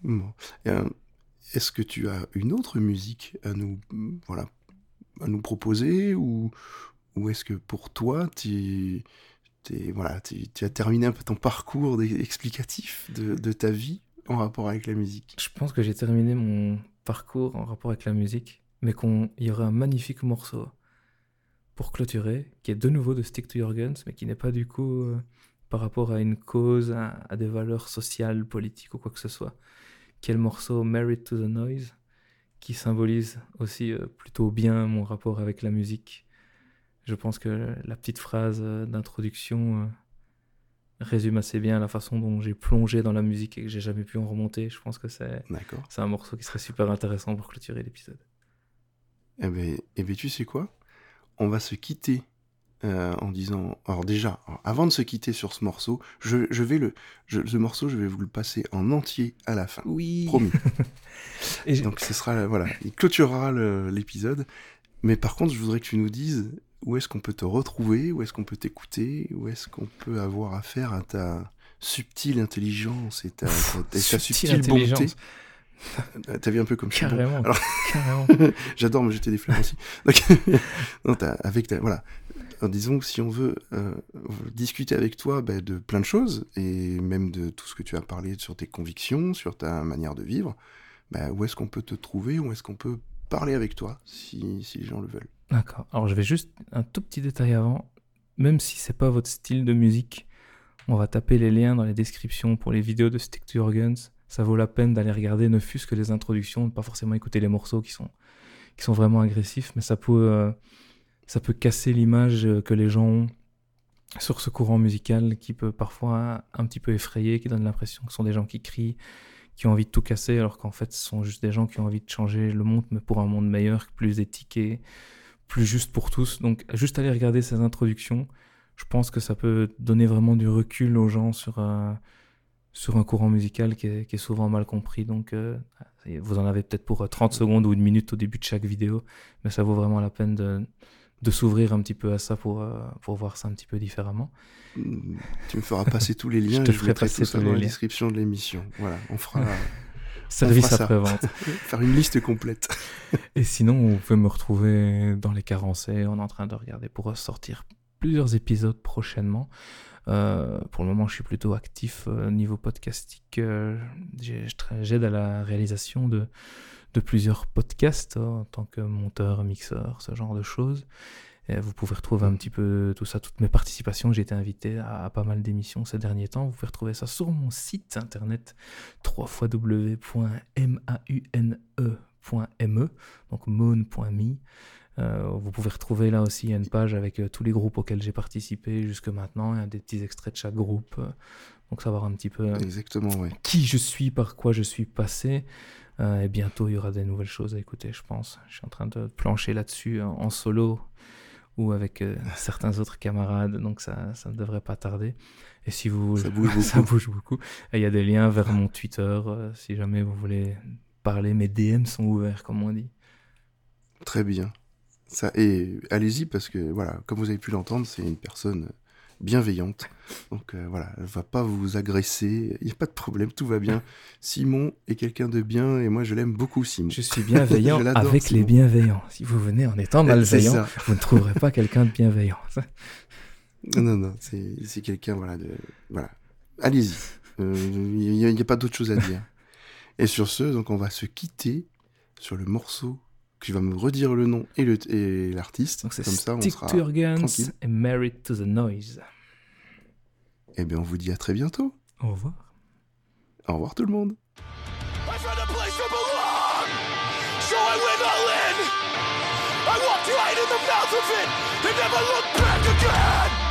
Speaker 1: Bon. Euh, Est-ce que tu as une autre musique à nous, voilà, à nous proposer ou, ou est-ce que pour toi, tu, voilà, as terminé un peu ton parcours explicatif de, de ta vie en rapport avec la musique?
Speaker 2: Je pense que j'ai terminé mon parcours en rapport avec la musique, mais qu'il y aurait un magnifique morceau pour clôturer, qui est de nouveau de Stick to Your Guns, mais qui n'est pas du coup euh, par rapport à une cause, à, à des valeurs sociales, politiques ou quoi que ce soit, qui est le morceau Married to the Noise, qui symbolise aussi euh, plutôt bien mon rapport avec la musique. Je pense que la petite phrase euh, d'introduction euh, résume assez bien la façon dont j'ai plongé dans la musique et que j'ai jamais pu en remonter. Je pense que c'est un morceau qui serait super intéressant pour clôturer l'épisode.
Speaker 1: Eh ben, eh ben, tu sais quoi? On va se quitter euh, en disant. Alors déjà, alors, avant de se quitter sur ce morceau, je, je vais le, je- ce morceau, je vais vous le passer en entier à la fin.
Speaker 2: Oui.
Speaker 1: Promis. *laughs*
Speaker 2: Et
Speaker 1: Donc ce sera voilà, il clôturera l'épisode. Mais par contre, je voudrais que tu nous dises où est-ce qu'on peut te retrouver, où est-ce qu'on peut t'écouter, où est-ce qu'on peut avoir affaire à ta subtile intelligence et ta, ta, ta- ta
Speaker 2: Subtile
Speaker 1: subtile bonté.
Speaker 2: intelligence.
Speaker 1: T'as vu un peu comme.
Speaker 2: Carrément.
Speaker 1: Alors-
Speaker 2: Carrément. *laughs*
Speaker 1: J'adore me jeter des fleurs aussi. Donc, *laughs* non, avec ta, voilà. Disons que si on veut euh, discuter avec toi ben, de plein de choses, et même de tout ce que tu as parlé sur tes convictions, sur ta manière de vivre, ben, où est-ce qu'on peut te trouver, où est-ce qu'on peut parler avec toi, si, si les gens le veulent?
Speaker 2: D'accord. Alors je vais juste un tout petit détail avant. Même si c'est pas votre style de musique, on va taper les liens dans les descriptions pour les vidéos de Stick to Your Guns. Ça vaut la peine d'aller regarder, ne fût-ce que les introductions, pas forcément écouter les morceaux qui sont, qui sont vraiment agressifs, mais ça peut, euh, ça peut casser l'image euh, que les gens ont sur ce courant musical qui peut parfois un petit peu effrayer, qui donne l'impression que ce sont des gens qui crient, qui ont envie de tout casser, alors qu'en fait ce sont juste des gens qui ont envie de changer le monde, mais pour un monde meilleur, plus éthiqué, plus juste pour tous. Donc juste aller regarder ces introductions, je pense que ça peut donner vraiment du recul aux gens sur, euh, sur un courant musical qui est, souvent mal compris. Donc euh, vous en avez peut-être pour euh, 30 secondes ou une minute au début de chaque vidéo, mais ça vaut vraiment la peine de, de s'ouvrir un petit peu à ça pour, euh, pour voir ça un petit peu différemment.
Speaker 1: Mm, Tu me feras passer tous les *laughs* liens.
Speaker 2: te
Speaker 1: et je
Speaker 2: ferai
Speaker 1: mettrai
Speaker 2: passer
Speaker 1: tout ça dans la description de l'émission. Voilà, on fera *laughs*
Speaker 2: Service après-vente. *laughs*
Speaker 1: faire une liste complète.
Speaker 2: Et sinon, vous pouvez me retrouver dans les carencés. On est en train de regarder pour sortir plusieurs épisodes prochainement. Euh, pour le moment, je suis plutôt actif euh, niveau podcastique. Euh, je J'aide à la réalisation de, de plusieurs podcasts euh, en tant que monteur, mixeur, ce genre de choses. Et vous pouvez retrouver un petit peu tout ça, toutes mes participations. J'ai été invité à, à pas mal d'émissions ces derniers temps. Vous pouvez retrouver ça sur mon site internet www.maune.me, donc moon.me. Euh, vous pouvez retrouver là aussi une page avec euh, tous les groupes auxquels j'ai participé jusque maintenant. A des petits extraits de chaque groupe. euh, donc savoir un petit peu euh,
Speaker 1: Exactement, ouais.
Speaker 2: qui je suis, par quoi je suis passé. Euh, et bientôt, il y aura des nouvelles choses à écouter, je pense. Je suis en train de plancher là-dessus en, en solo ou avec euh, *laughs* certains autres camarades, donc ça, ça ne devrait pas tarder. Et si vous...
Speaker 1: Ça bouge *laughs*
Speaker 2: ça
Speaker 1: beaucoup.
Speaker 2: bouge beaucoup. Et il y a des liens vers mon Twitter, euh, si jamais vous voulez parler. Mes DM sont ouverts, comme on dit.
Speaker 1: Très bien. Ça, et allez-y parce que voilà, comme vous avez pu l'entendre, c'est une personne bienveillante. Donc euh, voilà, elle va pas vous agresser, il n'y a pas de problème, tout va bien. Simon est quelqu'un de bien et moi je l'aime beaucoup Simon.
Speaker 2: Je suis bienveillant *laughs*
Speaker 1: Je
Speaker 2: avec
Speaker 1: Simon.
Speaker 2: les bienveillants. Si vous venez en étant *laughs* malveillant, vous ne trouverez pas quelqu'un de bienveillant. *laughs*
Speaker 1: Non, non, c'est quelqu'un, voilà, de... Voilà. Allez-y. Euh, Il n'y a, pas d'autre chose à dire. Et sur ce, donc on va se quitter sur le morceau tu vas me redire le nom et l'artiste. Comme ça, on
Speaker 2: Stick
Speaker 1: sera
Speaker 2: to your guns
Speaker 1: tranquille.
Speaker 2: et Married to the Noise.
Speaker 1: Eh bien, on vous dit à très bientôt.
Speaker 2: Au revoir.
Speaker 1: Au revoir tout le monde.
Speaker 5: I found a place to belong, so I went all in. I walked right in the mouth of it and never looked back again.